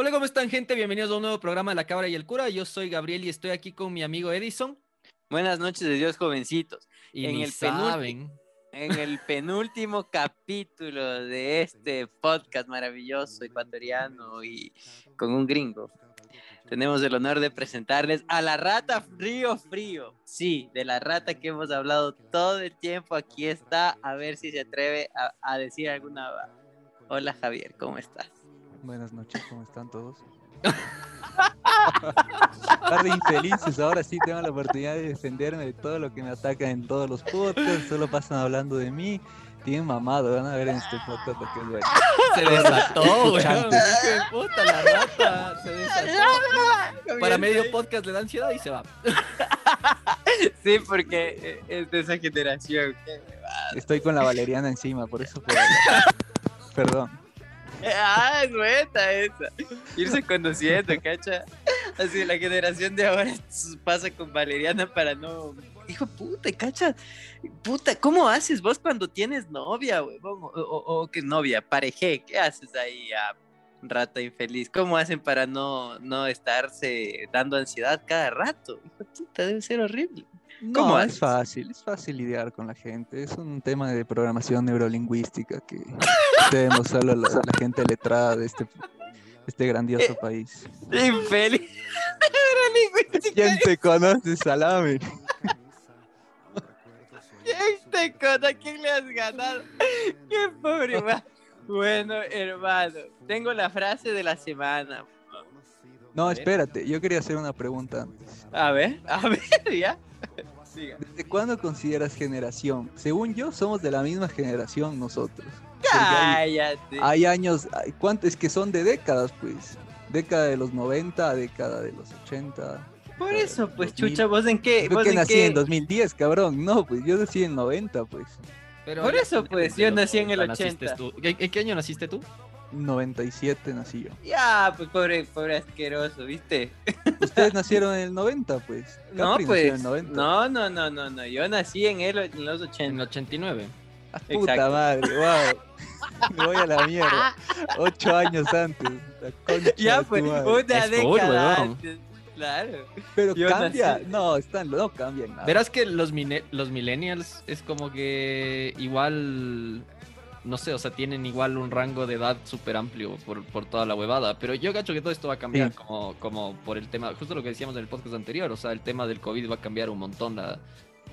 Hola, ¿cómo están, gente? Bienvenidos a un nuevo programa de La Cabra y el Cura. Yo soy Gabriel y estoy aquí con mi amigo Edison. Buenas noches de Dios, jovencitos. Y En el saben. En el penúltimo capítulo de este podcast maravilloso ecuatoriano y con un gringo, tenemos el honor de presentarles a la rata frío frío. Sí, de la rata que hemos hablado todo el tiempo. Aquí está, a ver si se atreve a, a decir alguna. Hola Javier, ¿cómo estás? Buenas noches, ¿cómo están todos? Tarde infelices, ahora sí tengo la oportunidad de defenderme de todo lo que me atacan en todos los podcasts, solo pasan hablando de mí. Tienen mamado, van a ver en este podcast lo que es bueno. Se desató, weón. Escuchante. Hijo de puta, la rata. Se desató. Para medio podcast le da ansiedad y se va. Sí, porque es de esa generación. Estoy con la valeriana encima, por eso puedo. Perdón. Ah, es buena esa. Irse conociendo, cacha. Así la generación de ahora pasa con Valeriana para no. Hijo puta, cacha. Puta, ¿cómo haces vos cuando tienes novia, huevón? O, o, o que novia, pareje, ¿qué haces ahí rata infeliz? ¿Cómo hacen para no, no estarse dando ansiedad cada rato? Hijo puta, debe ser horrible. ¿Cómo No, es fácil, es fácil lidiar con la gente. Es un tema de programación neurolingüística que tenemos solo la, la gente letrada de este, este grandioso país. Infeliz. ¿Quién te conoce, Salame? ¿Quién te conoce? ¿A quién le has ganado? Qué pobre. Bueno, hermano, tengo la frase de la semana. No, espérate, yo quería hacer una pregunta antes. A ver, a ver, ya. ¿Desde cuándo consideras generación? Según yo, somos de la misma generación nosotros. Porque hay, Cállate. hay años, hay- ¿cuánto? Es que son de décadas, pues. Década de los 90, década de los 80. Por eso, pues, 2000. chucha, ¿vos en qué? Yo ¿Vos que en nací qué? en 2010, cabrón. No, pues yo nací en 90, pues. Pero Por eso, pues, yo nací en el Naciste 80. tú. ¿En, en qué año naciste tú? 97 nací yo. Ya, pues, pobre, pobre asqueroso, ¿viste? Ustedes nacieron en el 90, pues. No, Capri pues, en el 90. no, no, no, no, no, yo nací en, el, en los En 80. el 89. Ah, puta exacto. madre, wow. Me voy a la mierda. Ocho años antes. la concha Ya, pues, una Es década weón. antes, claro. Pero yo cambia. nací- No, están, no cambian nada. Verás que los, mine- los millennials es como que igual, no sé, o sea, tienen igual un rango de edad súper amplio por, por toda la huevada, pero yo cacho que todo esto va a cambiar Sí. como, como por el tema, justo lo que decíamos en el podcast anterior, o sea, el tema del COVID va a cambiar un montón la,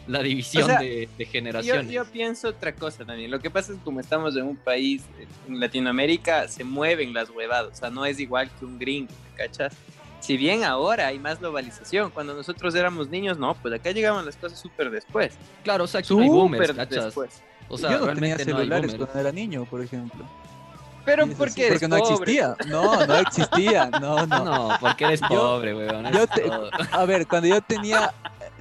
la división O sea, de, generaciones. yo pienso otra cosa también. Lo que pasa es que como estamos en un país, en Latinoamérica, se mueven las huevadas. O sea, no es igual que un gringo, ¿me ¿cachas? Si bien ahora hay más globalización, cuando nosotros éramos niños, no, pues acá llegaban las cosas súper después. Claro, o sea, no hay boomers, ¿cachas? después. O sea, yo no tenía realmente celulares cuando era niño, por ejemplo. Pero Y es ¿por así, qué eres Porque no pobre? existía. No, no existía. No, no. No, porque eres Yo- pobre, weón. yo te-. A ver, cuando yo tenía.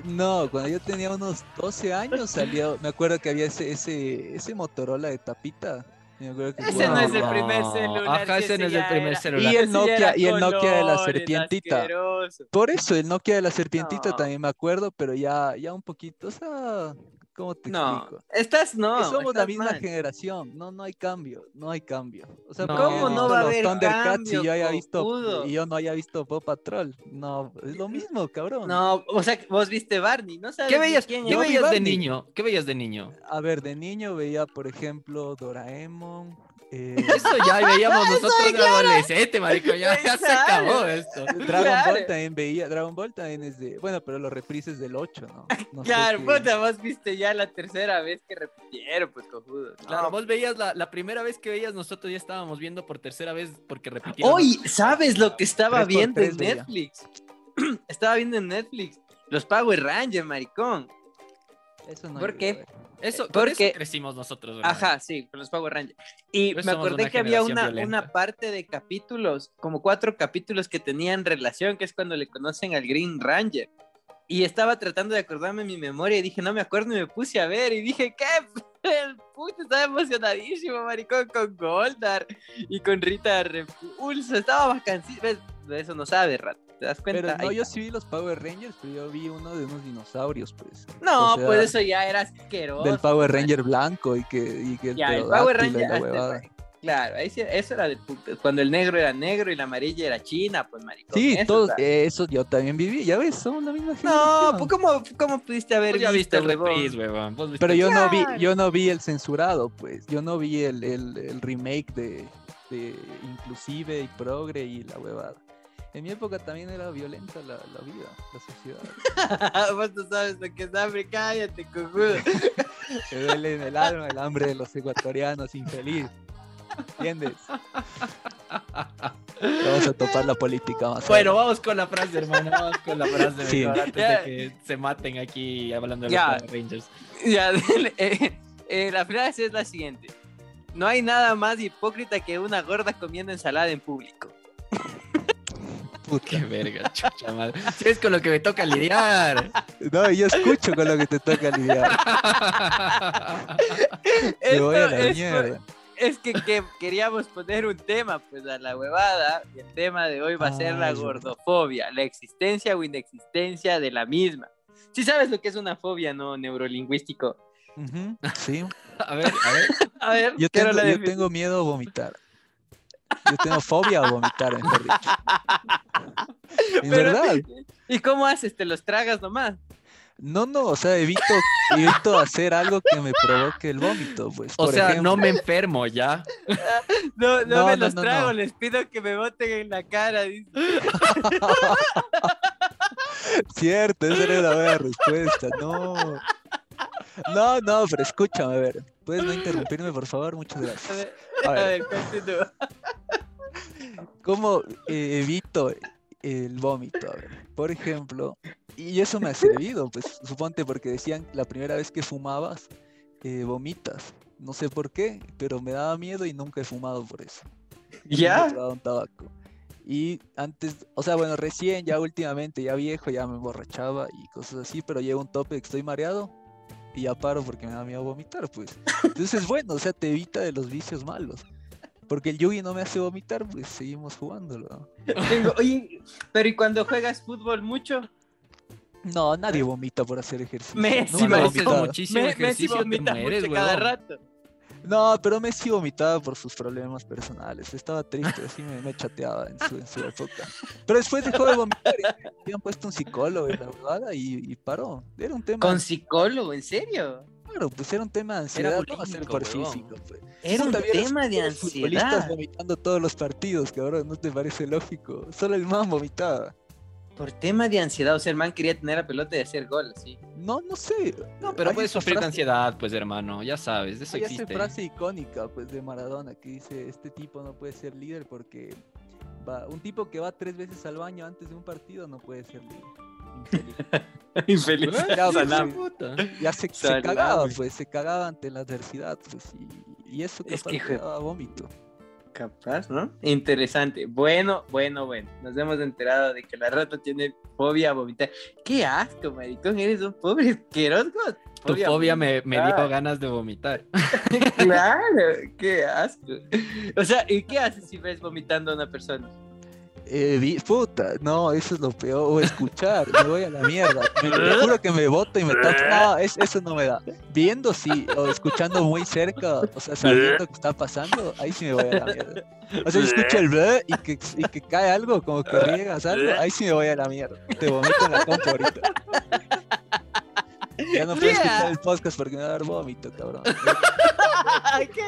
No, cuando yo tenía unos 12 años salió. Me acuerdo que había ese, ese, ese Motorola de tapita. Me acuerdo que Ese no es el primer celular. ajá, ese no es el primer celular. Y el Nokia- y el Nokia de la serpientita. asqueroso. Por eso, el Nokia de la serpientita No. también me acuerdo, pero ya, ya un poquito. O sea, ¿cómo te No, explico? estás no. que somos la misma mal. generación, no, no hay cambio, no hay cambio. O sea, No. ¿Cómo no va a haber Thundercats cambio, y yo haya visto y yo no haya visto Paw Patrol. No, es lo mismo, cabrón. No, o sea, vos viste Barney, ¿no sabes ¿Qué veías, quién ¿qué veías de niño? ¿Qué veías de niño? A ver, de niño veía, por ejemplo, Doraemon. Eh, Eso ya veíamos nosotros de adolescente, marico. Ya, ya se acabó esto. Dragon Claro. Ball también veía. Dragon Ball también es de. Bueno, pero los reprises del 8, ¿no? No sé Claro, qué- puta, vos viste ya la tercera vez que repitieron, pues cojudo. Claro, No. vos veías la, la primera vez que veías, nosotros ya estábamos viendo por tercera vez porque repitieron. Hoy, ¿sabes lo que estaba viendo en. Netflix? estaba viendo en Netflix los Power Rangers, maricón. Eso no ¿Por qué? Eso, con porque- eso crecimos nosotros. ¿verdad? Ajá, sí, con los Power Rangers. Y Pues me acordé que había una, una parte de capítulos, como cuatro capítulos que tenían relación, que es cuando le conocen al Green Ranger. Y estaba tratando de acordarme en mi memoria y dije, no me acuerdo y me puse a ver y dije, ¿qué? El puto estaba emocionadísimo, maricón, con Goldar y con Rita Repulso. Estaba vacancísimo. ¿Ves? De eso no sabe, rato. ¿Te das cuenta? Pero no, Ahí yo sí vi los Power Rangers, pero yo vi uno de unos dinosaurios, pues. No, o sea, pues eso ya era asqueroso. Del Power Ranger blanco y que. Y que Ya, el Power Ranger. la hasta- huevada. Claro, ahí sí- eso era de. Cuando el negro era negro y la amarilla era china, pues maricón. Sí, eso todos, está- eso yo también viví, ya ves, somos la misma No, generación. pues ¿cómo, cómo pudiste haber ya viste el reprise. Vos viste Pero yo no vi, yo no vi el censurado, pues. Yo no vi el, el- el remake de, de Inclusive y Progre y la huevada. En mi época también era violenta la, la vida, la sociedad. Vos no sabes lo que es hambre, cállate, cojudo. Me duele en el alma el hambre de los ecuatorianos infeliz. ¿Entiendes? Vamos a topar la política más. Bueno, vamos con la frase, hermano. Vamos con la frase Sí. mejor, antes Ya. de que se maten aquí hablando de Ya. los Rangers. Ya, eh, eh, la frase es la siguiente. No hay nada más hipócrita que una gorda comiendo ensalada en público. Puta. Qué verga, chucha madre. Si es con lo que me toca lidiar. No, yo escucho con lo que te toca lidiar. Me voy a Esto la es, por- mierda. es que, que queríamos poner un tema, pues a la huevada. Y el tema de hoy va a ser la gordofobia, la existencia o inexistencia de la misma. Si sabes lo que es una fobia, ¿no? Neurolingüístico. Sí. A ver, a ver. A ver, Yo quiero tengo, la yo defi- tengo miedo a vomitar. Yo tengo fobia a vomitar, mejor dicho. Es Pero- verdad. ¿Y cómo haces? ¿Te los tragas nomás? No, no, o sea, evito, evito hacer algo que me provoque el vómito, pues. O por sea, ejemplo. no me enfermo ya. No, no, No, me no, los no, trago, no. les pido que me boten en la cara. dice. Cierto, esa era una buena respuesta. No. No, no, pero escúchame, a ver. ¿Puedes no interrumpirme, por favor? Muchas A gracias. ver, A ver. ¿cómo eh, evito el vómito? A ver, por ejemplo, y eso me ha servido, pues suponte porque decían la primera vez que fumabas, eh, vomitas. No sé por qué, pero me daba miedo y nunca he fumado por eso. ¿Ya? un tabaco. Y antes, o sea, bueno, recién, ya últimamente, ya viejo, ya me emborrachaba y cosas así, pero llega un tope que estoy mareado y ya paro porque me da miedo vomitar, pues. Entonces, bueno, o sea, te evita de los vicios malos. Porque el yugi no me hace vomitar, pues seguimos jugándolo. ¿no? Tengo- oye, pero ¿y cuando juegas fútbol mucho? No, nadie vomita por hacer ejercicio. Messi, maricón. haces vomitado. muchísimo Me- Messi ejercicio te vomita mueres, mucho cada rato. No, pero Messi vomitaba por sus problemas personales. Estaba triste, así me, me chateaba en su, en su época. Pero después dejó de vomitar y le habían puesto un psicólogo en la verdad y, y paró. Era un tema, Con psicólogo, ¿en serio? claro, pues era un tema de ansiedad, no por físico. Pues. Era un tema de los futbolistas ansiedad. vomitando todos los partidos, cabrón, ¿no te parece lógico? Solo el man vomitaba. Por tema de ansiedad, o sea, el man quería tener la pelota y hacer gol, así. No, no sé. No, pero hay puedes sufrir de ansiedad, pues hermano, ya sabes, eso Hay esa existe. frase icónica pues de Maradona que dice este tipo no puede ser líder porque va, un tipo que va tres veces al baño antes de un partido no puede ser líder. Infeliz. Infeliz. Ya, pues, se, cagaba, pues, se cagaba ante la adversidad, pues, y, y eso Es que, hijo de- daba vómito. Capaz, ¿no? Interesante. Bueno, bueno, bueno. Nos hemos enterado de que la rata tiene fobia a vomitar. ¡Qué asco, maricón! Eres un pobre asqueroso. Tu fobia me, me dio ganas de vomitar. Claro, qué asco. O sea, ¿y qué haces si ves vomitando a una persona? Eh, puta, no, eso es lo peor, o escuchar, me voy a la mierda, me, te juro que me boto y me tapo, no, es- eso no me da, viendo sí, o escuchando muy cerca, o sea, sabiendo que está pasando, ahí sí me voy a la mierda, o sea, yo escucho el bleh y que, y que cae algo, como que riegas algo, ahí sí me voy a la mierda, te vomito en la compu ahorita. Ya no puedo escuchar el podcast porque me va a dar vómito, cabrón. ¡Qué!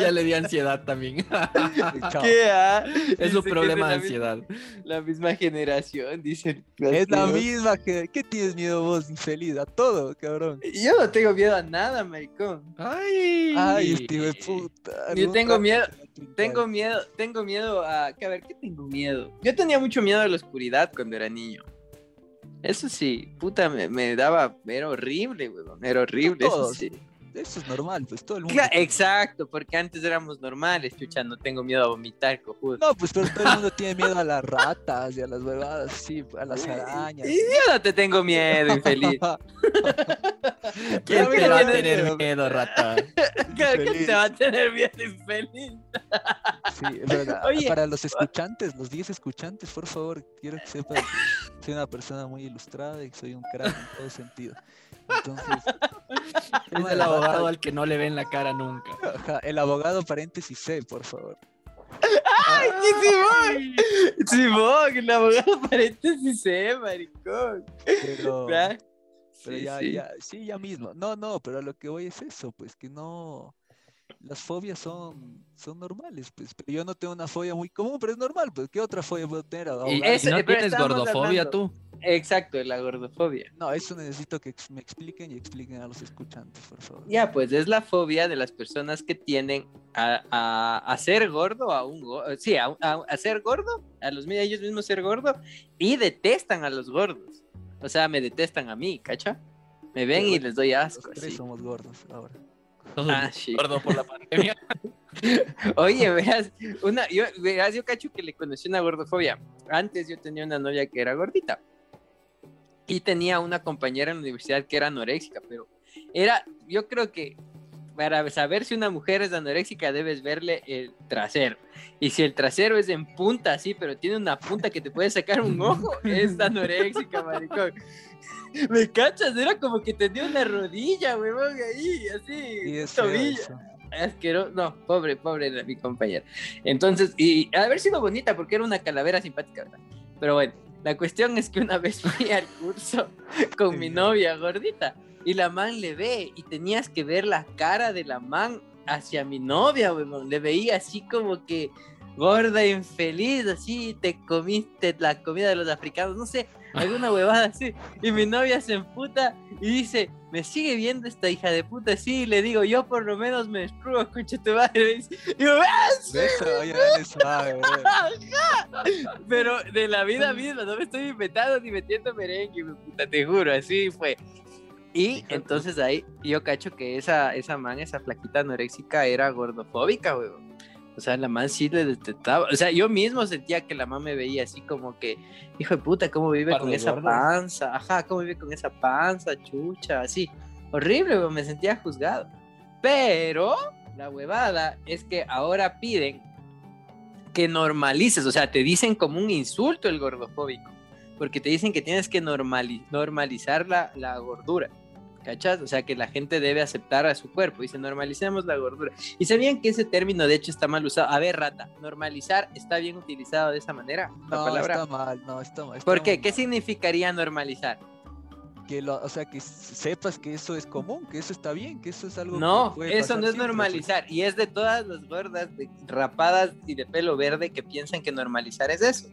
Ya le di ansiedad también. ¿Qué ah? es un problema de ansiedad. La misma generación, dicen. Es la misma que. ¿Qué tienes miedo vos, infeliz? A todo, cabrón. Yo no tengo miedo a nada, maricón. Ay, Ay, este de puta. Yo tengo miedo-. Tengo miedo, tengo miedo a... que A ver, ¿qué tengo miedo? Yo tenía mucho miedo a la oscuridad cuando era niño. Eso sí, puta, me, me daba... Era horrible, weón. Era horrible, eso sí. Eso es normal, pues todo el mundo. Exacto, porque antes éramos normales, chucha, no tengo miedo a vomitar, cojudo. No, pues pero todo el mundo tiene miedo a las ratas y a las huevadas, sí, a las arañas. Y yo no te tengo miedo, infeliz. ¿Quién te va a tener miedo. rata? ¿Qué Infeliz. te va a tener miedo, infeliz? Sí, verdad. Oye. Para los escuchantes, los 10 escuchantes, por favor, quiero que sepan que soy una persona muy ilustrada y que soy un crack en todo sentido. Entonces, Es el abogado al que no le ven la cara nunca. ajá, el abogado paréntesis C, por favor. ¡Ay, qué Simón! Simón, el abogado paréntesis C, maricón. Pero, pero Sí, ya, sí. ya, sí, ya mismo. No, no, pero a lo que voy es eso, pues que no. Las fobias son, son normales, pues. Pero yo no tengo una fobia muy común, pero es normal, pues. ¿Qué otra fobia puedo tener? Ahogar- Es- ¿Y no tienes gordofobia hablando- tú? Exacto, la gordofobia. No, eso necesito que me expliquen y expliquen a los escuchantes, por favor. Ya, pues es la fobia de las personas que tienden a, a, a ser gordo, a un sí, a, a- a ser gordo, a los a ellos mismos ser gordo, y detestan a los gordos. O sea, me detestan a mí, ¿cacha? Me ven Pero y les doy Los asco. tres somos gordos ahora. Ah, sí. gordo por la pandemia. Oye, verás, una, yo, verás, yo cacho que le conocí una gordofobia. Antes yo tenía una novia que era gordita. Y tenía una compañera en la universidad que era anoréxica, pero era, yo creo que para saber si una mujer es anoréxica debes verle el trasero. Y si el trasero es en punta así, pero tiene una punta que te puede sacar un ojo, es anoréxica, maricón. ¿Me cachas? Era como que tenía una rodilla, huevón, ahí, así, un feo tobillo eso. asqueroso, no, pobre, pobre de mi compañera. Entonces, y haber sido bonita porque era una calavera simpática, ¿verdad? Pero bueno, la cuestión es que una vez fui al curso con mi novia gordita y la man le ve y tenías que ver la cara de la man hacia mi novia, weón. Le veía así como que gorda, infeliz, así, te comiste la comida de los africanos, no sé, alguna huevada así. Y mi novia se emputa y dice, me sigue viendo esta hija de puta así, y le digo, yo por lo menos me escrubo, concha tu madre. Y digo, "Ah, bro. pero de la vida misma, no me estoy inventando ni metiendo merengue, puta, te juro, así fue. Y entonces ahí yo cacho que esa, esa man, esa flaquita anoréxica era gordofóbica, weón. O sea, la man sí le detestaba. O sea, yo mismo sentía que la man me veía así como que, hijo de puta, ¿cómo vive con esa panza? Ajá, ¿cómo vive con esa panza, chucha? Así. Horrible, me sentía juzgado. Pero la huevada es que ahora piden que normalices, o sea, te dicen como un insulto el gordofóbico, porque te dicen que tienes que normali- normalizar la, la gordura, ¿cachas? O sea, que la gente debe aceptar a su cuerpo, dice, normalicemos la gordura. Y sabían que ese término de hecho está mal usado. A ver, rata, normalizar está bien utilizado de esa manera, la No, palabra. está mal, no, está mal. está ¿Por qué? mal. ¿Qué significaría normalizar? Que lo, o sea, que sepas que eso es común, que eso está bien, que eso es algo que No, puede eso no es siempre, pues. normalizar. Y es de todas las gordas de- rapadas y de pelo verde que piensan que normalizar es eso.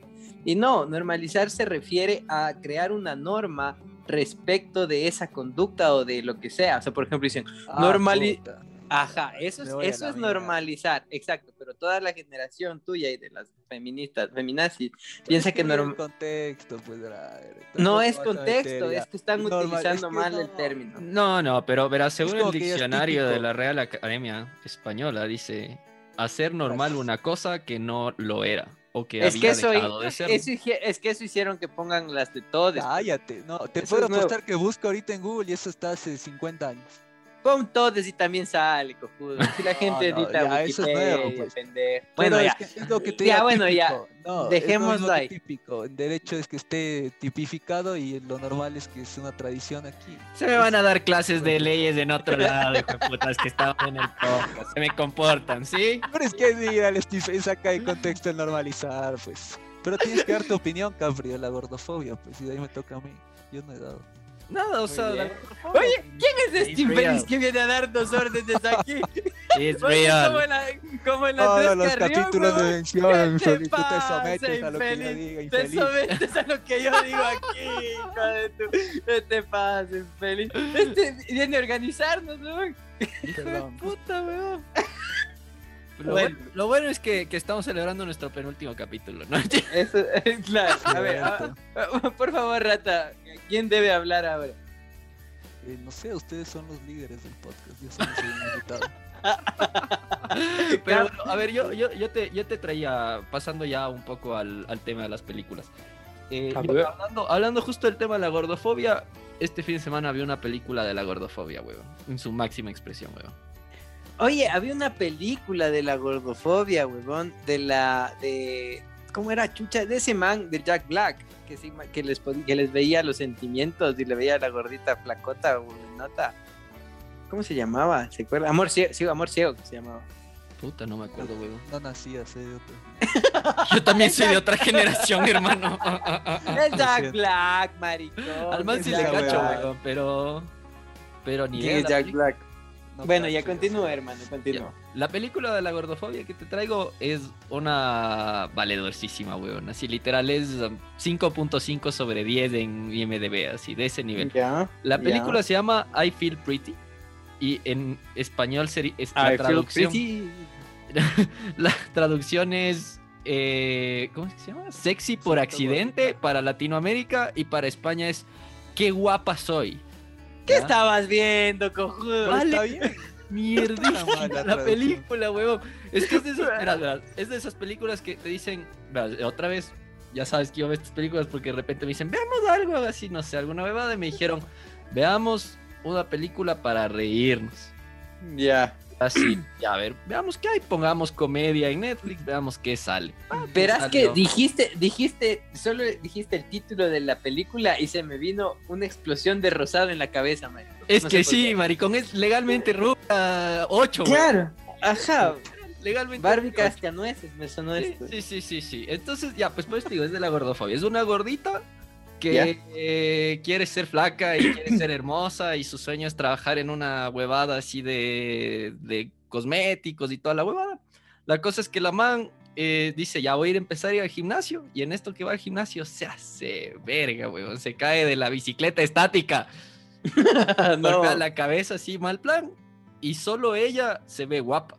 Y no, normalizar se refiere a crear una norma respecto de esa conducta o de lo que sea. O sea, por ejemplo, dicen, Ah, normali- puta. ajá, eso es, eso es normalizar, exacto. Pero toda la generación tuya y de las feministas, feminazis, piensa Es que mira norm- el contexto, pues, no es contexto, es que están Normal- utilizando es que mal el no. término. No, no, pero verás, según el diccionario de la Real Academia Española, dice hacer normal Gracias. una cosa que no lo era o que Es que eso, dejado de ser. eso hije- es que eso hicieron que pongan las de todos. Cállate, no, te Eso puedo apostar que busco ahorita en Google y eso está hace 50 años. Pon todes y también sale, cojudo. Si la gente No, no, edita ya, eso es nuevo, pues. Bueno, es, ya. que es lo que te Ya, bueno, ya. típico. No, es lo Dejémoslo ahí. típico. En derecho es que esté tipificado y lo normal es que es una tradición aquí. Se me van a dar clases de leyes en otro lado, hijo de putas, que estaban en el podcast. Se me comportan, ¿sí? Pero es que mira, el Steve saca de contexto el normalizar, pues. Pero tienes que dar tu opinión, Capri, de la gordofobia, pues, y de ahí me toca a mí. Yo no he dado. Nada, o Muy sea, la Oye, ¿quién es este It's infeliz real. que viene a darnos órdenes aquí? Oye, como real. en la, como en la Todos los Carrión, capítulos de huevón. mención, ¿Qué te infeliz. Tú te pasa, sometes a lo que yo infeliz? diga, Te infeliz. sometes a lo que yo digo aquí, hijo de tu... ¿Qué te pasa, infeliz? Este viene a organizarnos, weón. Perdón. Puta, weón. Lo, Bueno. bueno, lo bueno es que, que estamos celebrando nuestro penúltimo capítulo, ¿no? Eso, es claro. A ver, por favor, Rata, ¿quién debe hablar ahora? Eh, no sé, ustedes son los líderes del podcast. Yo solo soy un invitado. Pero bueno, a ver, yo, yo, yo, te, yo te traía, pasando ya un poco al, al tema de las películas. Eh, yo hablando, hablando justo del tema de la gordofobia, este fin de semana vi una película de la gordofobia, weón. En su máxima expresión, weón. Oye, había una película de la gordofobia, huevón, de la de ¿Cómo era chucha? De ese man, de Jack Black, que, se ima- que, les, que les veía los sentimientos y le veía la gordita flacota o nota. ¿Cómo se llamaba? ¿Se acuerda? Amor ciego, sí, amor ciego que se llamaba. Puta, no me acuerdo, weón. No nací hace otro. Yo también soy de otra generación, hermano. Es Jack. Black, maricón. Al man sí le cacho, weón, pero. Pero ni ¿Quién idea. es Jack película. Black? No bueno, ya continúa, hermano, continúa. La película de la gordofobia que te traigo es una valedorcísima, weón. Así literal es um, 5.5 sobre 10 en IMDb, así de ese nivel. Ya. La ya. película se llama I Feel Pretty y en español sería es la I feel traducción. pretty. La traducción es eh, ¿cómo es que se llama? Sexy por accidente para Latinoamérica y para España es qué guapa soy. ¿Qué estabas viendo, cojudo? Vale. está bien. Mal la película, huevón. Es que es de, esas, verás, verás, es de esas películas que te dicen, verás, otra vez, ya sabes que yo veo estas películas porque de repente me dicen, veamos algo así, no sé, alguna bebada, y me dijeron, veamos una película para reírnos. Ya. Así, ya a ver, veamos qué hay, pongamos comedia en Netflix, veamos qué sale. Ah, Verás que dijiste, dijiste, solo dijiste el título de la película y se me vino una explosión de rosado en la cabeza, man. Es no que sí, maricón, es legalmente rubia 8, Claro, ajá. Legalmente Barbie. Cascanueces, me sonó Sí, esto. sí, sí, sí, sí. Entonces, ya, pues pues digo, es de la gordofobia. Es una gordita que Ya. eh, quiere ser flaca y quiere ser hermosa y su sueño es trabajar en una huevada así de, de cosméticos y toda la huevada. La cosa es que la man eh, dice, ya voy a ir a empezar a ir al gimnasio y en esto que va al gimnasio se hace verga, huevón. Se cae de la bicicleta estática. no. la cabeza así, mal plan. Y solo ella se ve guapa.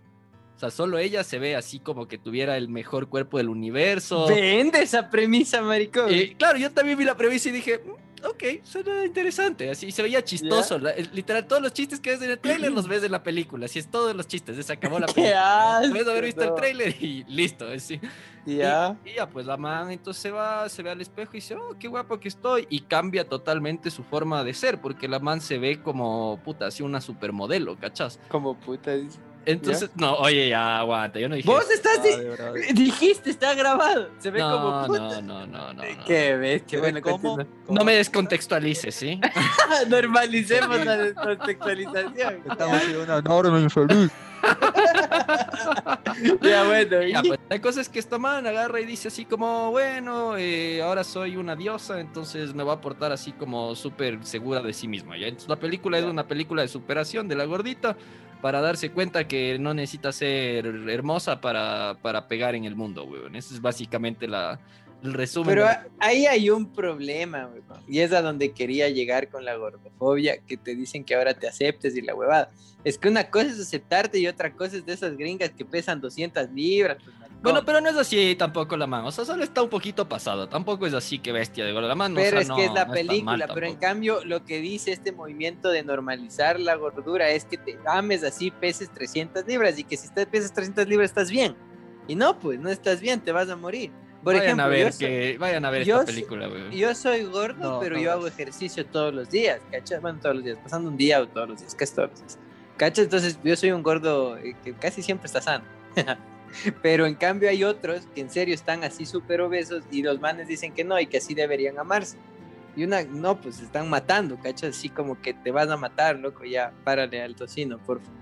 Sea, solo ella se ve así como que tuviera el mejor cuerpo del universo. Vende esa premisa, maricón. Y claro, yo también vi la premisa y dije, "Mm, ok, suena interesante. Así se veía chistoso. La- literal, todos los chistes que ves en el tráiler los ves en la película. Así es, todos los chistes. Se acabó la película. asco, Puedes haber visto el tráiler y listo. así. ya. Y ya, pues la man entonces se va, se ve al espejo y dice, oh, qué guapo que estoy. Y cambia totalmente su forma de ser, porque la man se ve como, puta, así una supermodelo, ¿cachas? Como puta. dice. Entonces, no, oye, ya aguanta, yo no dije. Vos estás. Ay, brother. Dijiste, está grabado. Se ve como No, puta. no, no, no, no. Qué bestia. ¿Se ve Bueno, cómo? No me descontextualices, ¿sí? Normalicemos la descontextualización. Estamos en una enorme infeliz. ya, bueno. Ya, y- pues, la cosa es que esta man agarra y dice así como, bueno, eh, ahora soy una diosa, entonces me va a portar así como súper segura de sí misma. ¿ya? Entonces la película es una película de superación de la gordita para darse cuenta que no necesita ser hermosa para, para pegar en el mundo, weón. Ese es básicamente la, el resumen. Pero ahí hay un problema, weón. Y es a donde quería llegar con la gordofobia, que te dicen que ahora te aceptes y la huevada. Es que una cosa es aceptarte y otra cosa es de esas gringas que pesan 200 libras. pues. Bueno, pero no es así tampoco la man. O sea, solo está un poquito pasada. Tampoco es así que bestia de la man. o Pero sea, es no- que es la no película, pero en cambio lo que dice este movimiento de normalizar la gordura es que te ames así, peses 300 libras y que si te pesas 300 libras estás bien. Y no, pues no estás bien, te vas a morir. Por vayan ejemplo, a ver soy, que vayan a ver esta película, weón. yo soy gordo, No, pero no yo hago ves. ejercicio todos los días, ¿cachai? Bueno, todos los días, pasando un día o todos los días, casi todos los días. ¿Cachai? Entonces yo soy un gordo eh, que casi siempre está sano. Pero en cambio hay otros que en serio están así súper obesos y los manes dicen que no y que así deberían amarse. Y una, no, pues se están matando, ¿cachai? Así como que te vas a matar, loco, ya, párale al tocino, por favor.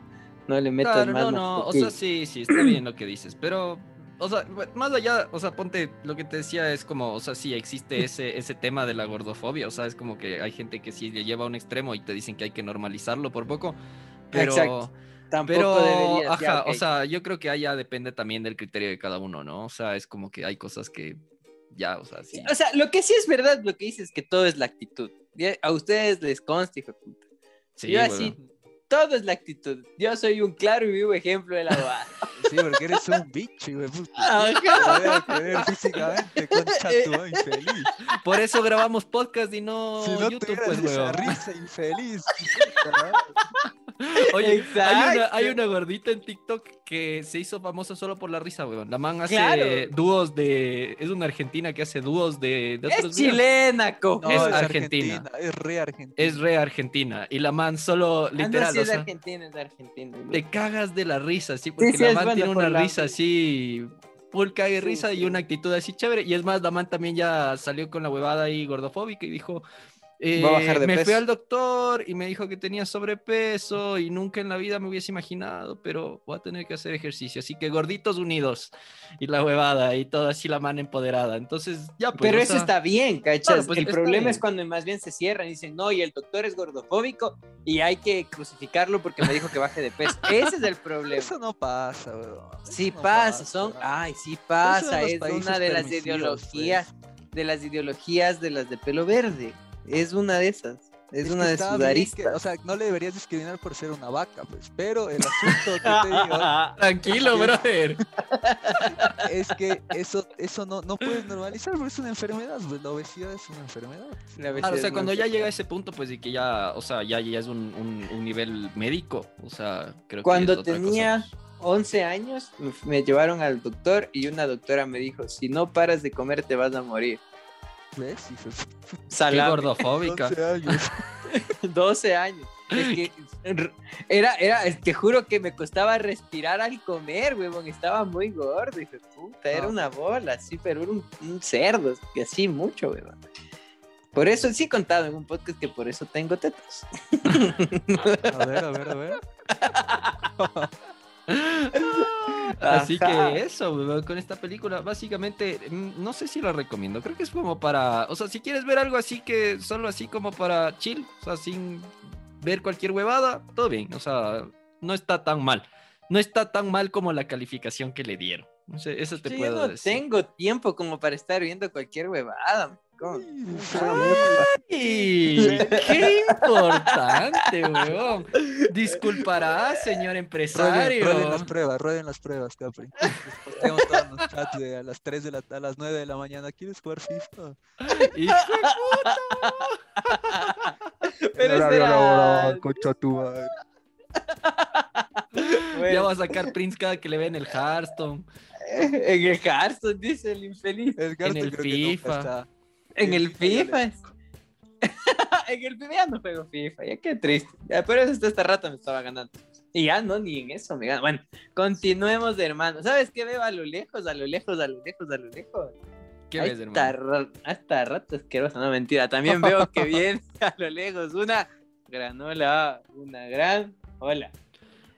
No le metas Claro, más. no, no, o mantequilla. sea, sí, sí, está bien lo que dices, pero, o sea, más allá, o sea, ponte, lo que te decía es como, o sea, sí, existe ese, ese tema de la gordofobia, o sea, es como que hay gente que sí le lleva a un extremo y te dicen que hay que normalizarlo por poco, pero, Exacto. Tampoco pero, deberías, ya, ajá, o sea, yo creo que ya depende también del criterio de cada uno, ¿no? O sea, es como que hay cosas que ya, o sea, sí. O sea, lo que sí es verdad, lo que dices es que todo es la actitud. A ustedes les consta, hijo de puta. sí, Yo así, todo es la actitud. Yo soy un claro y vivo ejemplo de la bobada. Sí, porque eres un bicho, güey. puta. Ajá. Físicamente, concha tu madre, infeliz. Por eso grabamos podcast y no, Si no YouTube, pues, esa weón. risa infeliz. puta. Oye, hay una, Exacto. hay una gordita en TikTok que se hizo famosa solo por la risa, weón. La man hace Claro. dúos de. Es una argentina que hace dúos de, de Es otros chilena, cojo. No, Es es, argentina. argentina. Es re argentina. Es re argentina. Y la man solo, Ah, no, literal, sí o es sea, argentina, es argentina. te cagas de la risa, sí, porque sí, la man tiene una la- risa así. full cague risa y una actitud así chévere. Y es más, Daman también ya salió con la huevada ahí gordofóbica y dijo, Voy a bajar eh, de me fui peso". al doctor y me dijo que tenía sobrepeso y nunca en la vida me hubiese imaginado, pero voy a tener que hacer ejercicio. Así que gorditos unidos y la huevada y todo así la mano empoderada. Entonces, ya pues. Pero eso sea, está bien, ¿cachas? Claro, pues, el problema bien. es cuando más bien se cierran y dicen, no, y el doctor es gordofóbico y hay que crucificarlo porque me dijo que baje de peso. Ese es el problema. Eso no pasa, weón. Sí no pasa, son, pasa. ay, sí pasa, es una de las permisivos, ideologías, de las ideologías de las de pelo verde. Es una de esas, es, Es una de sus que- aristas. o sea, no le deberías discriminar por ser una vaca, pues. Pero el asunto que te digo Tranquilo, brother. es que eso, eso no, no puedes normalizar porque es una enfermedad, pues. La obesidad es una enfermedad. Claro, o sea, cuando ya llega a ese punto, pues, y que ya, o sea, ya, ya es un, un- un nivel médico, o sea, creo que Cuando es otra cosa. tenía 11 años, me llevaron al doctor y una doctora me dijo, si no paras de comer te vas a morir. ¿Ves? De Qué Salame. gordofóbica. 11 años. 12 años. Es que era, era, es- te juro que me costaba respirar al comer, huevón. Estaba muy gordo, hijo puta. Era una bola, sí, pero era un, un cerdo, que así mucho, huevón. Por eso sí he contado en un podcast que por eso tengo tetas. A ver, a ver, a ver. Así Ajá. que eso, con esta película, básicamente, mm, no sé si la recomiendo. Creo que es como para, o sea, si quieres ver algo así que solo así como para chill, o sea, sin ver cualquier huevada, todo bien, o sea, no está tan mal. No está tan mal como la calificación que le dieron. No sé, eso te Sí, yo puedo no decir. tengo tiempo como para estar viendo cualquier huevada. ¡Qué importante, weón! Disculpará, señor empresario. rueden las pruebas, rueden las pruebas, Capri. Posteamos todos los chats de a las 3 de la a las 9 de la mañana. ¿Quieres jugar FIFA? Hijo Pero Horario será- laboral, concha tu madre. Bueno, Ya va a sacar Prince cada que le ve en el Hearthstone. En el Hearthstone, dice el infeliz. El gasto el creo que nunca FIFA. está. En el FIFA en el FIFA ya no juego FIFA, ya qué triste. Ya, pero eso hasta esta rata me estaba ganando. Y ya no, ni en eso me gana. Bueno, continuemos, hermano. ¿Sabes qué veo a lo lejos, a lo lejos, a lo lejos, a lo lejos? ¿Qué ves, hermano? Hasta rato asquerosa, no mentira. También veo que viene a lo lejos una granola, una gran hola.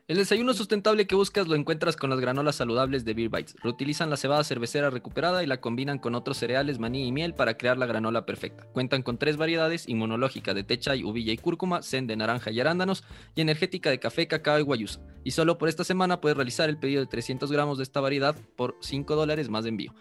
El desayuno sustentable que buscas lo encuentras con las granolas saludables de Beer Bites. Reutilizan la cebada cervecera recuperada y la combinan con otros cereales, maní y miel para crear la granola perfecta. Cuentan con tres variedades, inmunológica de té chai, uvilla y cúrcuma, zen de naranja y arándanos, y energética de café, cacao y guayusa. Y solo por esta semana puedes realizar el pedido de 300 gramos de esta variedad por 5 dólares más de envío.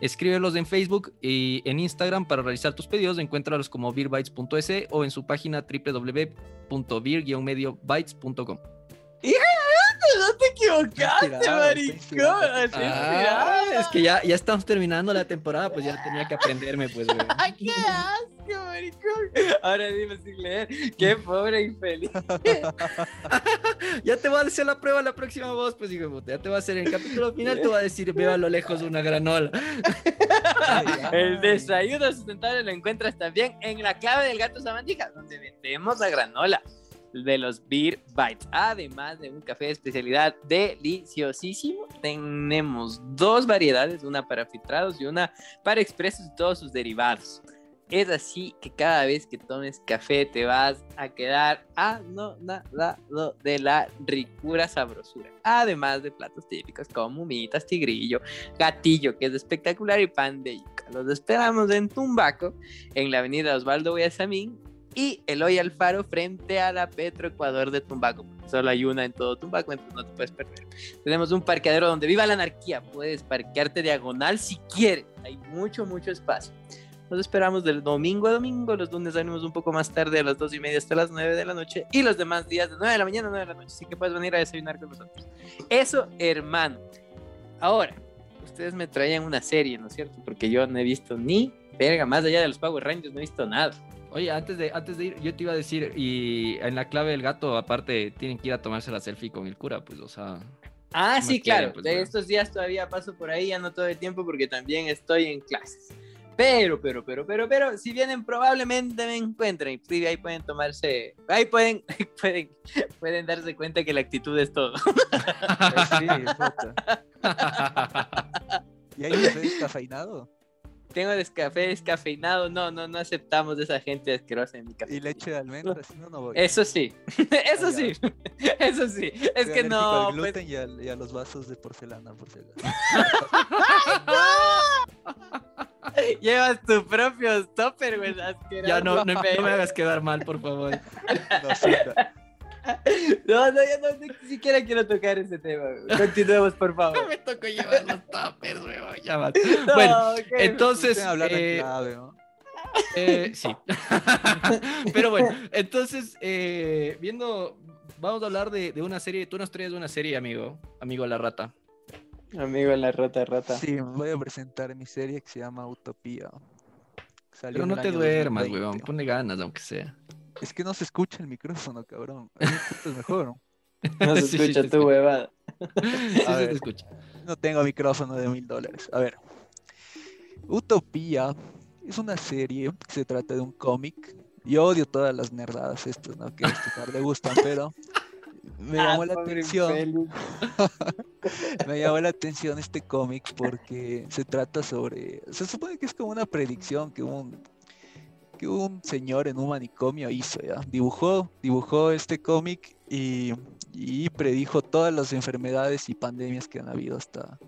Escríbelos en Facebook y en Instagram para realizar tus pedidos. Encuéntralos como beerbites.es o en su página www.beer-mediobytes.com. No te equivocaste, inspirado, maricón. Ah, es que ya, ya estamos terminando la temporada, pues ya tenía que aprenderme, pues, güey. ¡Ay, qué asco, maricón! Ahora dime sin leer. ¡Qué pobre infeliz! Ya te voy a hacer la prueba la próxima voz, pues, hijo de puta. Ya te voy a hacer en el capítulo final, te voy a decir, veo a lo lejos una granola. El desayuno sustentable lo encuentras también en la clave del gato Sabandija, donde vendemos la granola de los Beer Bites. Además de un café de especialidad deliciosísimo, tenemos dos variedades, una para filtrados y una para expresos y todos sus derivados. Es así que cada vez que tomes café te vas a quedar anonadado de la ricura sabrosura. Además de platos típicos como humitas, tigrillo, gatillo, que es espectacular, y pan de yuca. Los esperamos en Tumbaco, en la avenida Osvaldo Guayasamín y Eloy Alfaro frente a la Petro Ecuador de Tumbaco. Solo hay una en todo Tumbaco, entonces no te puedes perder. Tenemos un parqueadero donde viva la anarquía. Puedes parquearte diagonal si quieres. Hay mucho, mucho espacio. Nos esperamos del domingo a domingo. Los lunes salimos un poco más tarde, a las dos y media hasta las 9 de la noche. Y los demás días de 9 de la mañana a 9 de la noche. Así que puedes venir a desayunar con nosotros. Eso, hermano. Ahora, ustedes me traían una serie, ¿no es cierto? Porque yo no he visto ni verga, más allá de los Power Rangers, no he visto nada. Oye, antes de, antes de ir, yo te iba a decir, y en la clave del gato, aparte, tienen que ir a tomarse la selfie con el cura, pues, o sea. Ah, sí, quieren, claro. pues, de bueno. estos días todavía paso por ahí, ya no todo el tiempo porque también estoy en clases. Pero, pero, pero, pero, pero, si vienen probablemente me encuentren. y sí, ahí pueden tomarse, ahí pueden, pueden, pueden darse cuenta que la actitud es todo. Pues sí, puta. ¿Y hay café descafeinado? Tengo descafé descafeinado. No, no, no aceptamos de esa gente asquerosa en mi café. Y leche de almendra, si no, no voy. Eso sí, eso Ah, sí, eso sí. Es Soy que no, al pues, gluten y, al- y a los vasos de porcelana, por si acaso. llevas tu propio stopper, güey. Ya no, no, no me hagas quedar mal, por favor. No, sí, no. No, no, ya no, ni siquiera quiero tocar ese tema. Continuemos, por favor. me tocó llevar los tuppers, weón. Ya va. No, Bueno, entonces, eh, clave, ¿no? eh, sí. Pero bueno, entonces, eh, viendo, vamos a hablar de, de una serie. Tú nos traes una serie, amigo, amigo La Rata. Amigo, la rata, rata. Sí, voy a presentar mi serie que se llama Utopía. Salió Pero no te duermas, 2020. weón. Ponle ganas, aunque sea. Es que no se escucha el micrófono, cabrón. A mí me escuchas mejor. No se Sí, sí, escucha te tu huevada. Sí, sí, A te ver. escucha. No tengo micrófono de mil dólares. A ver. Utopía es una serie que se trata de un cómic. Yo odio todas las nerdadas estas, ¿no? Que a este par le gustan, pero me llamó Ah, la pobre atención. Me llamó la atención este cómic porque se trata sobre. Se supone que es como una predicción que un, que un señor en un manicomio hizo, ¿ya? Dibujó, dibujó este cómic y, predijo todas las enfermedades y pandemias que han habido hasta.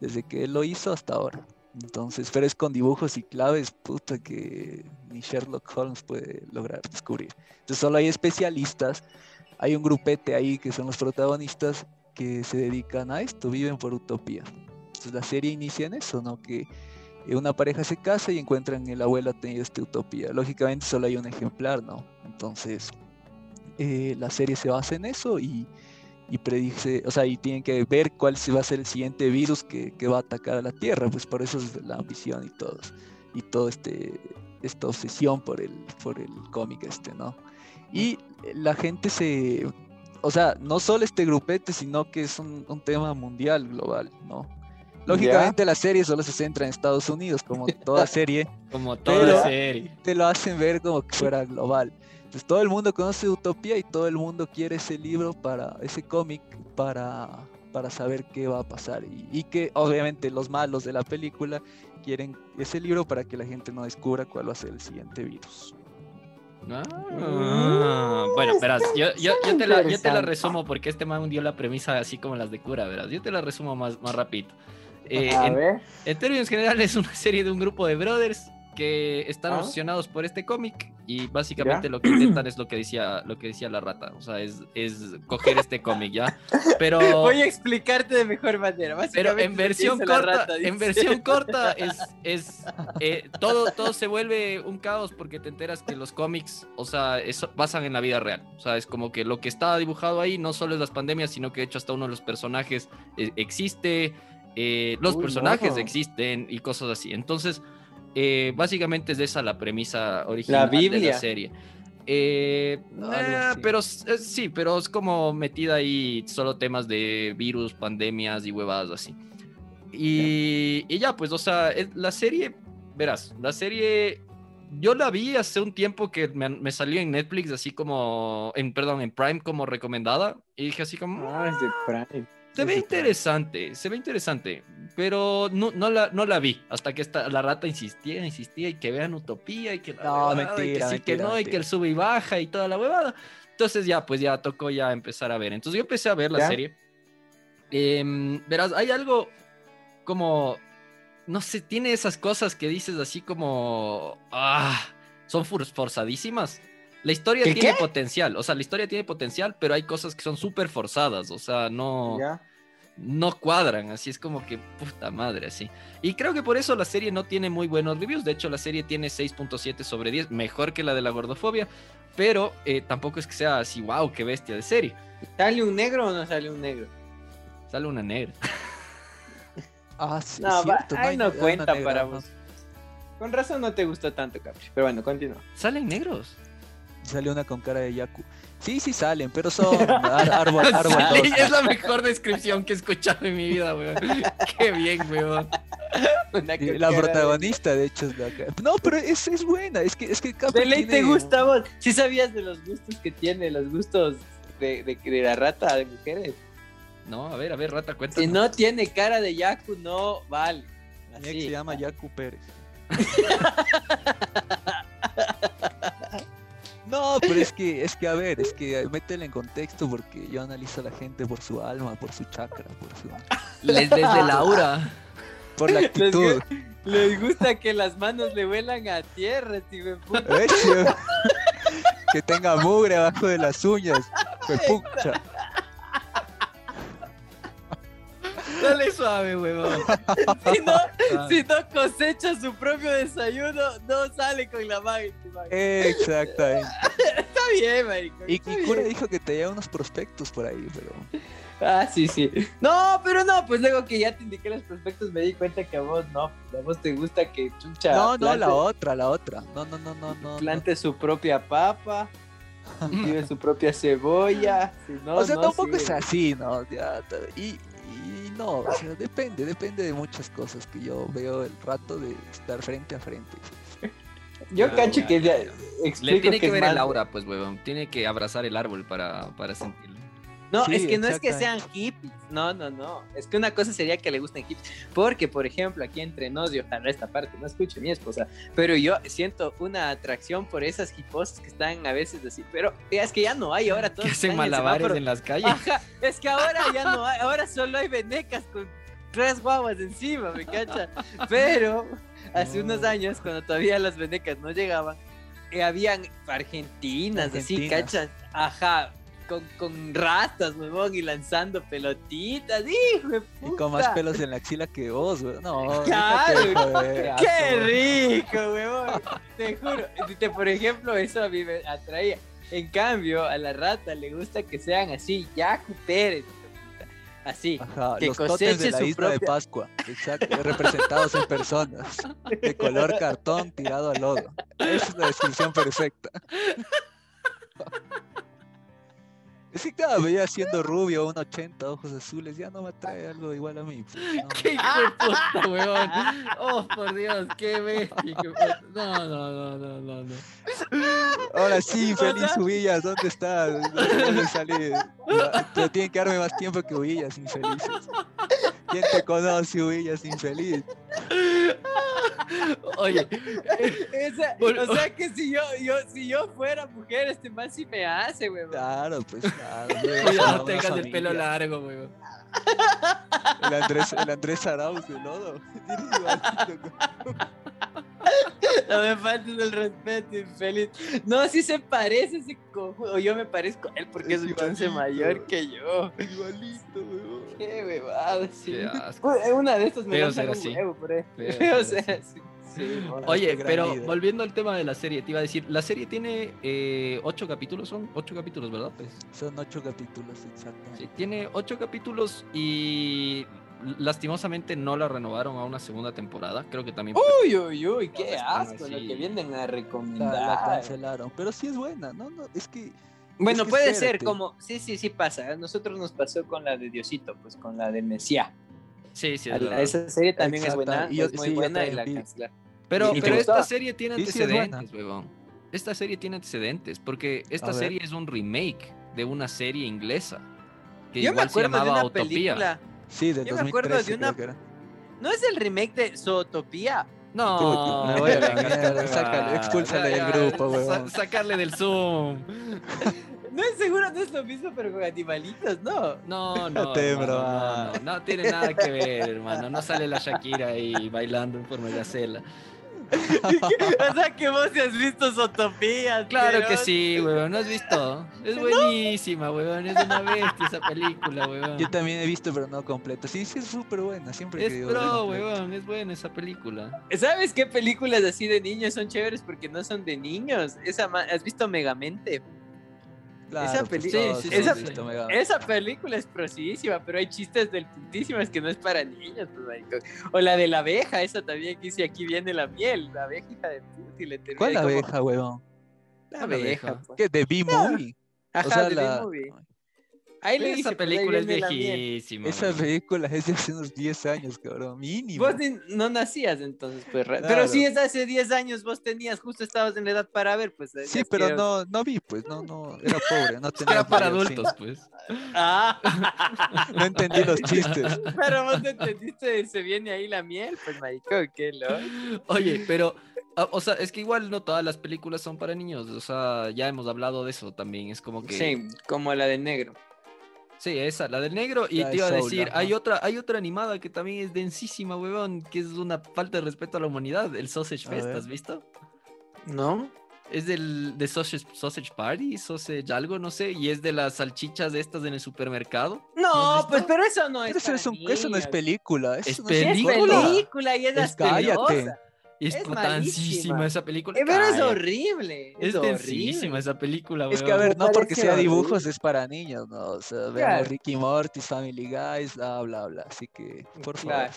desde que él lo hizo hasta ahora. Entonces, pero es con dibujos y claves, puta, que ni Sherlock Holmes puede lograr descubrir. Entonces, solo hay especialistas, hay un grupete ahí que son los protagonistas que se dedican a esto, viven por utopía. Entonces la serie inicia en eso, ¿no? Que una pareja se casa y encuentran el abuelo ha tenido esta utopía. Lógicamente solo hay un ejemplar, ¿no? Entonces eh, la serie se basa en eso y, y predice, o sea, y tienen que ver cuál se va a ser el siguiente virus que, que va a atacar a la Tierra, pues por eso es la ambición y todo, y todo este, esta obsesión por el, por el cómic este, ¿no? Y la gente se, o sea, no solo este grupete, sino que es un, un tema mundial, global, ¿no? Lógicamente la serie solo se centra en Estados Unidos, como toda serie, Como toda Pero- serie. te lo hacen ver como que fuera global. Entonces todo el mundo conoce Utopía y todo el mundo quiere ese libro para, ese cómic para, para saber qué va a pasar. Y, y que obviamente los malos de la película quieren ese libro para que la gente no descubra cuál va a ser el siguiente virus. Ah, bueno, verás, yo, yo, yo te la, yo te la resumo porque este man dio la premisa así como las de cura, verás. Yo te la resumo más, más rápido. Eh, A en, ver. en términos generales, es una serie de un grupo de brothers que están Ah. obsesionados por este cómic y básicamente lo que intentan es lo que decía, lo que decía la rata, o sea, es, es coger este cómic, ¿ya? Pero... Voy a explicarte de mejor manera. Pero en versión corta, rata, en versión corta es, es eh, todo, todo se vuelve un caos porque te enteras que los cómics, o sea, eso basan en la vida real. O sea, es como que lo que está dibujado ahí no solo es las pandemias, sino que de hecho hasta uno de los personajes eh, existe, eh, los Uy, personajes no. existen y cosas así. Entonces, eh, básicamente es esa la premisa original de Biblia. la serie. Eh, nah, pero eh, sí, pero es como metida ahí solo temas de virus, pandemias y huevadas así. Y, y ya, pues, o sea, la serie, verás, la serie, yo la vi hace un tiempo que me, me salió en Netflix, así como, en, perdón, en Prime como recomendada, y dije así como, Ah, es de Prime. Se ve es de interesante, se ve interesante, pero no, no, la, no la vi hasta que esta, la rata insistía, insistía y que vean Utopía y que la No, huevada, y que mentira, sí, que mentira, no, y que mentira. el sube y baja y toda la huevada. Entonces ya, pues ya tocó ya empezar a ver. Entonces yo empecé a ver la ¿Ya? serie. Em, verás, hay algo como, no sé, tiene esas cosas que dices así como, ah, son for- forzadísimas. La historia ¿Qué, tiene qué? potencial, o sea, la historia tiene potencial, pero hay cosas que son súper forzadas, o sea, no Ya. no cuadran, así es como que puta madre, así. Y creo que por eso la serie no tiene muy buenos reviews, de hecho la serie tiene 6.7 sobre 10, mejor que la de la gordofobia, pero eh, tampoco es que sea así, wow, qué bestia de serie. ¿Sale un negro o no sale un negro? Sale una negra. Ah, sí, No, va- cierto, hay no cuenta negra, para ¿no? vos. Con razón no te gustó tanto, Capri. Pero bueno, continúa. Salen negros. Sale una con cara de Yaku. Sí, sí salen, pero son ar- árbol, árbol Sale, dos. es la mejor descripción que he escuchado en mi vida, weón. Qué bien, weón. La de- protagonista, de hecho, es la que... No, pero es, es buena, es que, es que De ley te gusta vos. Si sabías de los gustos que tiene, los gustos de, de, de la rata de mujeres. No, a ver, a ver, rata, cuéntanos. Si no tiene cara de Yaku, no vale. Mi ex Así. se llama Yacu Pérez. No, pero es que, es que a ver, es que métele en contexto porque yo analizo a la gente por su alma, por su chakra, por su, Les desde Laura. por la actitud. Les gusta que las manos le vuelan a tierra, tío. ¿Ves? Que tenga mugre abajo de las uñas. Pucha. Dale suave, huevón. Si no, si no cosecha su propio desayuno, no sale con la mano. Exactamente. Está bien, marico. Y, bien. dijo que te lleva unos prospectos por ahí, pero. Ah, sí, sí. No, pero no, pues luego que ya te indiqué los prospectos me di cuenta que a vos no. A vos te gusta que chucha. No, no, plante, la otra, la otra. No, no, no, no, no. no. plante su propia papa, cultive su propia cebolla. si no, o sea, no tampoco es así, ¿no? Ya, y, y no, o sea, depende, depende de muchas cosas que yo veo el rato de estar frente a frente. Yo Ya, cacho ya, que ya, ya, ya. explico Le tiene que es ver el aura, pues, huevón. Tiene que abrazar el árbol para, para sentirlo. No, Sí, es que no es que sean hippies. No, no, no. Es que una cosa sería que le gusten hippies. Porque, por ejemplo, aquí entre nos, y ojalá esta parte no escuche mi esposa, pero yo siento una atracción por esas hiposas que están a veces así. Pero es que ya no hay ahora. Todos Que hacen en malabares en las calles. Ajá, es que ahora ya no hay, ahora solo hay venecas con tres guaguas encima, me cacha. Pero hace unos No. años, cuando todavía las venecas no llegaban, eh, habían argentinas, así, Argentinas. cachas, ajá, con, con rastas, huevón, y lanzando pelotitas, hijo de Y con más puta. pelos en la axila que vos, güey. No, Claro, de joder. ¡Qué rico, huevón! Te juro. Te- Por ejemplo, eso a mí me atraía. En cambio, a la rata le gusta que sean así, Yacu Pérez. Así. Ajá, que los totes de coseche la isla de propia- Pascua, exacto, representados en personas, de color cartón tirado al lodo. Esa es la descripción perfecta. Que claro, veía siendo rubio, un 80, ojos azules, ya no me atrae algo igual a mí. pues, no. ¡Qué hijo de puta, huevón! ¡Oh, por Dios! ¡Qué bestia! No, no, no, no, no, no. Ahora sí, O feliz sea- Ubillas, ¿dónde está? No. Ya, Pero tienen que darme más tiempo que Ubillas, infelices. ¿Quién te conoce, Ubillas, infeliz? Oye, Esa- Bueno. o sea que si yo, yo, si yo fuera mujer, este man sí me hace, huevón. Claro, pues claro. cuidado, no tengas el familia. pelo largo, huevón. El Andrés, el Andrés Arauz de lodo. No me faltes el respeto, infeliz. No, sí se parece ese cojudo. O yo me parezco a él porque es, Es un chance mayor que yo. Igualito, weón. Qué huevada, sí. Qué asco. Una de estas me lanzan ser un así. huevo por ahí. Feo Feo ser así. Sí, bueno. Oye, pero líder. volviendo al tema de la serie, te iba a decir, la serie tiene eh, ocho capítulos, son ocho capítulos, ¿verdad? Pues, Son ocho capítulos, exactamente. sí, tiene ocho capítulos y lastimosamente no la renovaron a una segunda temporada. Creo que también. Uy, uy, uy, qué asco así. lo que vienen a La, la recomendar. cancelaron. Pero sí es buena, ¿no? no es que. Bueno, Es que puede ser como, sí, sí, sí pasa. A nosotros nos pasó con la de Diosito, pues con la de Mesías. sí, sí, es la-. Esa serie también es buena, Y yo- es muy sí, buena y la cancelaron. Pero, ¿Y te pero esta serie tiene Sí, sí, es buena. antecedentes, huevón. Esta serie tiene antecedentes, porque esta serie es un remake de una serie inglesa. Que Yo me igual se acuerdo de llamaba una Utopía. película. Sí, del Yo me acuerdo de 2013 una- creo que era. ¿No es el remake de Zootopía? No, Me voy a la mierda, expúlsale del grupo, huevón. sacarle del Zoom. No es seguro, no es lo mismo, pero con animalitos, ¿no? No, no, te hermano, no, no, no tiene nada que ver, hermano. No sale la Shakira ahí bailando en forma de gacela. O sea que vos has visto Zootopía. Claro que sí, weón. ¿No has visto? Es buenísima, weón. Es una bestia esa película, weón. Yo también he visto, pero no completo. Sí, sí, es súper buena. Siempre Es que digo, pro, completa. weón. Es buena esa película. ¿Sabes qué películas así de niños son chéveres porque no son de niños? Esa ¿Has visto Megamente? Claro, esa pues, peli- todos sí, hemos esa- visto Mega- Esa película es prosísima, pero hay chistes del putísimas que no es para niños. pues. O la de la abeja, esa también que dice aquí viene la miel, la abeja hija de puta y le termina ¿Cuál como- abeja, huevón? La ¿Cuál abeja? abeja. pues. ¿Qué? ¿De B-Movie? Ajá, o sea, de la... B-Movie. Ahí le Esa pues, ahí película es viejísima. Esa película es de hace unos 10 años, cabrón. Mínimo. Vos no nacías entonces, pues. Pero si es hace 10 años, vos tenías, justo estabas en la edad para ver, pues. Sí, decías pero que- no, no vi, pues, no, no, era pobre, no tenía Era para sí. adultos, pues. Ah, No entendí los chistes. pero vos no entendiste, se viene ahí la miel, pues, maricón, qué loco. Oye, pero, ah, o sea, es que igual no todas las películas son para niños. O sea, ya hemos hablado de eso también. Es como que. Sí, como la de negro. Sí, esa, la del negro. Y La te de iba a decir, hay otra, hay otra animada que también es densísima, huevón, que es una falta de respeto a la humanidad, el Sausage A Fest, ver. ¿has visto? ¿No? Es del de Sausage, Sausage Party, Sausage algo, no sé, y es de las salchichas estas en el supermercado. ¿No pues, pero eso no es. Pero eso, es un- eso no es película. Es Eso no Sí, Es película. película y es Es es, Es putancísima esa película. Eh, pero es horrible. Es horrible. densísima esa película, Es que, a ver, no porque sea horrible. dibujos es para niños, ¿no? O sea, Claro. Ricky Morty, Family Guys, bla, bla, bla. Así que, por favor. Claro.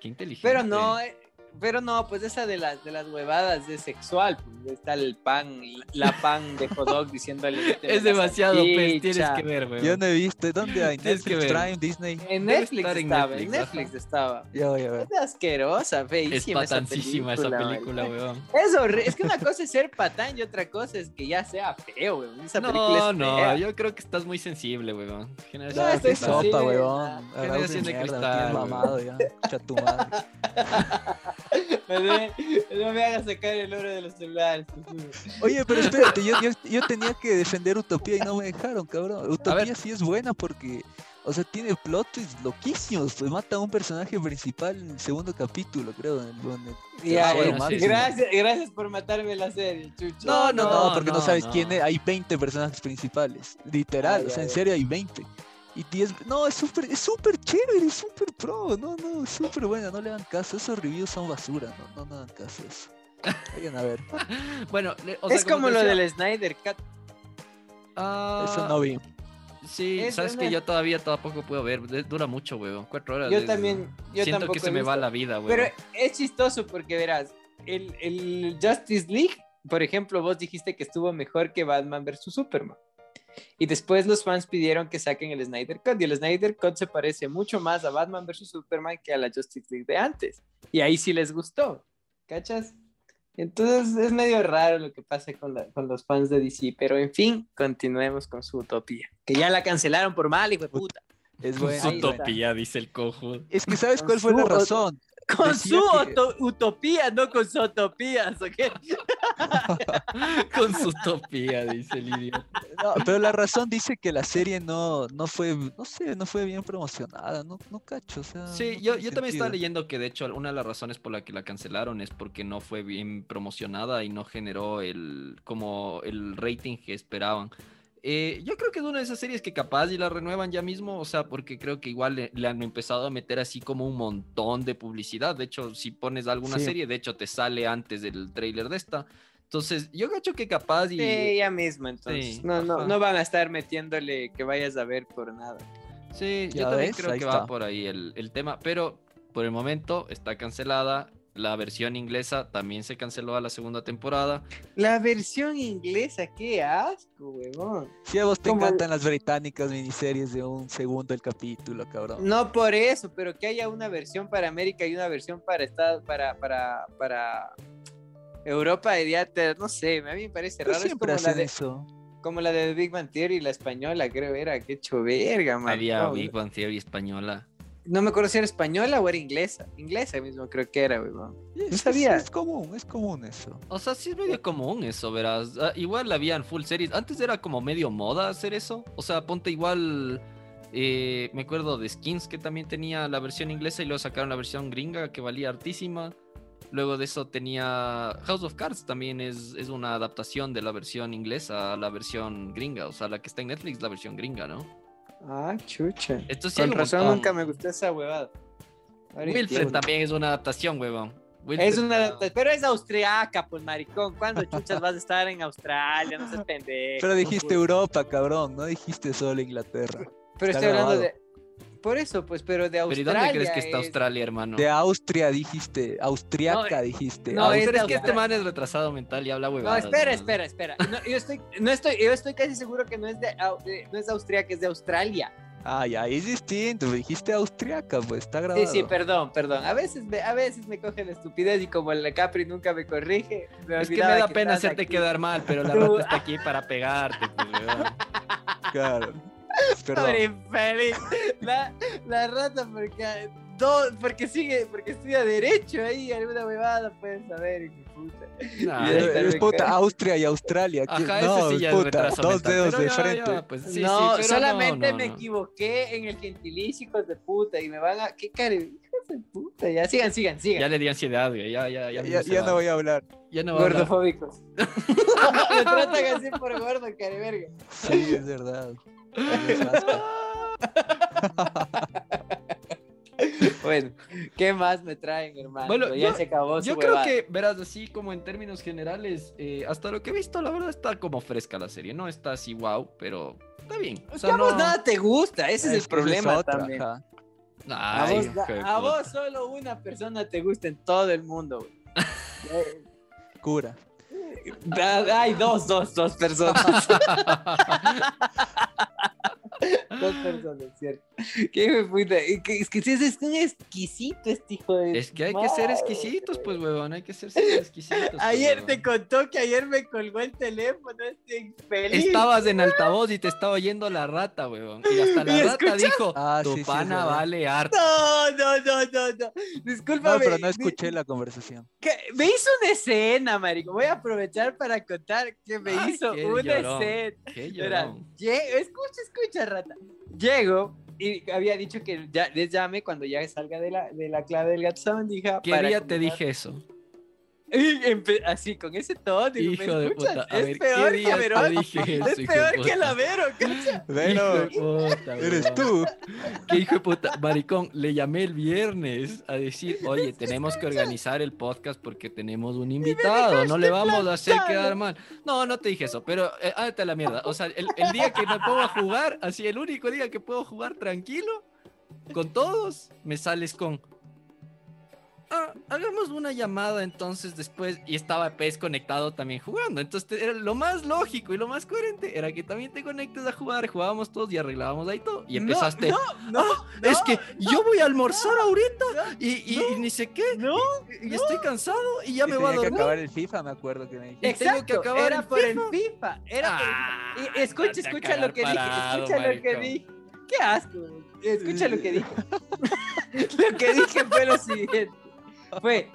Qué inteligente. Pero no, eh, pero no, pues esa de las de las huevadas es sexual. Pues, está el pan, la pan de hot dog diciéndole. "Méteme Es demasiado, pues, tienes salchicha". que ver, weón. Yo no he visto. ¿Dónde hay? Tienes que Netflix, ver. Prime, Disney. En Netflix estaba, en Netflix, Netflix, estaba. A ver. Es asquerosa, Es feísima esa patancísima esa película. güey. weón. Es horrible. Es que una cosa es ser patán y otra cosa es que ya sea feo, güey. Esa película No, es no, fea. yo creo que estás muy sensible, weón. No, Generación Ya, estoy ya. weón. Generación de cristal, weón. mamado ya. Echa tu madre. No me hagas sacar el oro de los celulares. Oye, pero espérate, yo, yo, yo tenía que defender Utopía y no me dejaron, cabrón. Utopía sí es buena porque, o sea, tiene plot twists loquísimos. Pues mata a un personaje principal en el segundo capítulo, creo. En el, en el Ya, bueno, sí, gracias, gracias por matarme la serie, chucho. No, no, no, No, porque no, no, sabes no. quién es. Hay 20 personajes principales. Literal, Ah, o sea, en serio hay 20. Y 10. No, es súper es súper chévere, es súper pro. No, no, es súper buena. No le hagan caso. Esos reviews son basura. No, no, no hagan caso a eso. Vayan a ver. Bueno, le- o sea, es como lo decía, del Snyder Cut. ah, Eso no vi. Sí, Es sabes que yo todavía tampoco puedo ver. Dura mucho, weón. Cuatro horas. Yo también, yo Siento tampoco que se me va la vida, weón. Pero es chistoso porque verás, el, el Justice League, por ejemplo, vos dijiste que estuvo mejor que Batman vs Superman. Y después los fans pidieron que saquen el Snyder Cut. Y el Snyder Cut se parece mucho más a Batman vs Superman que a la Justice League de antes. Y ahí sí les gustó. ¿Cachas? Entonces es medio raro lo que pasa con, la- con los fans de DC. Pero en fin, continuemos con su utopía. Que ya la cancelaron por mal, hijo de puta. Es buena. su utopía, dice el cojo. Es que ¿sabes cuál fue la razón? Con su que- utopía, no con su utopías, ¿ok? Con su utopía, dice el idiota. No, pero la razón dice que la serie no, no fue, no sé, no fue bien promocionada, no, no cacho, o sea. Sí, no yo, yo también estaba leyendo que de hecho una de las razones por la que la cancelaron es porque no fue bien promocionada y no generó el como el rating que esperaban. Eh, yo creo que es una de esas series que capaz y la renuevan ya mismo, o sea, porque creo que igual le, le han empezado a meter así como un montón de publicidad. De hecho, si pones alguna Sí. serie, de hecho te sale antes del tráiler de esta. Entonces, yo cacho que capaz y... Sí, ya mismo, entonces. Sí, no, no, no van a estar metiéndole que vayas a ver por nada. Sí, Ya yo también ves, creo ahí que va está. por ahí el, el tema, pero por el momento está cancelada. La versión inglesa también se canceló a la segunda temporada. La versión inglesa, qué asco, huevón. Sí, a vos te Como- encantan las británicas miniseries de un segundo el capítulo, cabrón. No por eso, pero que haya una versión para América y una versión para Estados, para, para, para Europa, diría, te- no sé, a mí me parece Pero raro. Es siempre como la, hacen de, eso. como la de Big Bang Theory, la española, creo era, qué hecho verga, man. Había Big Bang Theory española. No me acuerdo si era española o era inglesa. Inglesa mismo creo que era, huevón. Es, es- sabía. es común, es común eso. O sea, sí es medio común eso, verás. Ah, igual habían full series. Antes era como medio moda hacer eso. O sea, ponte igual. eh, me acuerdo de Skins que también tenía la versión inglesa y luego sacaron la versión gringa que valía hartísima. Luego de eso tenía House of Cards también es, es una adaptación de la versión inglesa a la versión gringa. O sea, la que está en Netflix, la versión gringa, ¿no? Ah, chucha. Esto sí Con razón montón. nunca me gustó esa huevada. Ahora Wilfred entiendo. también es una adaptación, huevón. Wilfred Es una adaptación, pero es austriaca, pues maricón. ¿Cuándo chuchas vas a estar en Australia? No seas pendejo. Pero dijiste. Europa, cabrón, no dijiste solo Inglaterra. Pero está estoy hablando de. Por eso, pues, pero de Pero ¿y Australia. dónde crees que está es- Australia, hermano? De Austria dijiste, austriaca No, dijiste. no, es es que este Australia. man es retrasado mental y habla No, huevadas. espera, ¿no? espera, espera. No, yo estoy, no estoy, yo estoy casi seguro que no es de, no es de Austria, que es de Australia. Ah, ya, es distinto. me Dijiste austriaca, pues está Sí, grabado. sí, perdón, perdón. A veces, me, a veces me coge la estupidez y como el Capri nunca me corrige, me Es que me da pena hacerte aquí. quedar mal, pero la rata está aquí para pegarte, pues. Claro. Perdón. Pobre infeliz. La, la rata porque, no, porque sigue, porque estudia derecho ahí, alguna huevada pueden saber, hijo puta. Nah, Ya Es, puta. Austria y Australia. no, ese sí ya es puta, retraso dos mental, dedos pero de ya, frente. ya, pues, sí, no, sí, pero solamente no, me no. equivoqué en el gentilicio, hijos de puta, y me van a. ¿Qué de puta, ya sigan, sigan, Ya sigan. le di ansiedad, güey. Ya, ya, ya. Ya, ya no voy a hablar. Ya no va a hablar. Gordofóbicos. me tratan así por gordo, cara verga. Sí, es verdad. Bueno, ¿qué más me traen, hermano? Bueno, ya yo- se acabó su Yo creo huevada. que, verás, así como en términos generales, eh, hasta lo que he visto, la verdad está como fresca la serie. No está así wow, pero está bien. O a vos no... nada te gusta, ese es, el problema otra, también. ajá. A, vos, a vos solo una persona te gusta en todo el mundo. Eh, Cura. Hay dos, dos, dos personas. dos personas, cierto. ¿Qué puta? Es que, es un exquisito este hijo de. Es que hay que ser exquisitos, pues, huevón. Hay que ser exquisitos. pues, Ayer huevón. te contó que ayer me colgó el teléfono este infeliz. Estabas en altavoz y te estaba oyendo la rata, huevón. Y hasta la ¿Y rata escuchas? dijo, Ah, tu sí, pana vale harto. No, no, no, no, no. Discúlpame. No, pero no escuché la conversación. que me hizo una escena, marico. Voy a aprovechar para contar que me Ay, hizo qué una llorón. escena. Qué llorón. escucha, escucha, rata. Llego y había dicho que ya les llame cuando ya salga de la, de la clave del gato sabandija. ¿Qué día te dije eso? Así, con ese tono. digo, ¿me Hijo de escuchas? puta. A es ver, peor ¿qué que día Verón. eso, Es de peor que puta? la Vero, de puta, eres tú. ¿Qué hijo de puta? Maricón, le llamé el viernes a decir, oye, tenemos que organizar el podcast porque tenemos un invitado, no le vamos a hacer quedar mal. No, no te dije eso, pero eh, ándate a la mierda. O sea, el, el día que me pongo a jugar, así el único día que puedo jugar tranquilo, con todos, me sales con... "Ah, hagamos una llamada entonces después y estaba PES conectado también jugando. Entonces te- era lo más lógico y lo más coherente era que también te conectes a jugar, jugábamos todos y arreglábamos ahí todo. Y No, empezaste, No, no, "Ah, no, es que yo voy a almorzar ahorita no, y, y- no, y ni sé qué, no. y estoy cansado y ya Y me voy a tenía que dormir. acabar el FIFA, me acuerdo que me dijiste. Y tengo que Exacto, acabar era el por el FIFA. FIFA. Era por el Ah, Y escucha, escucha lo que dije, parado, escucha lo que dije. Qué asco. Escucha lo que dije. lo que dije fue lo siguiente. Fue,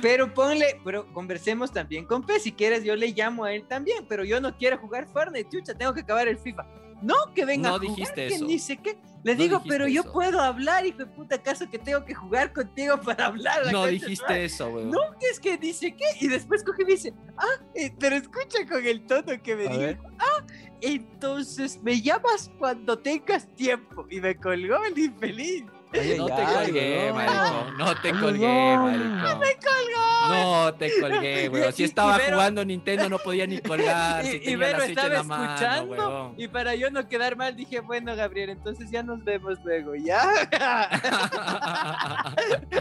pero ponle, pero conversemos también con P. Si quieres, yo le llamo a él también, pero yo no quiero jugar Fortnite, chucha, tengo que acabar el FIFA. No, que venga No a jugar, dijiste que eso. ni sé qué. Le No digo, pero yo eso. puedo hablar, hijo de puta, ¿acaso que tengo que jugar contigo para hablar? La No dijiste eso, weón. No, que es que dice qué, y después coge y dice, ah, eh, pero escucha con el tono que me A dijo, ver. ah, entonces me llamas cuando tengas tiempo, y me colgó el infeliz. Ay, No te colgué, maricón. No te colgué, weón. maricón. ¡Me colgó! No te colgué, weón. Si estaba jugando Nintendo no podía ni colgar. si Y, Vero estaba mano, escuchando, weón. y para yo no quedar mal dije, bueno, Gabriel, entonces ya nos vemos luego, ¿ya?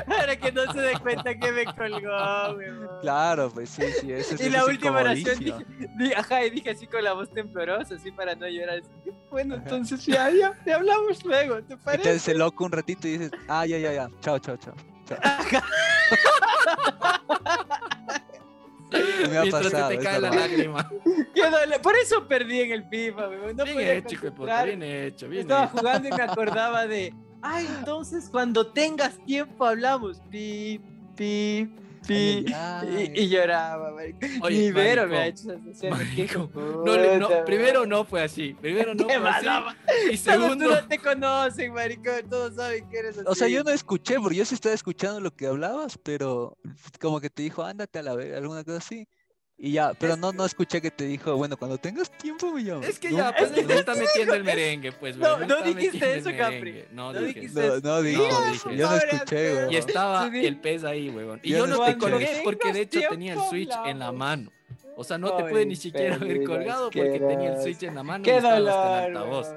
para que no se dé cuenta que me colgó, weón. Claro, pues sí, sí, eso, Y la última oración incomodísimo. Di- Ajá, y dije así con la voz temblorosa, así para no llorar. así, Bueno, entonces ya, ya, te hablamos luego, ¿te Y te parece? haces loco un ratito y dices, ah, ya, ya, ya, chao, chao, chao. chao. Me ha Mientras se pasado, te cae la lágrima. Por eso perdí en el FIFA, weón. No bien hecho, hijo de puta. Bien hecho, bien Estaba hecho. jugando y me acordaba de, ay, entonces cuando tengas tiempo hablamos. Pi, pi, pi. Ay, ay, Y, y lloraba, marico. Oye, Ni Vero me ha hecho sensación. No, le- no, primero no fue así. Primero no fue así. Y segundo, no te conocen, maricón. Todos saben que eres así. O sea, yo no escuché, porque yo sí estaba escuchando lo que hablabas, pero como que te dijo, ándate a la vez, alguna cosa así. Y ya, pero no, no escuché que te dijo, bueno, cuando tengas tiempo me llamas. es que No, ya, pues Es que me está metiendo el merengue, pues, No, no dijiste eso, Capri. No, No dijiste eso. No, no dije, No, dije, yo no escuché, weón. Y estaba el pez ahí, weón. Y Yo yo no no te colgué porque de hecho tenía el Switch en la mano. O sea, no te pude ni siquiera haber colgado porque tenía el. Switch en la mano y Qué dolor. el altavoz.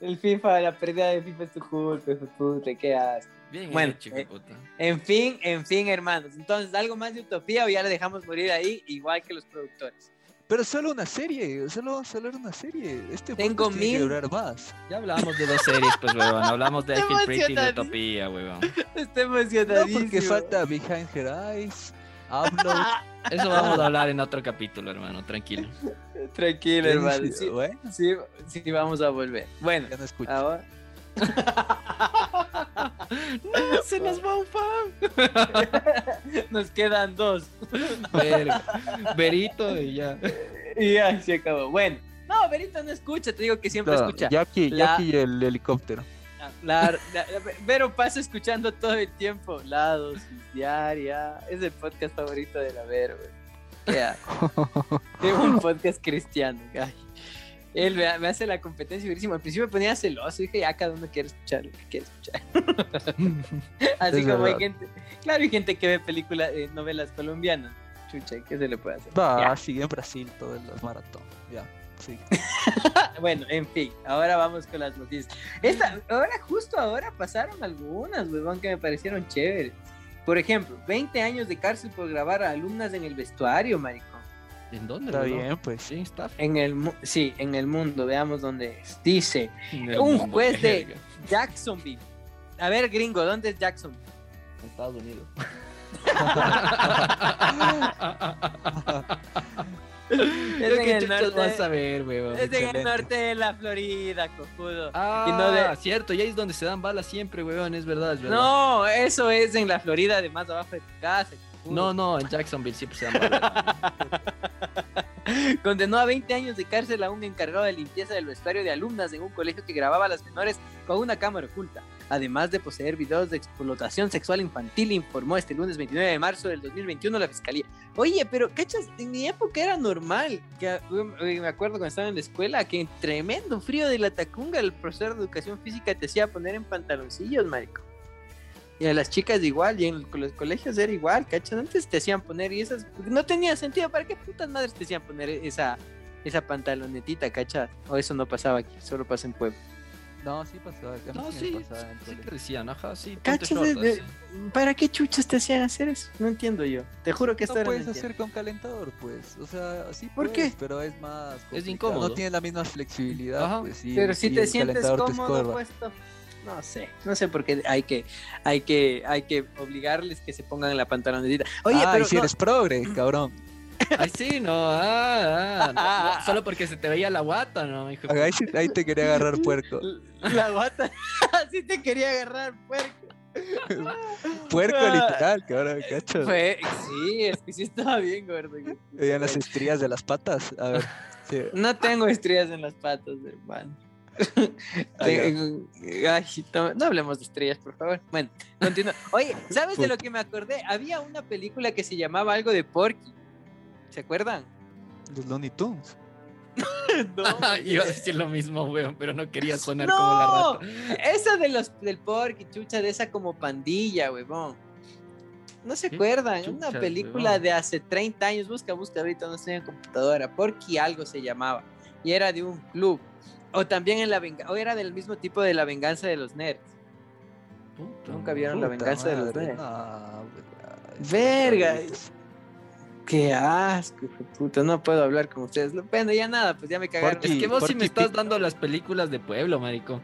El FIFA, la pérdida de FIFA es tu culpa, puta, qué asco. Bien Bueno, hecho, eh, puta. En fin, en fin, hermanos. Entonces, ¿algo más de utopía o ya le dejamos morir ahí, igual que los productores? Pero solo una serie, solo vamos a hablar de una serie. Este Tengo tiene que mil- durar más. Ya hablamos de dos series, pues, huevón. Hablamos de Feel Pretty y de. Utopía, huevón. Estoy No, emocionadísimo. porque falta Behind Her Eyes, Upload. Eso vamos a hablar en otro capítulo, hermano. Tranquilo. Tranquilo, hermano. Sí, Bueno, sí, sí, vamos a volver. Bueno, ya no escucho. ahora. No, se nos va un fan. Nos quedan dos. Verga. Verito y ya. Y ya se acabó. Bueno, no, Berito no escucha, te digo que siempre No, escucha. Jackie, La- Jackie y el helicóptero. La, la- la- Vero pasa escuchando todo el tiempo. La dosis diaria. Es el podcast favorito de la Vero, güey. Qué un podcast cristiano. ay. Él me, me hace la competencia durísimo. Al principio me ponía celoso. Dije, ya cada uno quiere escuchar lo que quiere escuchar. Así Es como hay gente. Claro, hay gente que ve películas, eh, novelas colombianas. Chucha, ¿qué se le puede hacer? Va, sigue en Brasil todos los maratón. Ya, sí. Bueno, en fin, ahora vamos con las noticias. Esta, ahora, justo ahora pasaron algunas, huevón, que me parecieron chéveres. Por ejemplo, 20 años de cárcel por grabar a alumnas en el vestuario, maricón. ¿En dónde, Está bien, pues. Sí, está. En el, sí, en el mundo, veamos dónde es. Dice Un mundo, juez de-. Jacksonville. A ver, gringo, ¿dónde es Jacksonville? En Estados Unidos. Es en el norte. vas a ver, huevón. Es en el norte de la Florida, cojudo. Ah, Y no de- cierto, y ahí es donde se dan balas siempre, weón, es verdad, es verdad. No, eso es en la Florida, de más abajo de tu casa. No, no, en Jacksonville siempre se. Condenó a 20 años de cárcel a un encargado de limpieza del vestuario de alumnas en un colegio que grababa a las menores con una cámara oculta. Además de poseer videos de explotación sexual infantil, informó este lunes 29 de marzo del 2021 la fiscalía. Oye, pero cachas, en mi época era normal. Que, me acuerdo cuando estaba en la escuela que en tremendo frío de la tacunga el profesor de educación física te hacía poner en pantaloncillos, marico. Y a las chicas igual, y en los colegios era igual, ¿cachas? Antes te hacían poner y esas... No tenía sentido, ¿para qué putas madres te hacían poner esa, esa pantalonetita, ¿cachas? O eso no pasaba aquí, solo pasa en Puebla. No, sí pasaba. que a mí No, sí sí, pasaba sí te decían, ajá, sí. ¿Cachas? short, De- así. ¿Para qué chuchas te hacían hacer eso? No entiendo yo. Te juro que esto No era puedes hacer con calentador, pues. O sea, sí ¿Por puedes, qué? pero es más. complicado. incómodo. No tiene la misma flexibilidad, Ajá. pues. y- Pero si te sientes te cómodo escorba. puesto. No sé, no sé por qué hay que, hay que, hay que obligarles que se pongan la pantalonetita. Oye, ah, pero y si no, eres progre, cabrón. Ay, sí, no, ah, ah, no, solo porque se te veía la guata, ¿no? Ahí, sí- ahí te quería agarrar puerco. la guata, así te quería agarrar, puerco. Puerco Ah. literal, cabrón, cacho. Fue, sí, es que sí estaba bien gordo. Veían las estrías de las patas. A ver. sí. No tengo estrías en las patas, hermano. Ay, no, no hablemos de estrellas, por favor. Bueno, continúa. Oye, ¿sabes de lo que me acordé? Había una película que se llamaba algo de Porky. ¿Se acuerdan? Los Looney Tunes. No, Iba a decir lo mismo, weón, pero no quería sonar como la no, rata. esa de los del Porky, chucha, de esa como pandilla, huevón. ¿No se ¿Qué acuerdan? Una película de hace 30 años. Busca, busca, ahorita no estoy en computadora. Porky algo se llamaba. Y era de un club. O también en la venganza. O era del mismo tipo de la venganza de los nerds. Puta Nunca vieron la venganza de los nerds. no, Verga. Qué asco, puta. No puedo hablar con ustedes. Bueno, ya nada, pues ya me cagaron. Porky. Es que vos sí me estás Pig. dando las películas de pueblo, marico.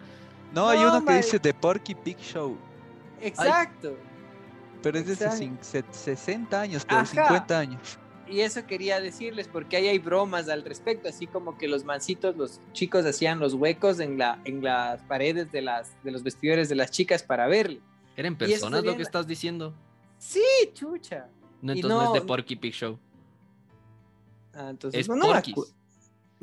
No, hay No, uno que dice The Porky Pig Show. Exacto. Pero es de hace Exacto. cin- se- 60 años, Ajá. 50 años. Y eso quería decirles, porque ahí hay bromas al respecto, así como que los mancitos, los chicos hacían los huecos en, la, en las paredes de, las, de los vestidores de las chicas para verle. ¿Eran personas lo que estás diciendo? Sí, chucha. No, entonces no, no- es de Porky Pig Show. Ah, entonces, Es no, no Porky's. acu-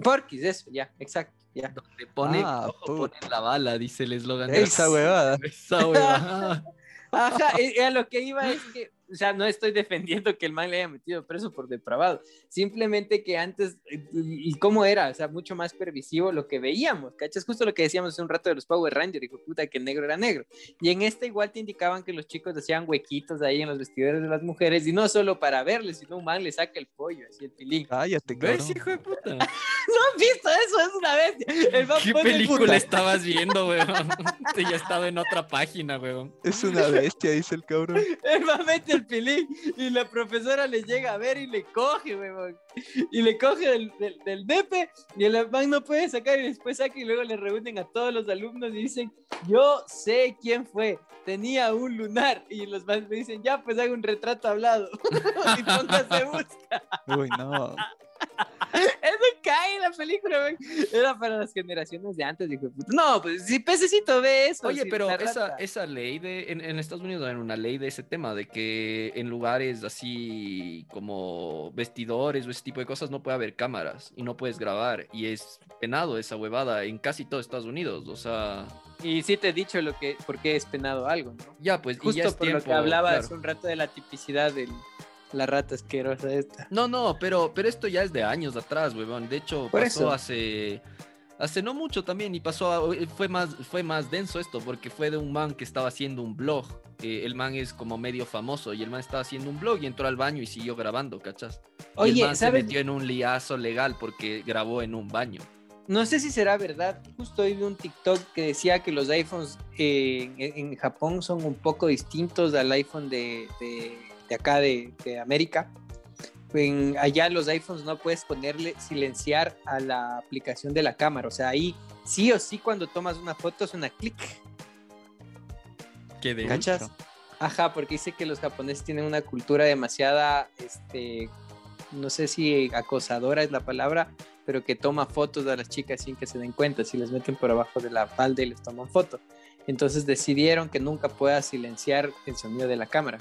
Porky's, eso, ya, exacto, ya. Donde pone, Ah, ponen la bala, dice el eslogan. de- Esa huevada. Esa huevada. Ajá, y a lo que iba es que o sea, no estoy defendiendo que el man le haya metido preso por depravado. Simplemente que antes, eh, y cómo era, o sea, mucho más pervisivo lo que veíamos, ¿cachas? Justo lo que decíamos hace un rato de los Power Rangers, dijo puta que el negro era negro. Y en este igual te indicaban que los chicos hacían huequitos ahí en los vestidores de las mujeres, y no solo para verles, sino un man le saca el pollo, así el pilín. Cállate, ¿Ves, cabrón. hijo de puta? ¿No has visto eso? Es una bestia. El ¿Qué película puta- estabas viendo, weón? Te ya estaba en otra página, weón. Es una bestia, dice el cabrón. El man mete el pilín y la profesora le llega a ver y le coge, weón. Y le coge del, del, y el man no puede sacar y después saca y luego le reúnen a todos los alumnos y dicen, yo sé quién fue, tenía un lunar. Y los más me dicen, ya, pues haga un retrato hablado. y póngase busca. Uy, no. Eso cae en la película, weón. Era para las generaciones de antes, puta. No, pues si pececito ve eso. Oye, si pero esa, ley de, en, en Estados Unidos hay una ley de ese tema, de que en lugares así como vestidores o ese tipo de cosas no puede haber cámaras y no puedes grabar. Y es penado esa huevada en casi todo Estados Unidos. O sea, Y sí te he dicho lo que, por qué es penado algo, ¿no? ya pues, ya Justo es por tiempo. lo que hablaba claro. hace un rato de la tipicidad de la rata asquerosa esta. No, no, pero, pero esto ya es de años atrás, huevón. De hecho, Por pasó eso. hace. Hace no mucho también, y pasó, a- fue más, fue más denso esto, porque fue de un man que estaba haciendo un blog. Eh, el man es como medio famoso, y el man estaba haciendo un blog y entró al baño y siguió grabando, ¿cachas? y el man ¿sabes? se metió en un liazo legal porque grabó en un baño. No sé si será verdad. Justo hoy vi un TikTok que decía que los iPhones eh, en, en Japón son un poco distintos al iPhone de, de- de acá de, de América. En, allá los iPhones no puedes ponerle silenciar a la aplicación de la cámara. O sea, ahí sí o sí cuando tomas una foto suena clic. ¿Qué de ¿Cachas? Ajá, porque dice que los japoneses tienen una cultura demasiada, este, no sé si acosadora es la palabra, pero que toma fotos a las chicas sin que se den cuenta, si les meten por abajo de la falda y les toman foto. Entonces decidieron que nunca puedas silenciar el sonido de la cámara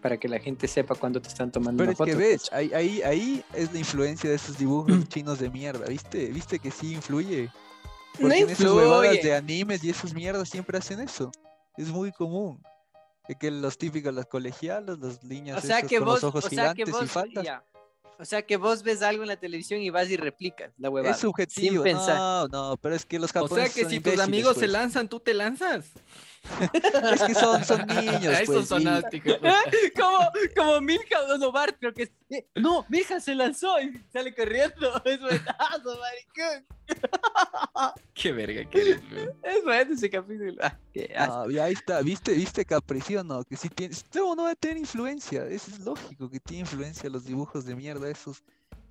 para que la gente sepa cuando te están tomando Pero una es foto. que ves, ahí, ahí, ahí es la influencia de esos dibujos chinos de mierda, ¿viste? ¿Viste que sí influye? No Porque en esas huevadas influye. de animes y esas mierdas siempre hacen eso. Es muy común. Que los típicos, las colegialas, las niñas O sea que con vos, los ojos o sea que gigantes vos, y faldas. ya. O sea que vos ves algo en la televisión y vas y replicas la huevada. Es subjetivo. Sin pensar. No, no, pero es que los O sea japoneses que son si tus amigos se pues. lanzan, tú te lanzas. Es que son, son niños, A eso pues, hijo de puta. como, como Milka o no, Bart, creo que es. eh, No, Milka se lanzó y sale corriendo. Es buenazo, maricón. Qué verga, qué eres. Es bueno ese capítulo. Ah, qué. No, y ahí está, viste, viste Capri, ¿sí o no? Que sí tiene, no, no va a tener influencia, eso es lógico, que tiene influencia los dibujos de mierda, esos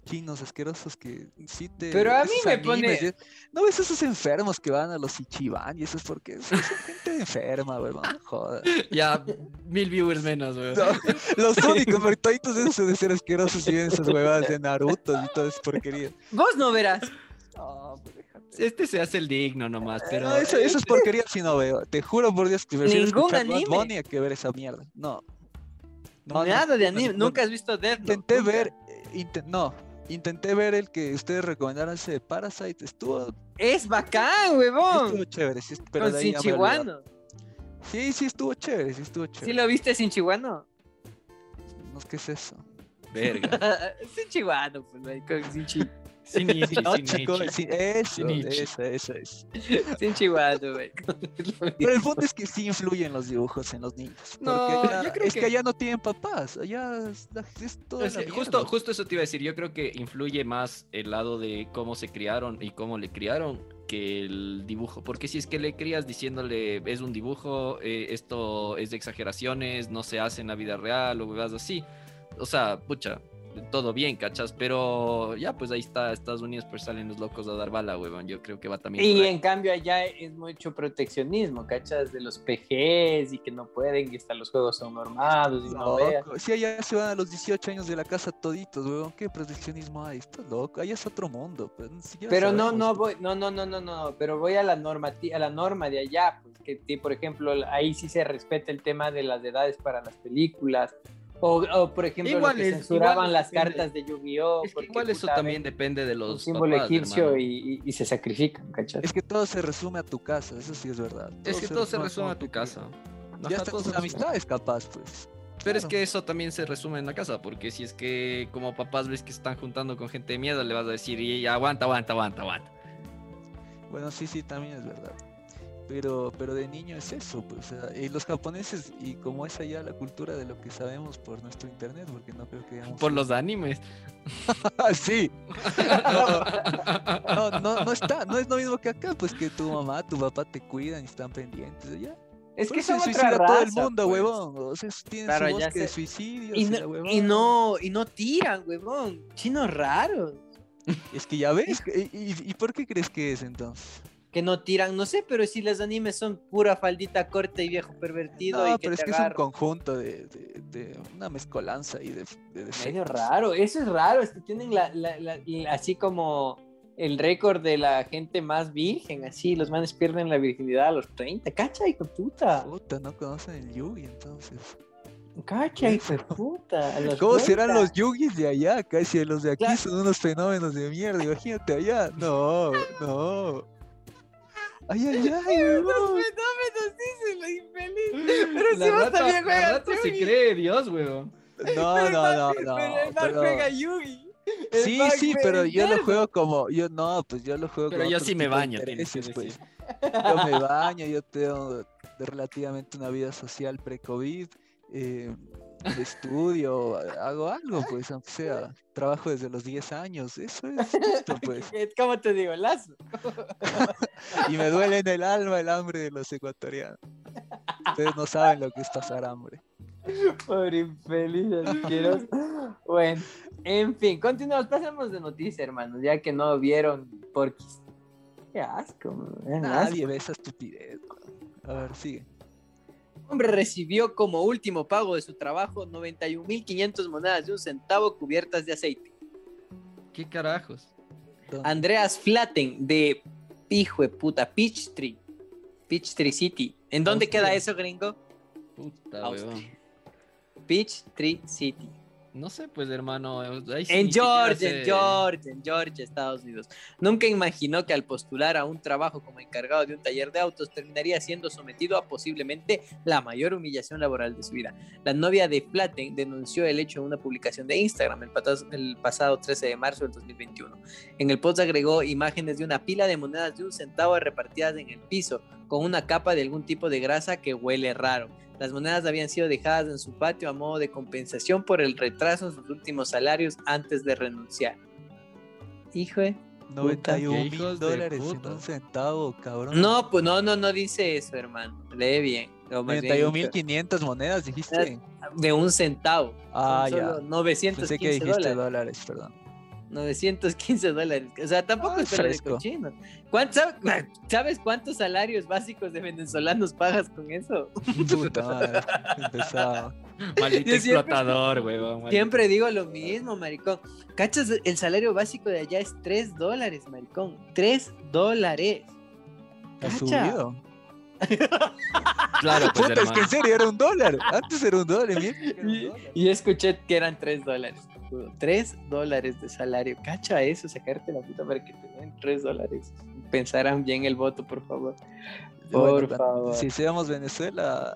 chinos asquerosos que sí te... Pero a mí me pone- y- No ves esos enfermos que van a los Ichiban y eso es porque son son gente enferma, weón, no jodas. Ya, mil viewers menos, weón. No, los únicos, porque toditos esos de ser asquerosos y ven esas huevadas de Naruto y toda esa porquería. Vos no verás. No, pues déjate. Este se hace el digno nomás, pero... No, eso, eso es porquería si no veo. Te juro por Dios que prefiero Ningún anime. Bunny a que ver esa mierda. No. No, no. Nada de anime. no, Nunca has visto Death Note, Intenté ver, eh, no, intenté ver el que ustedes recomendaron ese de Parasite, estuvo, Es bacán, estuvo huevón. chévere, sí, pero Con olvidado. Sinchihuano. Sí, sí, estuvo chévere, sí estuvo ¿Sí chévere. lo viste Sinchihuano? No sé qué es eso. Verga. Sinchihuano, pues, maricón, Sinchi. Shinichi, No, chico, Shinichi. sí, eso, Shinichi. eso, eso es. Sinchihuano, güey. Pero el punto es que sí influyen los dibujos en los niños. No, allá- yo creo es que... que- allá no tienen papás, allá es, todo Es que justo, justo eso te iba a decir. Yo creo que influye más el lado de cómo se criaron y cómo le criaron que el dibujo. Porque si es que le crías diciéndole es un dibujo, eh, esto es de exageraciones, no se hace en la vida real o cosas así. O sea, pucha, todo bien, ¿cachas? Pero ya, pues ahí está, Estados Unidos, pues salen los locos a dar bala, huevón. Yo creo que va también. Y en cambio allá es mucho proteccionismo, ¿cachas? De los PGs y que no pueden, y hasta los juegos son normados y no veas. Si allá se van a los 18 años de la casa toditos, weón, ¿qué proteccionismo hay? Estás loco, allá es otro mundo. Pues, Pero no, no voy, no, no, no, no, no, pero voy a la norma, a la norma de allá, pues que que, por ejemplo ahí sí se respeta el tema de las edades para las películas. O, o, por ejemplo, lo Igual que es- censuraban igual las depende. cartas de Yu-Gi-Oh! Es que igual eso también depende de Un los. símbolo papás, egipcio y, y- y se sacrifican, ¿cachas? Es que todo se resume a tu casa, eso sí es verdad. Es que todo se resume a tu casa. Ya hasta tus amistades capaz, pues. Pero es que eso también se resume en la casa, porque si es que como papás ves que se están juntando con gente de miedo, le vas a decir, y aguanta, aguanta, aguanta, aguanta. Bueno, sí, sí, también es verdad. Pero, pero de niño es eso, pues, o sea, y los japoneses, y como es allá la cultura de lo que sabemos por nuestro internet, porque no creo que digamos... Por los animes. Ah, sí. No, no, no, no está, no es lo mismo que acá, pues que tu mamá, tu papá te cuidan y están pendientes, ya. Es que son se otra suicida todo el raza, mundo, pues. huevón. O sea, tienen Claro, su bosque de sé. suicidios Y y, no, y no, y no tiran, huevón. Chinos raros. Es que ya ves, ¿y, y, y por qué crees que es entonces? Que no tiran, no sé, pero si los animes son pura faldita corta y viejo pervertido No, y que pero es que es un conjunto de, de, de una mezcolanza y de, de Medio raro, eso es raro, es que tienen la, la- la- la- así como el récord de la gente más virgen, así, los manes pierden la virginidad a los 30, cacha, hijo puta, Puta, no conocen el Yugi entonces. cacha, hijo de puta. ¿Cómo serán 30. los Yugis de allá? Casi los de aquí Claro. son unos fenómenos de mierda, imagínate allá. No, no. Ay, ay, ay, Los huevón. fenómenos, dice la infeliz. Pero si La vos rata- también la juegas rata se Yugi. cree Dios, weón. No, Pero no, no, no. Pero el pero- juega Yugi. El Sí, sí, pero yo lo juego como, yo no, pues yo lo juego Pero con yo otro sí me baño, tienes que pues. Yo me baño, yo tengo relativamente una vida social pre-COVID, eh, estudio, hago algo, pues, aunque sea, trabajo desde los 10 años, eso es justo, pues. ¿Cómo te digo? Lazo. Y me duele en el alma el hambre de los ecuatorianos. Ustedes no saben lo que es pasar hambre. Pobre infeliz, asqueroso. Bueno, en fin, continuamos. Pasemos de noticia, hermanos, ya que no vieron Porquis. Qué asco, man, qué asco. Nadie ve esa estupidez. A ver, sigue. Hombre recibió como último pago de su trabajo 91.500 monedas de un centavo cubiertas de aceite. ¿Qué carajos? ¿Dónde? Andreas Flatten de hijo de puta Peachtree. Peachtree City. ¿En dónde Austria. queda eso, gringo? Puta. Peachtree City. No sé, pues, hermano. sí En Georgia, en. Georgia, en Georgia, Estados Unidos. Nunca imaginó que al postular a un trabajo como encargado de un taller de autos terminaría siendo sometido a posiblemente la mayor humillación laboral de su vida. La novia de Flatten denunció el hecho en una publicación de Instagram el, patas- el pasado 13 de marzo del 2021. En el post agregó imágenes de una pila de monedas de un centavo repartidas en el piso, con una capa de algún tipo de grasa que huele raro. Las monedas habían sido dejadas en su patio a modo de compensación por el retraso en sus últimos salarios antes de renunciar. Hijo de- 91 Qué mil dólares en un centavo, cabrón. No, pues no, no, no dice eso, hermano. Lee bien. O más bien, 91 mil 500 monedas, dijiste. De un centavo. Ah, Son ya. solo 915 Pensé que dijiste dólares. dólares, perdón. 915 dólares. O sea, tampoco Ah, es fresco. cochino. ¿Cuánto- sab- ¿Sabes cuántos salarios básicos de venezolanos pagas con eso? Puta. Empezaba. Maldito siempre- explotador, maldito. Siempre digo lo mismo, maricón. ¿Cachas? El salario básico de allá es 3 dólares, maricón. 3 dólares. Ha subido. Claro, pues, Puta, es que en serio era un dólar. Antes era un dólar, Y, dólar. y escuché que eran 3 dólares. 3 dólares de salario. Cacha eso, sacarte la puta para que te den 3 dólares. Pensarán bien el voto, por favor. Por Bueno, favor. Si seamos Venezuela.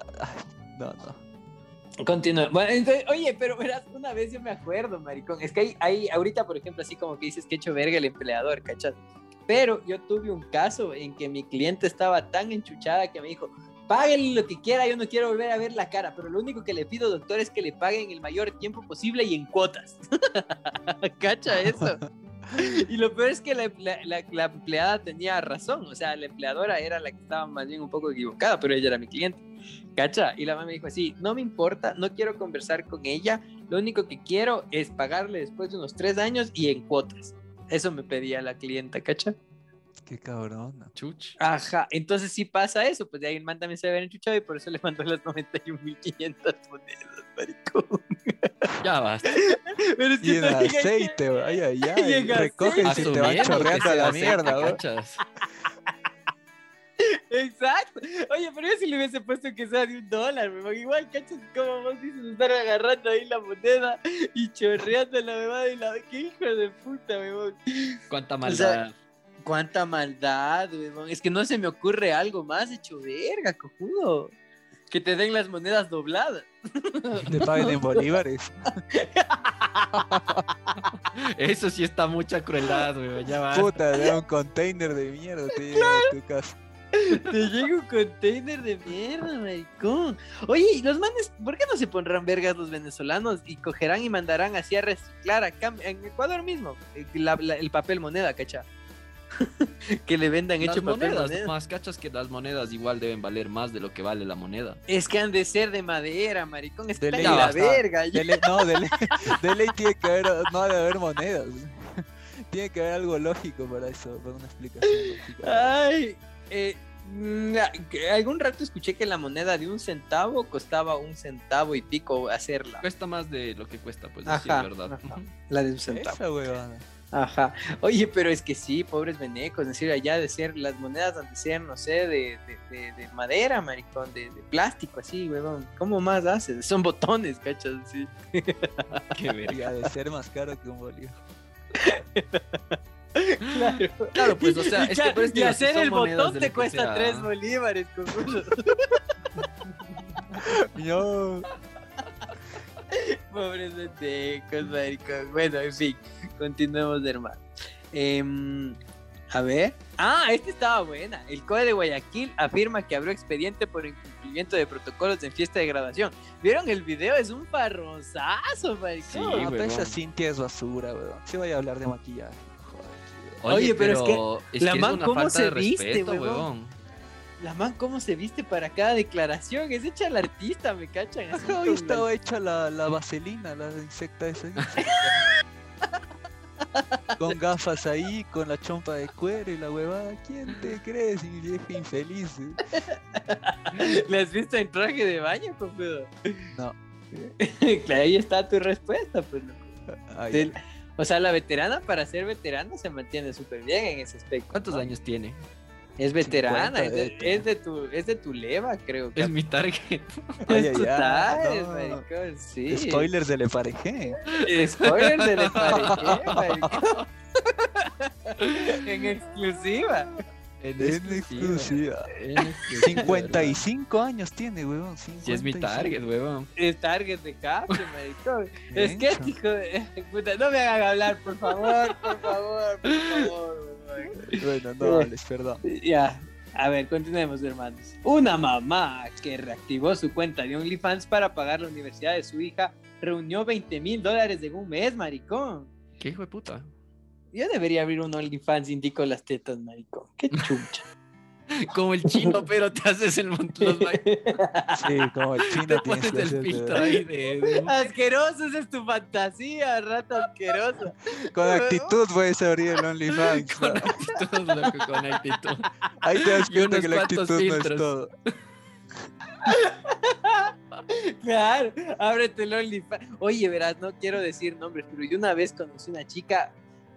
No, no. Continúa. Bueno, entonces, oye, pero verás, una vez yo me acuerdo, maricón. Es que hay, hay ahorita, por ejemplo, así como que dices que he hecho verga el empleador, ¿cachas? Pero yo tuve un caso en que mi cliente estaba tan enchuchada que me dijo, páguenle lo que quiera, yo no quiero volver a ver la cara, pero lo único que le pido, doctor, es que le paguen el mayor tiempo posible y en cuotas. ¿Cacha eso? Y lo peor es que la, empleada tenía razón, o sea, la empleadora era la que estaba más bien un poco equivocada, pero ella era mi cliente. ¿Cacha? Y la mamá me dijo así, no me importa, no quiero conversar con ella, lo único que quiero es pagarle después de unos tres años y en cuotas. Eso me pedía la clienta, ¿cacha? Qué cabrona. Chuch. Ajá, entonces sí pasa eso, pues de ahí el man también se ve enchuchado y por eso le mandó las 91.500 monedas, maricón. Ya basta. Pero es Y en que- aceite, güey. Ay, ay, Y ay. en Recoge y te va que chorreando a la mierda. Exacto. Oye, pero yo si le hubiese puesto que sea de un dólar, weón. Igual, cachas, como vos dices, estar agarrando ahí la moneda y chorreando la bebada y la. ¡Qué hijo de puta, weón! Cuánta O maldad. sea, Cuánta maldad, weón. Es que no se me ocurre algo más hecho verga, cojudo. Que te den las monedas dobladas. Te paguen en bolívares. Eso sí está mucha crueldad, weón. Ya va. Puta, de un container de mierda te llega a tu casa. Te llega un container de mierda, maricón. Oye, ¿y los manes, ¿por qué no se pondrán vergas los venezolanos y cogerán y mandarán así a reciclar acá en Ecuador mismo eh, la- la- el papel moneda, cacha? que le vendan Las hecho papel monedas, moneda. más cachas que las monedas igual deben valer más de lo que vale la moneda. Es que han de ser de madera, maricón. Es De ley, la basta. verga. ya. De ley- no, de ley, de ley tiene que haber, no ha de haber monedas. Tiene que haber algo lógico para eso, para una explicación lógica. Ay, eh, algún rato escuché que la moneda de un centavo costaba un centavo y pico hacerla. Cuesta más de lo que cuesta, pues Ajá, decir verdad. ajá. La de un centavo. Esa. Ajá. Oye, pero es que sí, pobres venecos, es decir, allá de ser, las monedas han de ser, no sé, de, de, de- de madera, maricón, de, plástico, así, huevón. ¿Cómo más haces? Son botones, cachas, sí. Qué verga. De ser más caro que un bolívar. Claro. Claro, pues, o sea, es que por eso y hacer el botón te cuesta tres bolívares con uno. Pobres venecos, maricón. Bueno, en fin, continuemos, hermano. Em, a ver. Ah, esta estaba buena. El COE de Guayaquil afirma que abrió expediente por incumplimiento de protocolos en fiesta de graduación. ¿Vieron el video? Es un parrozazo, maricón. Sí, pero huevón. esa Cintia es basura, weón. Se vaya a hablar de maquillaje. Joder, Oye, pero es que es la que es man, una ¿cómo falta se de viste, huevón? La man, ¿cómo se viste para cada declaración? Es hecha el artista, ¿me cachan? Ajá, hoy la- estaba hecha la, la vaselina, la insecta esa. con gafas ahí, con la chompa de cuero y la huevada. ¿Quién te crees? Y vieja infeliz. eh? ¿Le has visto en traje de baño, compadre? No. claro, ahí está tu respuesta, pues. loco. Ay, Del- o sea, la veterana para ser veterana se mantiene súper bien en ese aspecto. ¿Cuántos ¿no? años tiene? Es veterana, 50, es de, eh. es de tu, es de tu leva, creo. Es mi target. Ay, Es ay, tu ay, tarea, no. maricón, sí. Spoilers de Le Parejé. Spoiler de Le Parejé, maricón. en exclusiva. En exclusiva. En exclusiva, 55 años tiene, weón. Sí, es mi 55. target, huevón. Es target de capture, maricón. Es que, hijo de puta, no me hagan hablar, por favor, por favor, por favor. weón. Bueno, no hables, perdón. Ya, a ver, continuemos, hermanos. Una mamá que reactivó su cuenta de OnlyFans para pagar la universidad de su hija reunió 20 mil dólares en un mes, maricón. ¿Qué hijo de puta? Yo debería abrir un OnlyFans, indico las tetas, maricón. Qué chucha. Como el chino, pero te haces el montón. Sí, como el chino te pones el filtro ahí de. asqueroso, esa es tu fantasía, rato asqueroso. Con actitud puedes abrir el OnlyFans. Con actitud, loco, con actitud. Ahí te das cuenta que la actitud no es todo. Claro, ábrete el OnlyFans. Oye, verás, no quiero decir nombres, pero yo una vez conocí una chica,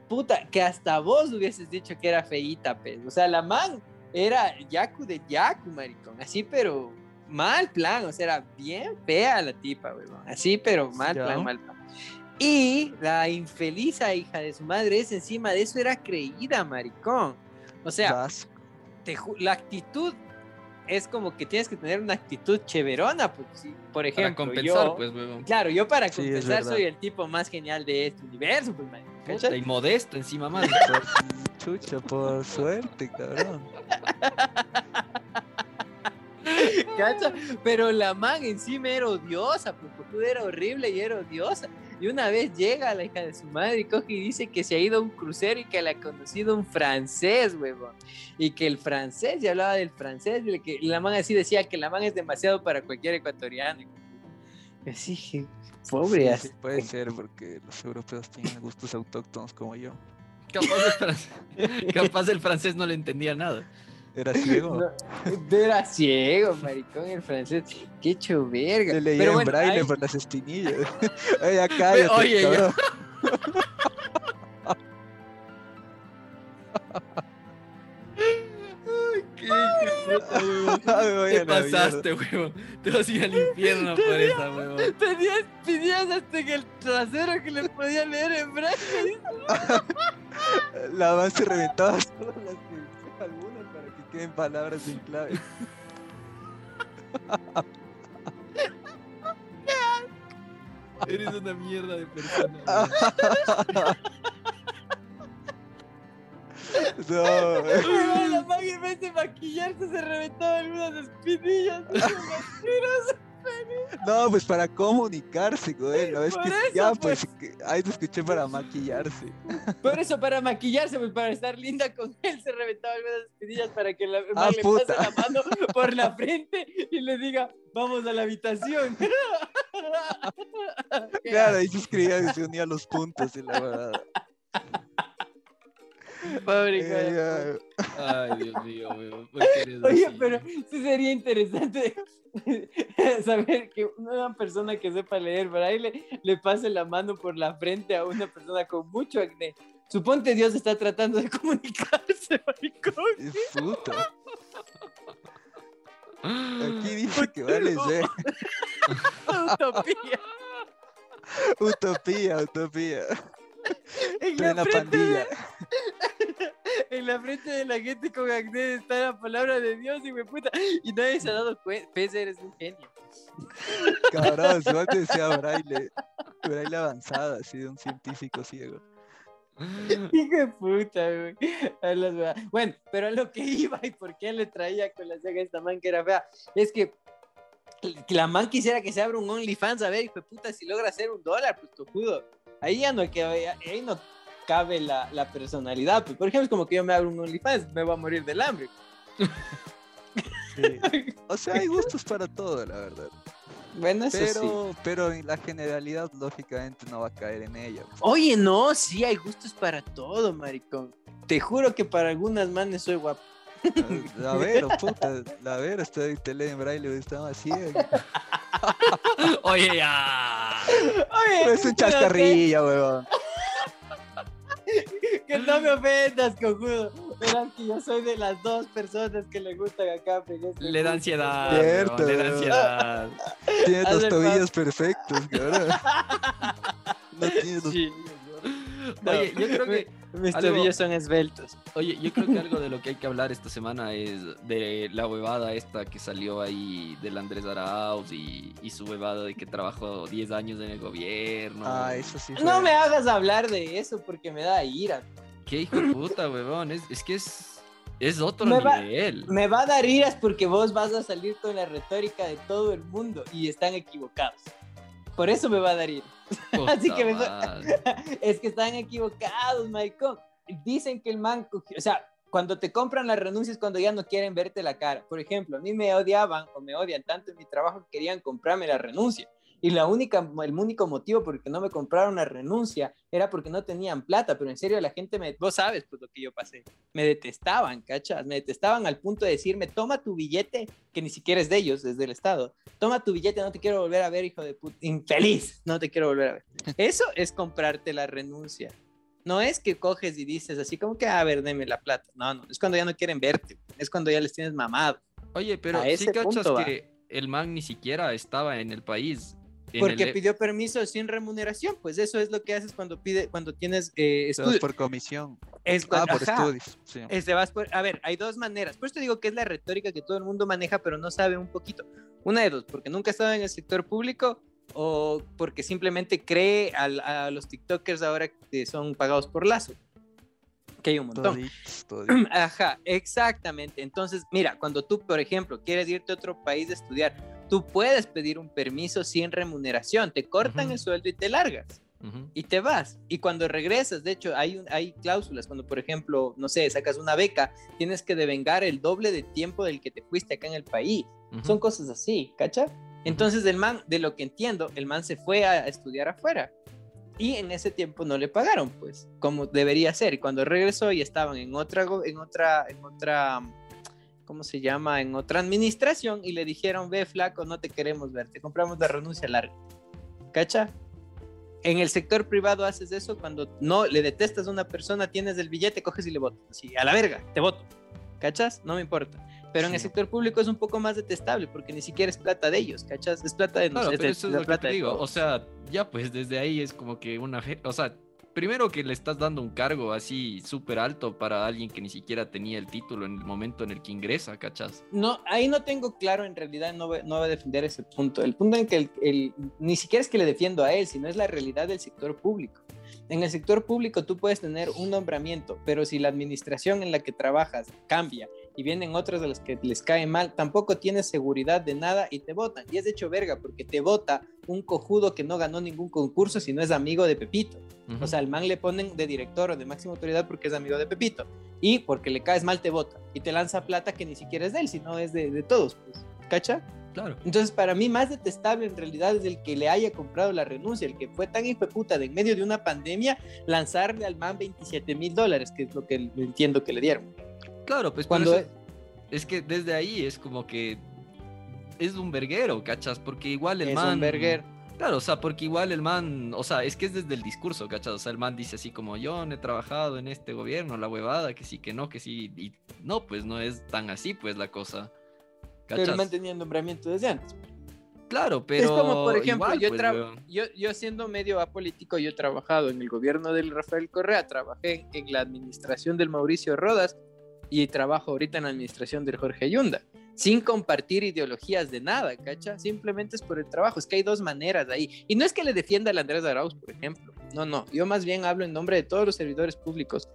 puta, que hasta vos hubieses dicho que era feíta, pues. O sea, la man era Yaku de Yaku, maricón. Así, pero mal plan. O sea, era bien fea la tipa, weón. Así, pero mal Ya. plan, mal plan. Y la infeliz hija de su madre es encima de eso era creída, maricón. O sea, te la actitud es como que tienes que tener una actitud cheverona, pues, sí, por Para ejemplo, compensar, yo, pues, huevón. claro, yo para compensar soy el tipo más genial de este universo, pues, man, Puta. Y modesto encima más. Por chucha, por suerte, cabrón. ¿Cacha? Pero la man encima era odiosa, pues, porque era horrible y era odiosa. Y una vez llega la hija de su madre y coge y dice que se ha ido a un crucero y que le ha conocido un francés, huevón. Y que el francés, y hablaba del francés, y que la man así decía que la man es demasiado para cualquier ecuatoriano. Y así, que, pobre, Sí, sí, puede ser porque los europeos tienen gustos autóctonos como yo. Capaz el, francés, capaz el francés no le entendía nada. Era ciego. No, era ciego, maricón, el francés. Qué hecho verga. Le leía Pero en bueno, braille ay, por las espinillas. Oye, cállate, Oye, yo- cabrón. ¿Qué, puta, weón. Te pasaste, weón. Te vas a ir al infierno por esa, weón. Pedías, pedías hasta que el trasero que le podía leer en braille. La base reventaba todas las que algunas para que queden palabras sin clave. Eres una mierda de persona. No, La man en vez de maquillarse se reventaba algunas espinillas. no, pues para comunicarse, güey. No, es que eso, ya, pues. pues, que- ahí te escuché para maquillarse. Por eso, para maquillarse, pues para estar linda con él, se reventaba algunas espinillas para que la Ah, le pase la mano por la frente y le diga, vamos a la habitación. Claro, ahí se escribía y se unía los puntos y la verdad. Pobre Eh. Ay, Dios mío, weón. ¿por qué eres Oye, así? pero sí sería interesante saber que una persona que sepa leer braille le pase la mano por la frente a una persona con mucho acné. Suponte Dios está tratando de comunicarse, maricón. Aquí dice que vale ser. Utopía. Utopía, utopía. En Plena la, de, pandilla. en la frente de la gente con acné está la palabra de Dios y me puta. Y nadie se ha dado cuenta. Pese, eres un genio. Cabrón, vos te decía braille. Braille avanzada, así de un científico ciego. Hijo de puta, güey. Bueno, pero a lo que iba y por qué le traía con la ceja a esta man que era fea, es que, que la man quisiera que se abra un OnlyFans, a ver, hijo de puta, si logra hacer un dólar, pues cojudo. Ahí ya no, que, ahí no cabe la, la personalidad. Pues, por ejemplo, es como que yo me abro un OnlyFans, me voy a morir del hambre. Sí. O sea, hay gustos para todo, la verdad. Bueno, eso sí. Pero, pero en la generalidad, lógicamente, no va a caer en ella. Oye, no, sí, hay gustos para todo, maricón. Te juro que para algunas manes soy guapo. La Vero, puta, la Vero está en tele en braille, estaba ciega. Oye, ya. Oye, es un pero chascarrillo, weón. Que, no me ofendas, cojudo. Verás que yo soy de las dos personas que le gustan acá. pero este Le da ansiedad. Cierto, le da ansiedad. Tiene los tobillos perfectos, cabrón. No tiene los Sí. Oye, yo creo que Mis algo- tobillos son esbeltos. Oye, yo creo que algo de lo que hay que hablar esta semana es de la huevada esta que salió ahí del Andrés Arauz y, y su huevada de que trabajó 10 años en el gobierno. Ah, eso sí. No me hagas hablar de eso porque me da ira. Qué hijo de puta, huevón. Es, es que es, es otro Me va- nivel. Me va a dar iras porque vos vas a salir con la retórica de todo el mundo y están equivocados. Por eso me va a dar ira. Así que es que están equivocados, maricón. Dicen que el man, o sea, cuando te compran las renuncias cuando ya no quieren verte la cara. Por ejemplo, a mí me odiaban o me odian tanto en mi trabajo que querían comprarme la renuncia. Y la única, el único motivo por el que no me compraron la renuncia era porque no tenían plata, pero en serio la gente me, vos sabes pues lo que yo pasé, me detestaban, ¿cachas? Me detestaban al punto de decirme, toma tu billete, que ni siquiera es de ellos, es del Estado, toma tu billete, no te quiero volver a ver, hijo de puta, infeliz, no te quiero volver a ver. Eso es comprarte la renuncia. No es que coges y dices así como que, a ver, deme la plata. No, no, es cuando ya no quieren verte, es cuando ya les tienes mamado. Oye, pero sí cachas que el man ni siquiera estaba en el país. Porque el- pidió permiso sin remuneración, pues eso es lo que haces cuando pide, cuando tienes eh, estudios. por comisión. Es Ah, cuando, por ajá, estudios. Sí. este, vas por- a ver, hay dos maneras. Por eso te digo que es la retórica que todo el mundo maneja, pero no sabe un poquito. Una de dos, porque nunca ha estado en el sector público o porque simplemente cree al- a, los TikTokers ahora que son pagados por Lazo. Que hay un montón. Toditos, toditos. Ajá, exactamente. Entonces, mira, cuando tú, por ejemplo, quieres irte a otro país a estudiar, tú puedes pedir un permiso sin remuneración, te cortan Ujú. el sueldo y te largas Ujú. y te vas. Y cuando regresas, de hecho, hay, un- hay cláusulas, cuando por ejemplo, no sé, sacas una beca, tienes que devengar el doble de tiempo del que te fuiste acá en el país. Ujú. Son cosas así, ¿cacha? Entonces el man, de lo que entiendo, el man se fue a estudiar afuera. Y en ese tiempo no le pagaron, pues, como debería ser. Y cuando regresó y estaban en otra, en otra, en otra, ¿cómo se llama? En otra administración y le dijeron, ve flaco, no te queremos ver, te compramos la renuncia larga. ¿Cacha? En el sector privado haces eso cuando no le detestas a una persona, tienes el billete, coges y le votas. Así, a la verga, te voto. ¿Cachas? No me importa. Pero en el Sí. sector público es un poco más detestable porque ni siquiera es plata de ellos, ¿cachas? Es plata de Claro, nosotros. pero eso es lo que plata te de digo. O sea, ya pues desde ahí es como que una... O sea, primero que le estás dando un cargo así súper alto para alguien que ni siquiera tenía el título en el momento en el que ingresa, ¿cachas? No, ahí no tengo claro, en realidad no voy, a defender ese punto. El punto en que el, el- ni siquiera es que le defiendo a él, sino es la realidad del sector público. En el sector público tú puedes tener un nombramiento, pero si la administración en la que trabajas cambia y vienen otros de los que les cae mal, tampoco tienes seguridad de nada y te votan. Y es de hecho verga, porque te vota un cojudo que no ganó ningún concurso, sino es amigo de Pepito. O sea, al man le ponen de director o de máxima autoridad porque es amigo de Pepito. Y porque le caes mal te vota. Y te lanza plata que ni siquiera es de él, sino es de, de todos. Pues. ¿Cacha? claro. Entonces, para mí, más detestable en realidad es el que le haya comprado la renuncia, el que fue tan hijo de puta de en medio de una pandemia lanzarle al man 27 mil dólares, que es lo que entiendo que le dieron. Claro, pues Cuando por eso- es que desde ahí es como que es un verguero, ¿cachas? Porque igual el es man... un verguer. Claro, o sea, porque igual el man, o sea, es que es desde el discurso, ¿cachas? O sea, el man dice así como, yo no he trabajado en este gobierno, la huevada, que sí, que no, que sí, y no, pues no es tan así, pues la cosa. Pero el ¿Cachas? man tenía nombramiento desde antes. Claro, pero es como, por ejemplo, igual, yo, pues, yo, yo siendo medio apolítico, yo he trabajado en el gobierno del Rafael Correa, trabajé en la administración del Mauricio Rodas y trabajo ahorita en la administración del Jorge Ayunda, sin compartir ideologías de nada, ¿cacha? Simplemente es por el trabajo, es que hay dos maneras ahí. Y no es que le defienda al Andrés Arauz, por ejemplo, no, no, yo más bien hablo en nombre de todos los servidores públicos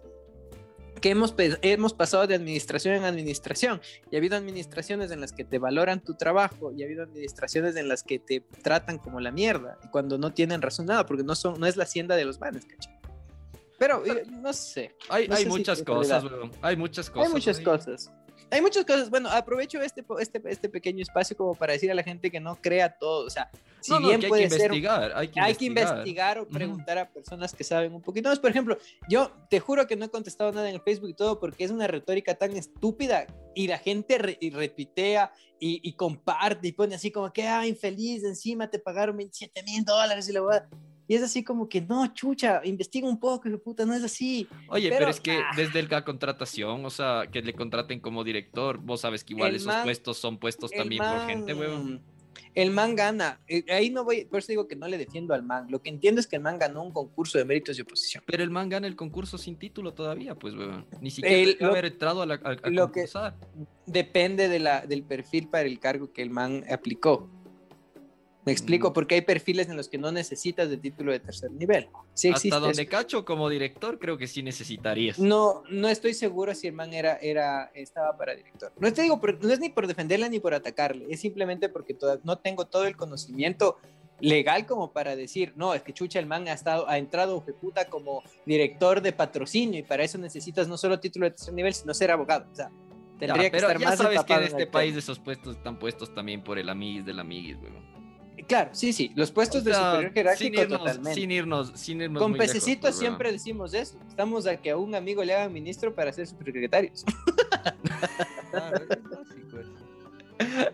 que hemos, hemos pasado de administración en administración y ha habido administraciones en las que te valoran tu trabajo y ha habido administraciones en las que te tratan como la mierda y cuando no tienen razón nada porque no son no es la hacienda de los manes, ¿cachai? Pero eh, no sé, Hay, no hay sé si muchas en cosas, weón. Hay muchas cosas. hay muchas ahí. cosas. Hay muchas cosas. Bueno, aprovecho este, este, este pequeño espacio como para decir a la gente que no crea todo. O sea, si no, no, bien que hay puede que ser investigar, hay que hay que investigar. investigar o preguntar a personas que saben un poquito más. Por ejemplo, yo te juro que no he contestado nada en el Facebook y todo porque es una retórica tan estúpida y la gente re- y retuitea y, y comparte y pone así como que, ah, infeliz, encima te pagaron 27 mil dólares y la verdad. Y es así como que, no, chucha, investiga un poco, hijo puta, no es así. Oye, Pero, pero, es que ah. desde la contratación, o sea, que le contraten como director, vos sabes que igual esos man- puestos son puestos también por gente, weón. El man gana. Eh, Ahí no voy, por eso digo que no le defiendo al man. Lo que entiendo es que el man ganó un concurso de méritos de oposición. Pero el man gana el concurso sin título todavía, pues, weón. Ni siquiera El- lo- haber entrado a, la, a- a lo que- depende de la, del perfil para el cargo que el man aplicó. Me explico, Mm. porque hay perfiles en los que no necesitas de título de tercer nivel. Sí existe Hasta donde eso. cacho como director, creo que sí necesitarías. No, no estoy seguro si el man era, era, estaba para director. No te digo, no es ni por defenderla ni por atacarle, es simplemente porque toda- no tengo todo el conocimiento legal como para decir, no, es que Chucha el man ha estado, ha entrado puta como director de patrocinio y para eso necesitas no solo título de tercer nivel, sino ser abogado. O sea, Ya, tendría que pero estar ya más sabes que en este tema. país esos puestos están puestos también por el amiguis del amiguis, weón. Claro, sí, sí, los puestos O de superior sin jerárquico irnos, totalmente. sin irnos, sin irnos Con pececitos pues, siempre decimos eso. Estamos a que a un amigo le hagan ministro para ser supersecretarios. Claro.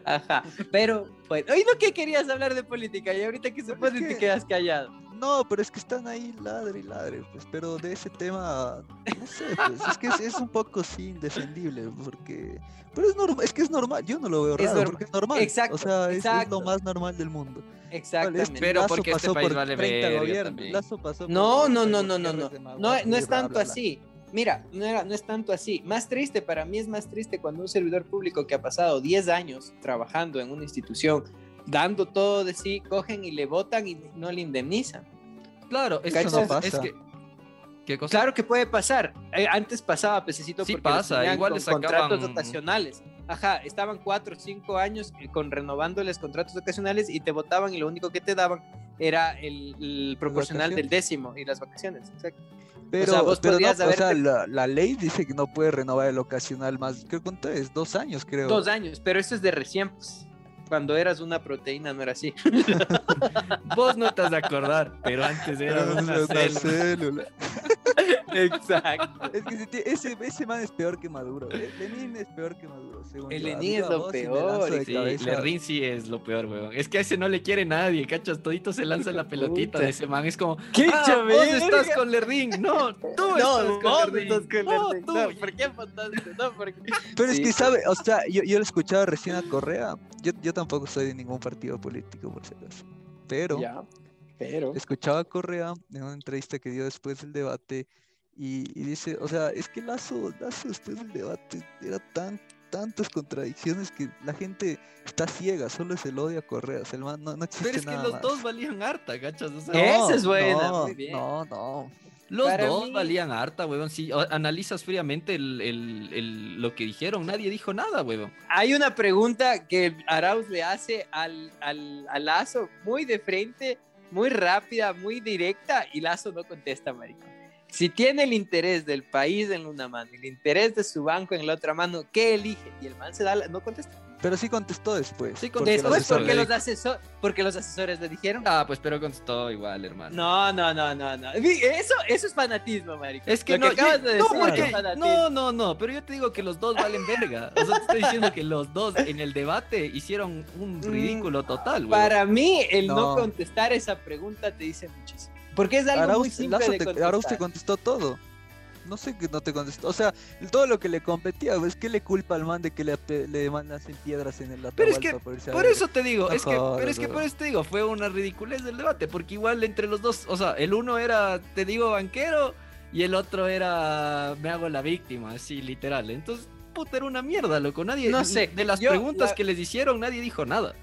Ajá. Pero, pues, hoy no que querías hablar de política y ahorita que se Pero es pone te que- quedas callado. No, pero es que están ahí ladre y ladre, pues, pero de ese tema, no sé, pues, es que es, es un poco sí indefendible, porque, pero es normal, es que es normal, yo no lo veo Es raro, norm- porque es normal, Exacto, o sea, es, lo más normal del mundo. Exactamente. Pero Lazo porque este pasó país por vale 30 verga gobiernos, también. Lazo pasó por No, 30 no, no, no, no, no. No, es bla, tanto bla, bla. así. Mira, no, era, no es tanto así. Más triste, para mí es más triste cuando un servidor público que ha pasado 10 años trabajando en una institución, dando todo de sí, cogen y le votan y no le indemnizan. Claro, es, Eso que- no es pasa. que. ¿Qué cosa? Claro que puede pasar. Eh, antes pasaba, pececito, Sí porque pasa, igual con les sacaban- contratos dotacionales. Ajá, estaban cuatro o cinco años eh, con renovándoles contratos ocasionales y te votaban y lo único que te daban era el, el proporcional del décimo y las vacaciones. Exacto. Pero, sea, vos pero no, o sea, la, la ley dice que no puede renovar el ocasional más, creo cuánto es, dos años creo. Dos años, pero eso es de recién, pues. Cuando eras una proteína no era así. Vos no te has de acordar, pero antes era Pero una es una célula. célula. Exacto. Es que si te- ese, ese man es peor que Maduro. eh, Lenin es peor que Maduro, según El. Lenin es lo peor, Sí. Lerrin sí es lo peor, weón. Es que a ese no le quiere nadie, cachas. Todito se lanza la pelotita de ese man. Es como, ¡Qué ah, chaverga! vos estás con Lerrin. No, tú No, estás con vos Lerrin. estás con No, tú. No, ¿por qué votaste? No, ¿por qué? Pero es Sí. que, ¿sabe? O sea, yo, yo lo escuchaba recién a Correa. Yo, yo tampoco soy de ningún partido político, por si acaso. Pero Ya. Pero. escuchaba a Correa en una entrevista que dio después del debate y, y dice, o sea, es que Lazo, Lazo después del debate era tan, tantas contradicciones que la gente está ciega, solo se lo odia a Correa, o sea, el man no, no existe Pero es que nada los más. dos valían harta, ¿cachas? O sea. No, Esa es buena, no, muy bien. No, no. Los Para dos mí- valían harta, huevón. Si analizas fríamente el, el- el- lo que dijeron, nadie dijo nada, huevón. Hay una pregunta que Arauz le hace al, al, al Lazo muy de frente, muy rápida, muy directa, y Lazo no contesta, marico. Si tiene el interés del país en una mano y el interés de su banco en la otra mano, ¿qué elige? Y el man se da la- no contesta. Pero sí contestó después. Sí porque contestó los Después, porque los, asesor, porque los asesores le dijeron. Ah, pues pero contestó igual, hermano. No, no, no, no, no. Eso, eso es fanatismo, marico. Es que Lo no, acabas yo- de no, decir porque- es fanatismo. no, no, no, pero yo te digo que los dos valen verga. O sea, te estoy diciendo que los dos en el debate hicieron un ridículo total, huevón. Para mí, el no. No. contestar esa pregunta te dice muchísimo. Porque es algo muy simple Lazo de te, contestar. Arauz te contestó todo. No sé que no te contestó. O sea, todo lo que le competía, ¿ves qué le culpa al man de que le, le mandan piedras en el Pero es que, por Por eso te digo, No es que, pero es que por eso te digo, fue una ridiculez del debate, porque igual entre los dos, o sea, el uno era, te digo, banquero, y el otro era, me hago la víctima, así, literal. Entonces, puta, era una mierda, loco. Nadie, No sé, de las yo preguntas la- que les hicieron, nadie dijo nada.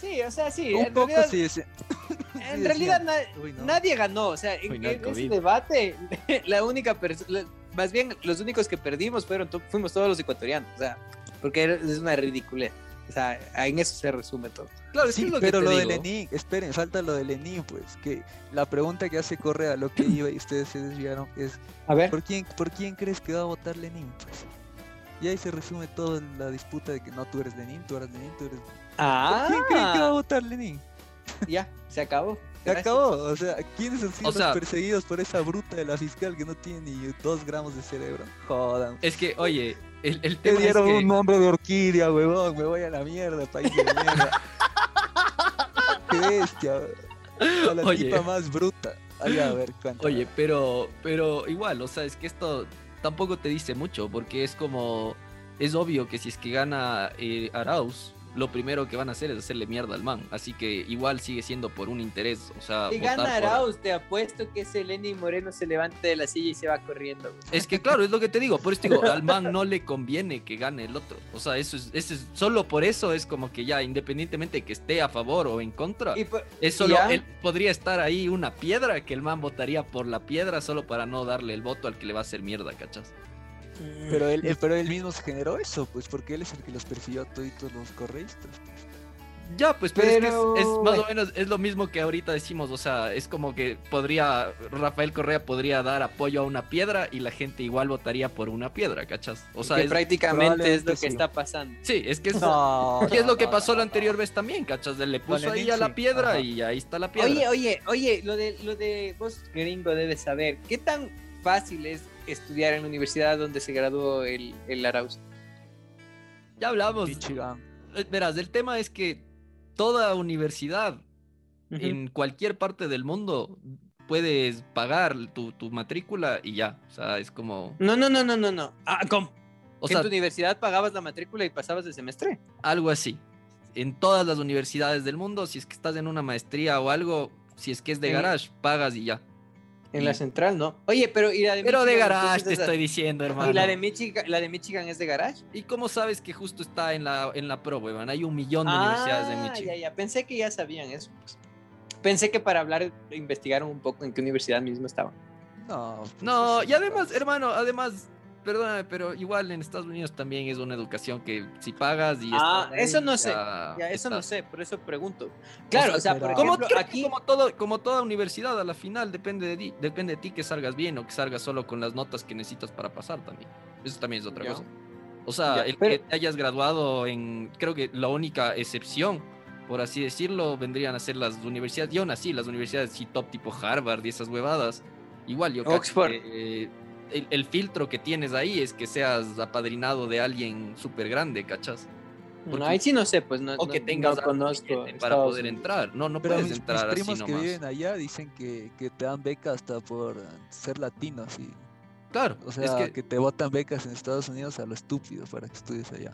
Sí, o sea, sí. Un en poco realidad, sí. sí. en sí realidad decían, na- "Uy, no". nadie ganó. O sea, en, no, ese debate, la única persona, más bien los únicos que perdimos fueron to- fuimos todos los ecuatorianos. O sea, porque es una ridiculez. O sea, en eso se resume todo. Claro, que Sí, es lo que pero te lo de. Lenin, esperen, falta lo de Lenin, pues, que la pregunta que hace Correa, lo que iba y ustedes se desviaron, es A ver. ¿por quién, ¿por quién crees que va a votar Lenin? Pues. Y ahí se resume toda la disputa de que no, tú eres Lenin, tú eres Lenin, tú eres... Ah, ¿Quién creen que va a votar Lenin? ya, se acabó. Se Gracias. acabó, o sea, ¿quiénes han sido O sea- los perseguidos por esa bruta de la fiscal que no tiene ni dos gramos de cerebro? Jodan. Es que, oye, el, el Te tema es dieron que... un nombre de orquídea, huevón, me voy a la mierda, país de mierda. Qué bestia, a la Oye. tipa más bruta. Ay, a ver. Oye, pero, pero igual, o sea, es que esto tampoco te dice mucho, porque es como, es obvio que si es que gana eh, Arauz, lo primero que van a hacer es hacerle mierda al man, así que igual sigue siendo por un interés, o sea, Si votar gana por- Arauz, te apuesto que ese Lenin Moreno se levanta de la silla y se va corriendo. Es que claro, es lo que te digo, por eso te digo, al man no le conviene que gane el otro, o sea, eso es, eso es, solo por eso es como que ya, independientemente de que esté a favor o en contra, Y por- es solo, ya. él podría estar ahí una piedra, que el man votaría por la piedra solo para no darle el voto al que le va a hacer mierda, ¿cachas? Pero él, él- pero él mismo se generó eso, pues, porque él es el que los persiguió a todos los correístas. pues. Ya, pues, pero, es que es, es más o menos es lo mismo que ahorita decimos, o sea, es como que podría, Rafael Correa podría dar apoyo a una piedra y la gente igual votaría por una piedra, ¿cachas? O sea, que es- prácticamente es lo que sí. está pasando. sí, es que es, No, que es lo que pasó no, la no. anterior vez también, ¿cachas? Le puso ahí a la piedra ajá. y ahí está la piedra. Oye, oye, oye, lo de, lo de vos, gringo, debes saber, ¿qué tan fácil es estudiar en la universidad donde se graduó el, el Arauz? ya hablamos. Eh, Verás, el tema es que toda universidad en cualquier parte del mundo puedes pagar tu, tu matrícula y ya, o sea, es como, No, no, no, no, no, no. Ah, ¿cómo? o ¿Que sea, en tu universidad pagabas la matrícula y pasabas el semestre? algo así. En todas las universidades del mundo, si es que estás en una maestría o algo, si es que es de Sí. garage, pagas y ya. En la central, ¿no? Oye, pero ¿y la de Pero de garage te estoy diciendo, hermano. ¿Y la de Michigan, la de Michigan es de garage? ¿Y cómo sabes que justo está en la, en la pro, weón? Hay un millón de universidades en Ah, Michigan. ya, ya. Pensé que ya sabían eso. pues. Pensé que para hablar investigaron un poco en qué universidad mismo estaban. No, No, y además, no. hermano, además, perdóname, pero igual en Estados Unidos también es una educación que si pagas y Ah, estás ahí, eso no sé. ya Ya, eso no sé, por eso pregunto. Claro, o sea, por Como, ejemplo, aquí... como, todo, como toda universidad, a la final depende de, ti, depende de ti que salgas bien o que salgas solo con las notas que necesitas para pasar también. Eso también es otra Ya. cosa. O sea, Ya, el pero- que te hayas graduado en, creo que la única excepción, por así decirlo, vendrían a ser las universidades, y aún así, las universidades sí top tipo Harvard y esas huevadas, igual yo Oxford. que, eh, el, el filtro que tienes ahí es que seas apadrinado de alguien súper grande, ¿cachas? No, porque- ahí sí no sé, pues no, O que no- tengas no conozco para Estados poder Unidos. entrar. No, no Pero puedes mis, mis entrar así primos que nomás. viven allá dicen que, que te dan becas hasta por ser latino, así. Claro, O sea, es que... que te botan becas en Estados Unidos a lo estúpido para que estudies allá.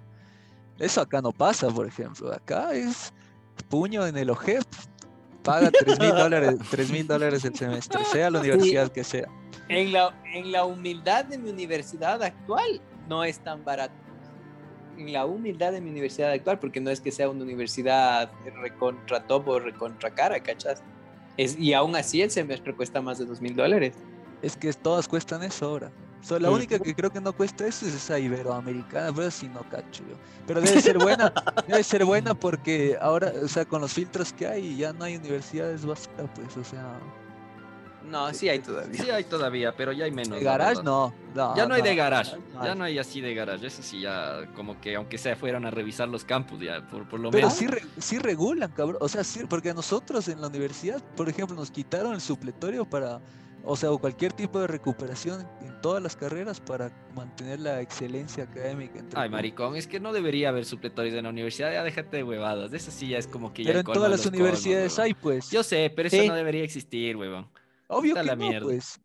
Eso acá no pasa, por ejemplo. Acá es puño en el ojep. paga 3 mil dólares, 3 mil dólares el semestre, sea la universidad que sea. En la, en la humildad de mi universidad actual no es tan barato. En la humildad de mi universidad actual, porque no es que sea una universidad recontra top o recontra cara, ¿cachas? Es, y aún así el semestre cuesta más de dos mil dólares. Es que todas cuestan eso ahora. So, la única que creo que no cuesta eso es esa iberoamericana, pero si no cacho yo. Pero debe ser buena, debe ser buena porque ahora, o sea, con los filtros que hay, ya no hay universidades básicas, pues, o sea, No, sí hay todavía. Sí hay todavía, pero ya hay menos. de garage no, no, Ya no hay de garage, no ya no hay así de garage, eso sí ya como que aunque sea fueran a revisar los campus ya, por, por lo Pero menos. sí, re- sí regulan, cabrón. O sea, sí, porque a nosotros en la universidad, por ejemplo, nos quitaron el supletorio para, o sea, o cualquier tipo de recuperación en todas las carreras para mantener la excelencia académica. entre Ay, maricón, es que no debería haber supletorios en la universidad, ya déjate de huevadas, eso sí ya es como que ya Pero en todas las universidades hay, pues. Yo sé, pero eso Sí. no debería existir, huevón. Obvio que la no, mierda. pues.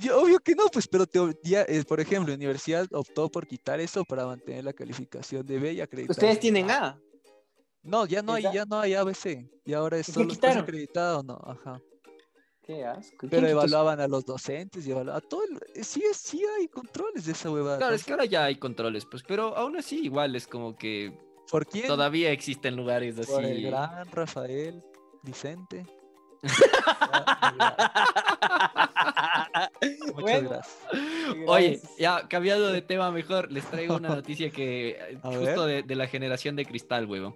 Yo- Obvio que no, pues, pero te, ob- ya, eh, por ejemplo, la universidad optó por quitar eso para mantener la calificación de B y acreditar. Ustedes tienen A. No, ya no hay, ya no hay ABC. Y ahora es ¿Y qué solo estás quitaron? acreditado o no, ajá. Qué asco. ¿Quién Pero evaluaban a los docentes y evaluaban a todo. el- eh, Sí, sí hay controles de esa huevada. Claro, es que ahora ya hay controles, pues, pero aún así igual es como que ¿Por quién? todavía existen lugares Por el así. gran Rafael Vicente. Muchas Bueno, gracias. Oye, ya cambiando de tema mejor, les traigo una noticia que eh, A justo de, de la generación de cristal, huevón.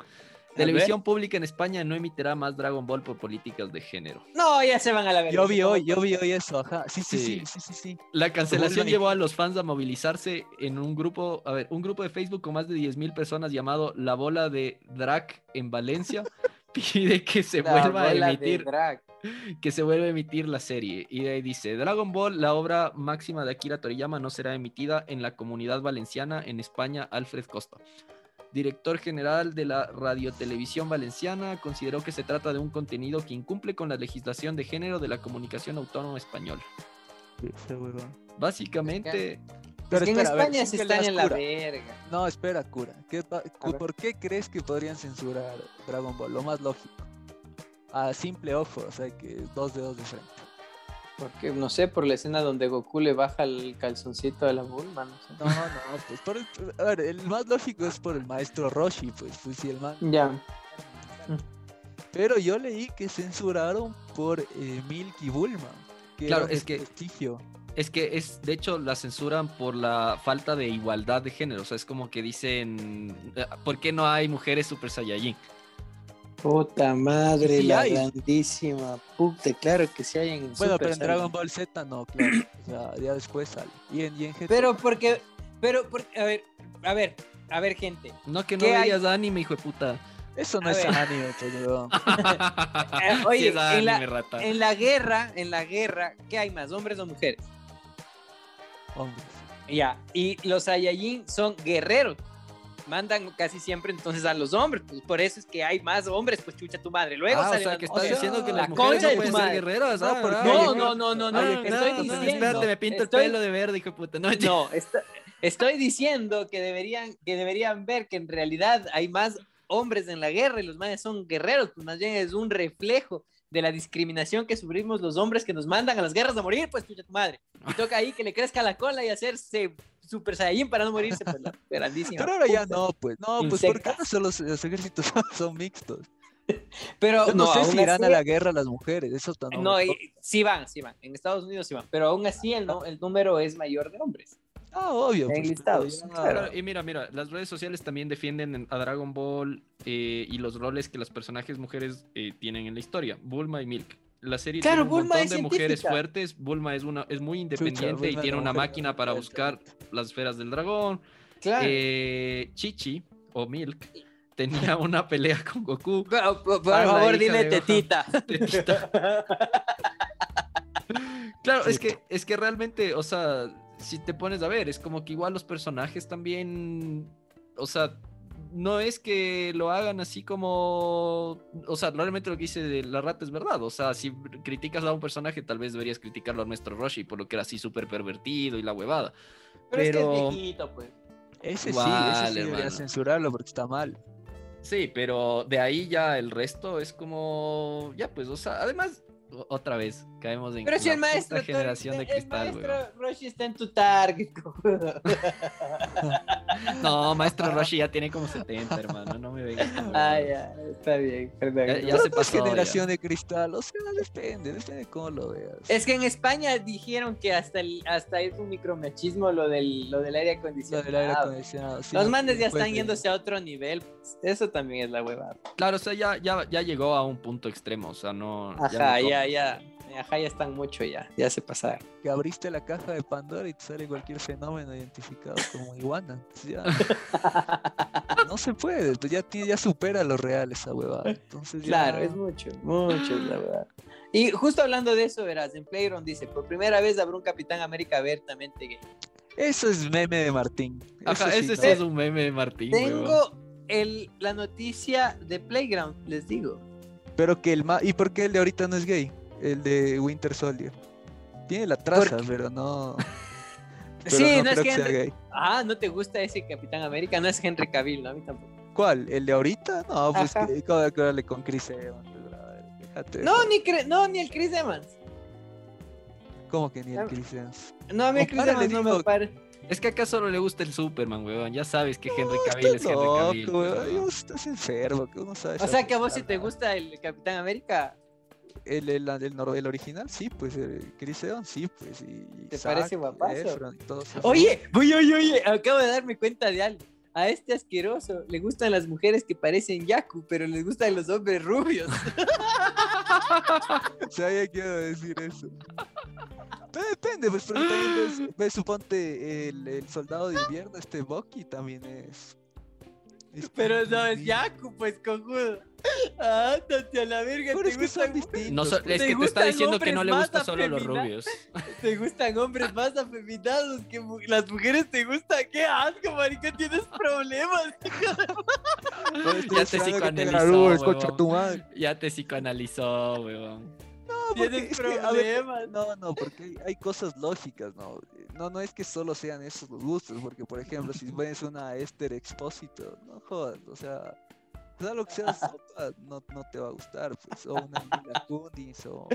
Televisión pública en España no emitirá más Dragon Ball por políticas de género. No, ya se van a la verga. Yo vi hoy, yo vi hoy eso, ajá. Sí, sí, sí, Sí. sí, sí, sí. La cancelación llevó a los fans a movilizarse en un grupo, a ver, un grupo de Facebook con más de 10.000 personas llamado La Bola de Drac en Valencia pide que se La vuelva a emitir que se vuelva a emitir la serie. Y de ahí dice, Dragon Ball, la obra máxima de Akira Toriyama, no será emitida en la comunidad valenciana en España, Alfred Costa. Director general de la Radiotelevisión Valenciana, consideró que se trata de un contenido que incumple con la legislación de género de la comunicación autónoma española. Básicamente, Pero es que en espera, ver, España sin se están en la cura. verga. No, espera, cura. ¿Qué pa- cu- ver. ¿Por qué crees que podrían censurar Dragon Ball? Lo más lógico. A simple ojo, o sea que dos dedos de frente. Porque, no sé, por la escena donde Goku le baja el calzoncito a la Bulma, no sé. No, no, pues por el, a ver, el más lógico es por el maestro Roshi, pues, pues si el man. Ya. Pero yo leí que censuraron por eh, Milk y Bulma. Que Claro, es que- desprestigio. Es que es, de hecho, la censuran por la falta de igualdad de género. O sea, es como que dicen, eh, ¿por qué no hay mujeres Super Saiyajin? Puta madre, Sí la hay. grandísima. Puta, claro que sí hay en Bueno, Super pero en Saiyan. Dragon Ball Z no, claro. O sea, ya después sale. Y en, y en GT. Pero porque, pero, porque, a ver, a ver, a ver, gente. No, que no veías anime, hijo de puta. Eso no a es ver. anime, pues. Eh, oye, Sí es en la- anime, rata. En la guerra, en la guerra, ¿qué hay más, hombres o mujeres? Hombres. Ya, y los Saiyajin son guerreros. Mandan casi siempre entonces a los hombres, pues por eso es que hay más hombres, pues chucha tu madre. Luego Ah, o salen sea, que o estás sea, diciendo que la las mujeres concha no de pueden ser guerreras. No, ah, No, no, no, no, no. que estoy no, diciendo. Espérate, me pinto estoy- el pelo de verde, hijo de puta. No, No, está- estoy diciendo que deberían, que deberían ver que en realidad hay más hombres en la guerra y los manes son guerreros, pues más bien es un reflejo de la discriminación que sufrimos los hombres que nos mandan a las guerras a morir, pues chucha tu madre. Y toca ahí que le crezca la cola y hacerse super saiyajin para no morirse, pues la grandísima. Pero ahora ya no, pues. No, pues porque Insectas. ahora solo los, los ejércitos son, mixtos. Pero Yo no, sé si irán a la guerra las mujeres, eso tan No, y- sí van, sí van. En Estados Unidos sí van. Pero aún así el, no- el número es mayor de hombres. Ah, obvio. en pues, listados, pero ya- claro. Claro, y mira, mira, las redes sociales también defienden a Dragon Ball eh, y los roles que los personajes mujeres eh, tienen en la historia. Bulma y Milk. La serie Claro, tiene un Bulma montón de mujeres fuertes. Bulma es una es muy independiente y tiene una máquina para buscar las esferas del dragón. Claro. Eh, Chichi o Milk tenía una pelea con Goku. Pero, por, por favor, Gohan. tetita. Tetita. Claro, es que, es que realmente, o sea, si te pones a ver, es como que igual los personajes también, o sea, no es que lo hagan así como, o sea, realmente lo que dice de la rata es verdad, o sea, si criticas a un personaje, tal vez deberías criticarlo a nuestro Roshi por lo que era así súper pervertido y la huevada. Pero, es que es viejito, pues. Ese sí, ese sí debería censurarlo porque está mal. Sí, pero de ahí ya el resto es como. Ya, pues, o sea, además, otra vez caemos en Pero si la el maestro. puta generación de el cristal, güey. maestro Roshi está en tu target. No, maestro Roshi ya tiene como 70, hermano. No me vengas. Ah, ya, está bien, perdón. Ya- se pasó, generación de cristal, o sea, depende, depende de cómo lo veas. Es que en España dijeron que hasta el, hasta es un micromachismo lo del, lo del aire Lo acondicionado. del aire acondicionado. sí, Los no, mandes ya están de- yéndose a otro nivel. pues, Eso también es la huevada. Claro, o sea, ya, ya, ya llegó a un punto extremo. O sea, no. Ajá, no- ya, ya. Ajá, ya están mucho ya. Ya se pasaron. Que abriste la caja de Pandora y te sale cualquier fenómeno identificado como iguana. Ya, no se puede, ya, ya supera lo real esa huevada. Entonces ya- Claro, es mucho, mucho es la verdad. Y justo hablando de eso, verás, en Playground dice, por primera vez habrá un Capitán América abiertamente gay. Eso es meme de Martín. Ajá, Eso sí, no. es un meme de Martín. Tengo el, la noticia de Playground, les digo. Pero que el ma... ¿Y por qué el de ahorita no es gay? El de Winter Soldier. Tiene la traza, pero no. pero sí, no, no, es que... gay. Ah, ¿no te gusta ese Capitán América? No es Henry Cavill, ¿no? A mí tampoco. ¿Cuál? ¿El de ahorita? No, pues que con Chris Evans. de No, ni, cre- no, ni el Chris Evans. ¿Cómo que ni Ah, el Chris Evans? No, a mí el Chris Evans no me parece. Es que acá solo le gusta el Superman, weón. Ya sabes que Henry No, Cavill es estás Henry Cavill. pues, weón. weón. Estás enfermo, que uno sabe. O sea, que a vos si te gusta el Capitán América, El, el, el, nor- el original, sí, pues. El Chris Evans, sí, pues. Y ¿Te Zac parece guapazo? Oye, oye, oye, oye, acabo de darme cuenta de algo. A este asqueroso le gustan las mujeres que parecen Yaku, pero les gustan los hombres rubios. Sabía que iba a decir eso. Pero depende, pues, porque también ves, ves, suponte, el, el soldado de invierno, este Bucky también es. es Pero no es. Yaku, pues cojudo. Ándate a la verga, Pero te es que son gustan, distintos. No, so- pues. es ¿Te que te está gustan diciendo que no le hombres gusta más solo los rubios. te gustan hombres más afeminados que mu- las mujeres te gustan. ¡Qué asco, marica! Tienes problemas. Pero estoy Ya te que psicoanalizó. Ya te psicoanalizó, weón. No, porque Tienes es que, a ver. No, no, porque hay, hay cosas lógicas, ¿no? No, no es que solo sean esos los gustos, porque por ejemplo, si ves una Esther Expósito, no jodas, o sea, sea lo que sea sopa, no, no te va a gustar, pues, o una Mila Kunis, o,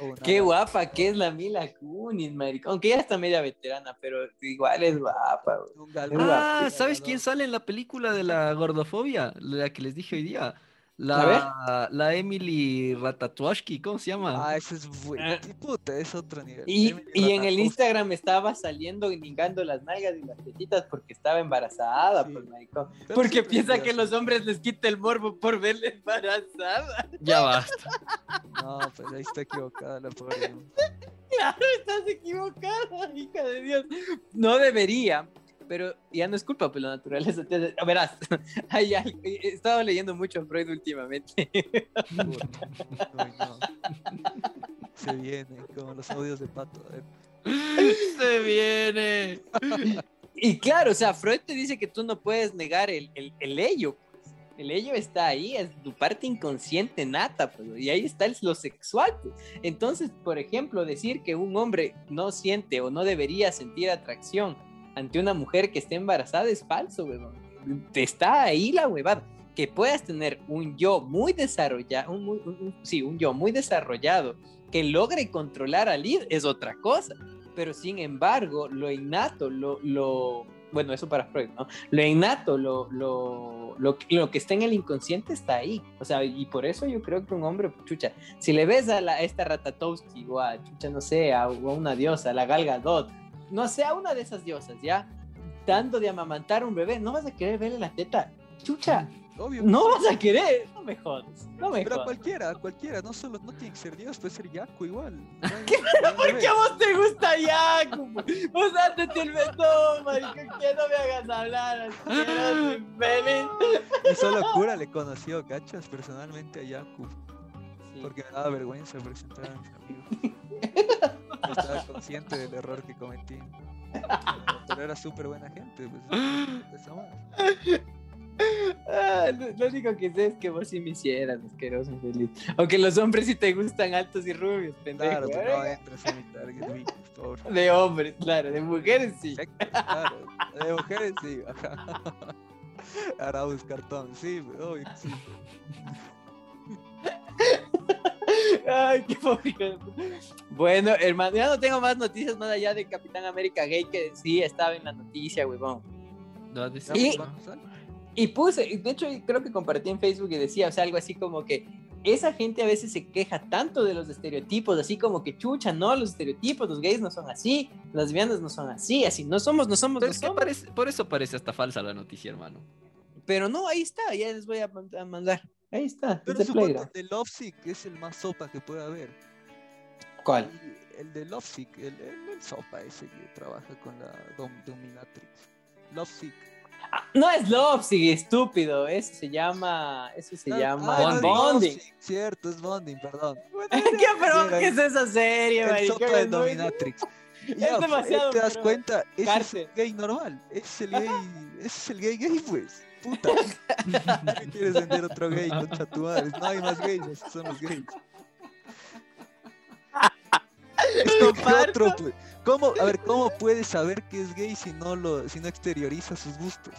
o una... Qué guapa que es la Mila Kunis, marica. Aunque ya está media veterana, pero igual es guapa. güey. Ah, ¿sabes quién sale en la película de la gordofobia? La que les dije hoy día. La, la Emily Ratatouille, ¿cómo se llama? Ah, ese es bueno. Ah. Puta, es otro nivel. Y, y en el. Instagram estaba saliendo ningando las nalgas y las tetitas porque estaba embarazada, Sí. pues, maricón. Pero Porque piensa que los hombres les quita el morbo por verla embarazada. Ya basta. No, pues ahí está equivocada la pobre. Claro, estás equivocada, hija de Dios. No debería, pero ya no es culpa, pues la naturaleza. te Verás, hay algo- he estado leyendo mucho a Freud últimamente. Puta. Uy, no. Se viene, como los audios de pato. a ver. Se viene. Y claro, o sea, Freud te dice que tú no puedes negar el, el, el ello. pues. El ello está ahí, es tu parte inconsciente nata, pues, y ahí está el- lo sexual. pues. Entonces, por ejemplo, decir que un hombre no siente o no debería sentir atracción ante una mujer que esté embarazada es falso, huevón. Está ahí la huevada. Que puedas tener un yo muy desarrollado, un, un- sí, un yo muy desarrollado que logre controlar al id es otra cosa pero sin embargo, lo innato, lo, lo bueno, eso para Freud, ¿no? Lo innato, lo, lo, lo, lo que está en el inconsciente está ahí. O sea, y por eso yo creo que un hombre, chucha, si le ves a, la, a esta o a, chucha, no sé, a, a una diosa, a la Gal Gadot, no sé, a una de esas diosas, ¿ya? Dando de amamantar a un bebé, no vas a querer verle la teta. Chucha, Obvio. no vas a querer. No me jodas, no me Pero a jodas. cualquiera, cualquiera, no solo, no tiene que ser Dios, puede ser Yaku igual. ¿Por qué a vos te gusta Yaku? Vos ándate el no, marico, que no me hagas hablar infeliz. Y solo cura le conoció, ¿cachas? Personalmente a Yaku. Sí. Porque me daba vergüenza presentar a mis amigos. Estaba consciente del error que cometí. Pero era súper buena gente, pues. Eso más. Ah, lo, único que sé es que vos sí me hicieras asqueroso, infeliz. Aunque los hombres sí te gustan altos y rubios, pendejo. Claro, pero no ¿eh? entras en mi target, por favor. De hombres, claro, de mujeres sí. Claro. De mujeres sí, ajá. Arauz cartón, sí, obvio sí. Ay, qué pobre. Bueno, hermano, ya no tengo más noticias más allá de Capitán América Gay que sí estaba en la noticia, huevón. No, Y-. Y puse, de hecho creo que compartí en Facebook y decía, o sea, algo así como que esa gente a veces se queja tanto de los estereotipos, así como que chucha, no, los estereotipos, los gays no son así, las lesbianas no son así, así, no somos, no somos, no somos. parece- por eso parece hasta falsa la noticia, hermano. Pero no, ahí está, ya les voy a mandar. Ahí está, Pero es de supongo Playground. el de Lovesick es el más sopa que puede haber. ¿Cuál? Y El de Lovesick, el, el, el sopa ese que trabaja con la dom- Dominatrix. Lovesick. Ah, no es Love, sigue estúpido, eso se llama, eso se Ah, llama ah, es Bonding. Lovesick, Cierto, es Bonding, perdón. ¿Qué, pero, ¿qué es esa serie, El sopa de Es Dominatrix. Ya, pues, demasiado, ¿Te das cuenta? Ese es el gay normal. Ese es el gay, ese es el gay gay, pues. Puta. ¿Qué quieres vender otro gay, concha tu madre? No hay más gays, esos son los gays. Es que, ¿qué Comparto. otro, pues? ¿Cómo, a ver, ¿cómo puedes saber que es gay si no lo, si no exterioriza sus gustos?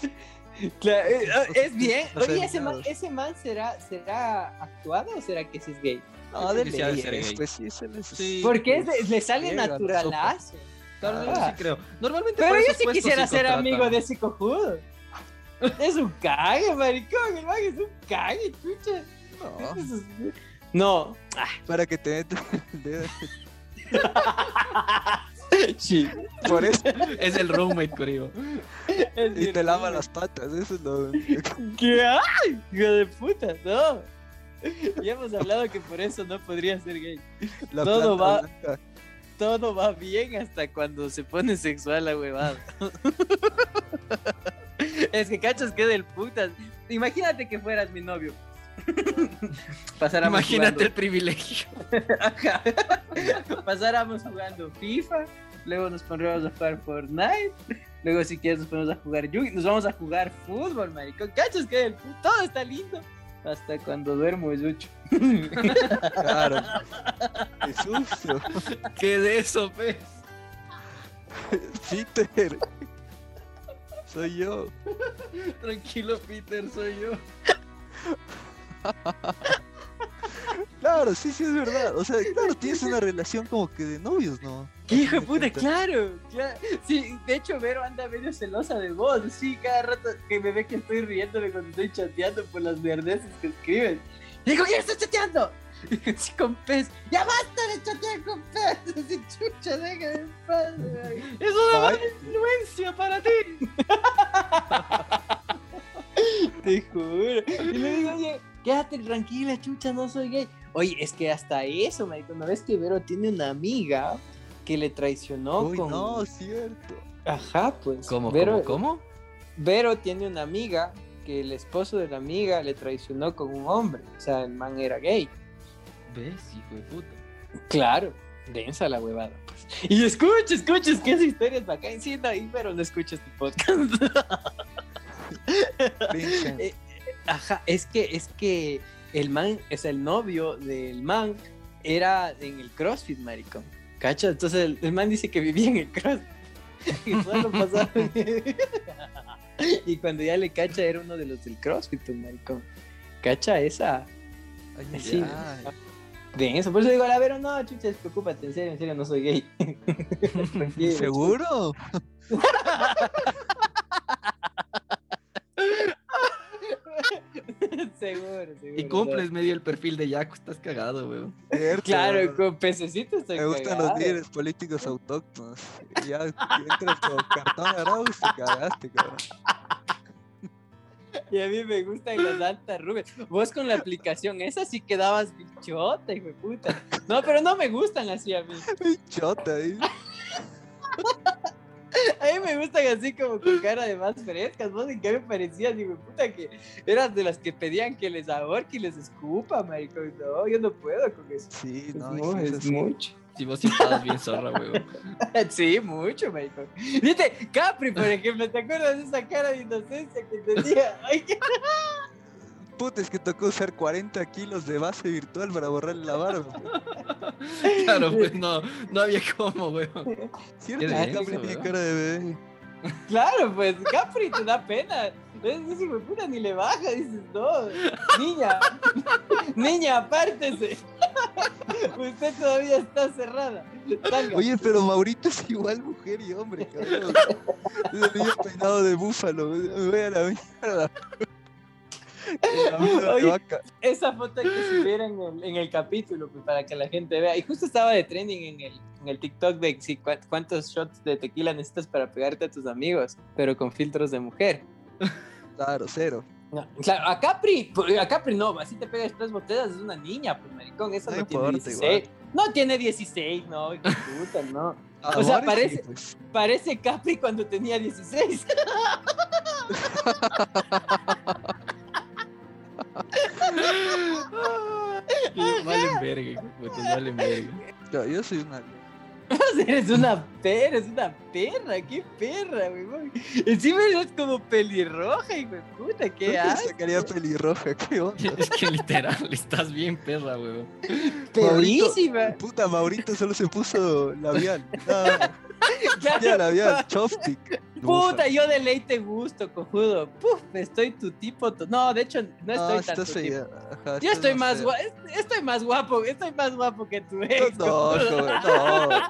Claro, eh, Los es bien. Oye, ese man, ese man será, será actuado o será que sí es gay? No, creo de que sí ha de ley, ser es, gay. pues sí, es el- es- Sí. Porque es de- le sale naturalazo. Claro, yo Ah. sí creo. Normalmente Pero yo sí quisiera ser amigo de ese cojudo. Es un cague, maricón. El man es un cague, chucha. No, No. para que te metas el dedo. Sí. Por eso. Es el roommate, creo. Es Y te lava las patas, eso es lo. ¿Qué? ¡Ay! Hijo de puta, no. Ya hemos hablado que por eso no podría ser gay. La Todo va- blanca. Todo va bien hasta cuando se pone sexual la huevada. es que cachas que del putas. Imagínate que fueras mi novio. Pasáramos Imagínate el privilegio. Ajá. Pasáramos jugando FIFA, luego nos pondríamos a jugar Fortnite, luego si quieres nos ponemos a jugar Yugi, nos vamos a jugar fútbol, maricón. Cachas que del todo está lindo. Hasta cuando duermo es mucho. Claro. Qué susto. ¿Qué de eso, pues? Peter. Soy yo. Tranquilo, Peter, soy yo. Claro, sí, sí, es verdad. O sea, claro, tienes una relación como que de novios, ¿no? ¿Qué hijo de puta? Claro, claro. Sí, de hecho, Vero anda medio celosa de vos. Sí, cada rato que me ve que estoy riéndome cuando estoy chateando por las verdeces que escriben. Digo, ¿quién está chateando? Y con pez. ¡Ya basta de chatear con pez! Así, chucha, déjame en paz. Es una mala influencia para ti. Te juro. Y le digo, oye, quédate tranquila, chucha, no soy gay. Oye, es que hasta eso, marico, ¿no ves que Vero tiene una amiga que le traicionó uy, con... no, cierto. Ajá, pues. ¿Cómo, Vero, cómo, cómo? Vero tiene una amiga que el esposo de la amiga le traicionó con un hombre. O sea, el man era gay. ¿Ves, hijo de puta? Claro, densa la huevada. Pues. Y escucha, escucha, es que esa historia es bacán. Sí, no, y pero no escuchas tu podcast. Eh, Ajá, es que, es que el man, es el novio del man, era en el CrossFit, maricón. ¿Cacha? Entonces el, el man dice que vivía en el CrossFit. Y solo pasaba. y cuando ya le cacha, era uno de los del CrossFit, maricón. ¿Cacha esa? Ay, sí. ay. De eso, por eso digo, a la Vero, no, chucha, preocúpate, en serio, en serio, no soy gay. ¿Seguro? seguro, seguro. Y cumples medio el perfil de Yaco, estás cagado, weón. Cierto. Claro, con pececitos estoy Me gustan cagado. los líderes políticos autóctonos. Y Ya entras con cartón Arauz y cagaste, cabrón. Y a mí me gustan las altas rubias. Vos con la aplicación esa sí quedabas bichota, hijo de puta. No, pero no me gustan así a mí. Chota, ¿eh? A mí me gustan así como con cara de más frescas. Vos en qué me parecías, hijo de puta, que eras de las que pedían que les ahorque y les escupa, marico. No, yo no puedo con eso. Sí, no, sí, es mucho. Sí estabas bien zorra, weón. Sí, mucho, marico. Viste, Capri, por ejemplo, ¿te acuerdas de esa cara de inocencia que tenía? Ay, qué Puta, es que tocó usar 40 kilos de base virtual para borrarle la barba. Claro, pues no, no había cómo, weón. ¿Cierto? Capri tiene cara de bebé. Claro, pues Capri te da pena. Ese hijo de puta ni le baja, dices, no, niña, niña, apártese. Usted todavía está cerrada. Salga. Oye, pero Maurito es igual mujer y hombre, cabrón. Es el niño peinado de búfalo. Me voy a la mierda. Oye. Esa foto hay que subir en el, en el capítulo pues, para que la gente vea. Y justo estaba de trending en el, en el TikTok de si, cuántos shots de tequila necesitas para pegarte a tus amigos, pero con filtros de mujer. Claro, cero. No, claro, a Capri, a Capri no, así te pegas tres botellas, es una niña, pues maricón, esa No no, tiene importa, 16. No tiene 16, no, qué puta, no. O sea, parece- pues. Parece Capri cuando tenía 16. Valen verga, hijo de putas, valen verga. Yo, yo soy una. eres una perra, eres una perra, qué perra, weón. Encima eres como pelirroja, hijo de puta, qué ¿Dónde asco. sacaría pelirroja? ¿Qué onda? Es que literal, estás bien perra, weón. Perrísima. Puta, Maurito solo se puso labial. Claro, ya labial, chopstick. Puta, yo de ley te gusto, cojudo. Puf, estoy tu tipo. tu- No, de hecho, no estoy No, tan tu tipo. Ajá, Yo estoy más guapo, estoy más guapo, estoy más guapo que tu ex. No, no.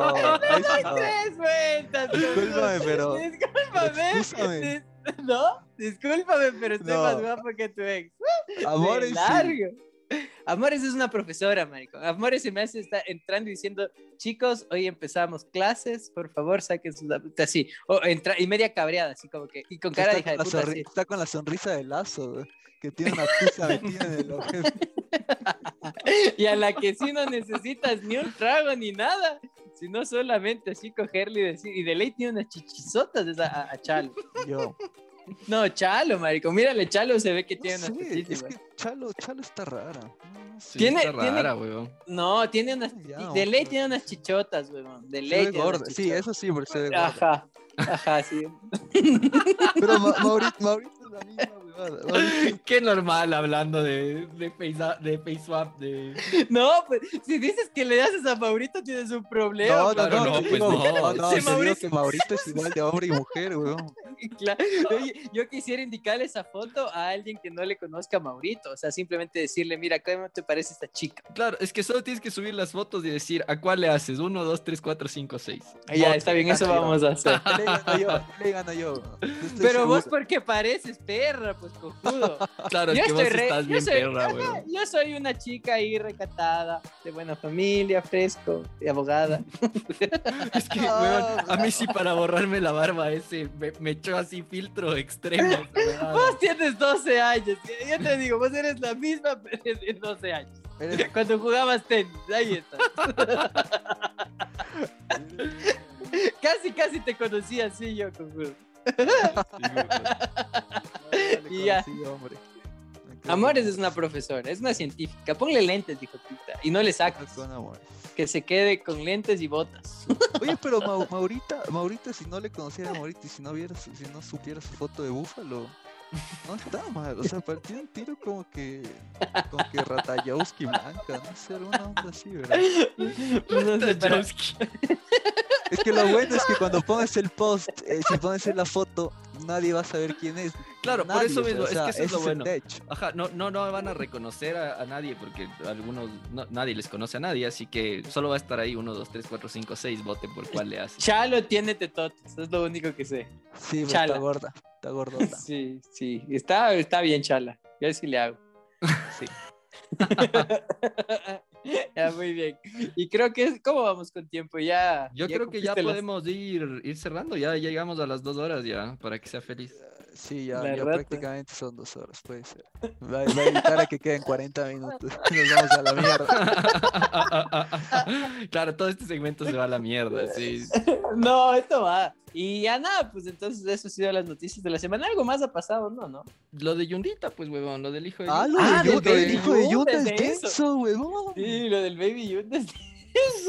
No, sí no. Tres vueltas. Discúlpame, pero. Discúlpame. No, discúlpame, pero estoy No. más guapo que tu ex. Amores, De sí. Amores es una profesora, marico. Amores se me hace estar entrando y diciendo, chicos, hoy empezamos clases, por favor, saquen sus apuntes", así. O entra y media cabreada, así como que, y con cara de hija de puta, así. está con la sonrisa de lazo, que tiene una pizza metida en el ojete. Y a la que sí no necesitas ni un trago ni nada, sino solamente así cogerle y decir, y de ley tiene unas chichizotas esa, a, a Chalo. Yo. No, Chalo, marico, mírale, Chalo se ve que No tiene unas sé, es chichitas. que Chalo, Chalo está rara. No, sé. Tiene- está tiene- rara, weón. No, tiene unas, Ya, de ley tiene unas chichotas, weón, de Se ley ve tiene unas gorda. Sí, eso sí, porque se ve gorda. Ajá, ajá, sí. Pero Ma- Maurito, Maurito es la misma Qué normal hablando de, de, face, de face swap, de... No, pues si dices que le haces a Maurito tienes un problema. No, no, claro, no, no, pues digo- no. no, digo Mauricio. que Maurito es igual de hombre y mujer, weón. Claro. Oye, yo quisiera indicarle esa foto a alguien que no le conozca a Maurito. O sea, simplemente decirle, mira, ¿cómo te parece esta chica? Claro, es que solo tienes que subir las fotos y decir a cuál le haces. Uno, dos, tres, cuatro, cinco, seis. Ah, ya, está bien, eso vamos a hacer. Le gano yo, le gano yo. Pero vos seguro. porque pareces perra, pues cojudo. Claro, es Yo que vos re- estás yo bien soy- perra, weón. Yo soy una chica ahí recatada, de buena familia, fresco, de abogada. Es que, Ah, weón, a mí sí para borrarme la barba ese me, me echó así filtro extremo. Vos tienes 12 años. Yo te digo, vos eres la misma pero de 12 años. Cuando jugabas tenis, ahí está. Casi, casi te conocí así yo, conjudo. Y ya. hombre. Quedo Amores es una profesora, es una científica. Ponle lentes, dijo puta. Y no le con amores. Que se quede con lentes y botas. Oye, pero Mau- Maurita, Maurita, si no le conociera a Maurita y si no viera su- si no supiera su foto de búfalo, no está mal. O sea, partió un tiro como que como que Ratayowski blanca, no sé, alguna onda así, ¿verdad? Tajowski. Es que lo bueno es que cuando pones el post, eh, si pones en la foto, nadie va a saber quién es. Claro, por eso o sea, mismo, es que eso es lo bueno. Ajá, no, no, no van a reconocer a, a nadie porque algunos, no- nadie les conoce a nadie, así que solo va a estar ahí uno, dos, tres, cuatro, cinco, seis, voten por cuál le hace. Chalo tiene tetotes, es lo único que sé. Sí, está gorda, está gordota. Sí, sí, está, está bien, Chala. Yo sí le hago. Sí. ya, muy bien. Y creo que, ¿cómo vamos con tiempo? Ya. Yo creo que ya las- podemos ir, ir cerrando, ya llegamos a las dos horas ya, para que sea feliz. Sí, ya, ya prácticamente son dos horas, puede ser. Va, va a evitar a que queden 40 minutos. Nos vamos a la mierda. claro, todo este segmento se va a la mierda, sí. No, esto va. Y ya nada, pues entonces eso ha sido las noticias de la semana. Algo más ha pasado, ¿no? ¿No? Lo de Yundita, pues, huevón, lo del hijo de Ah, Yunda. lo Ah, de Baby el hijo de Yuta es es denso, huevón. Sí, lo del Baby Yoda.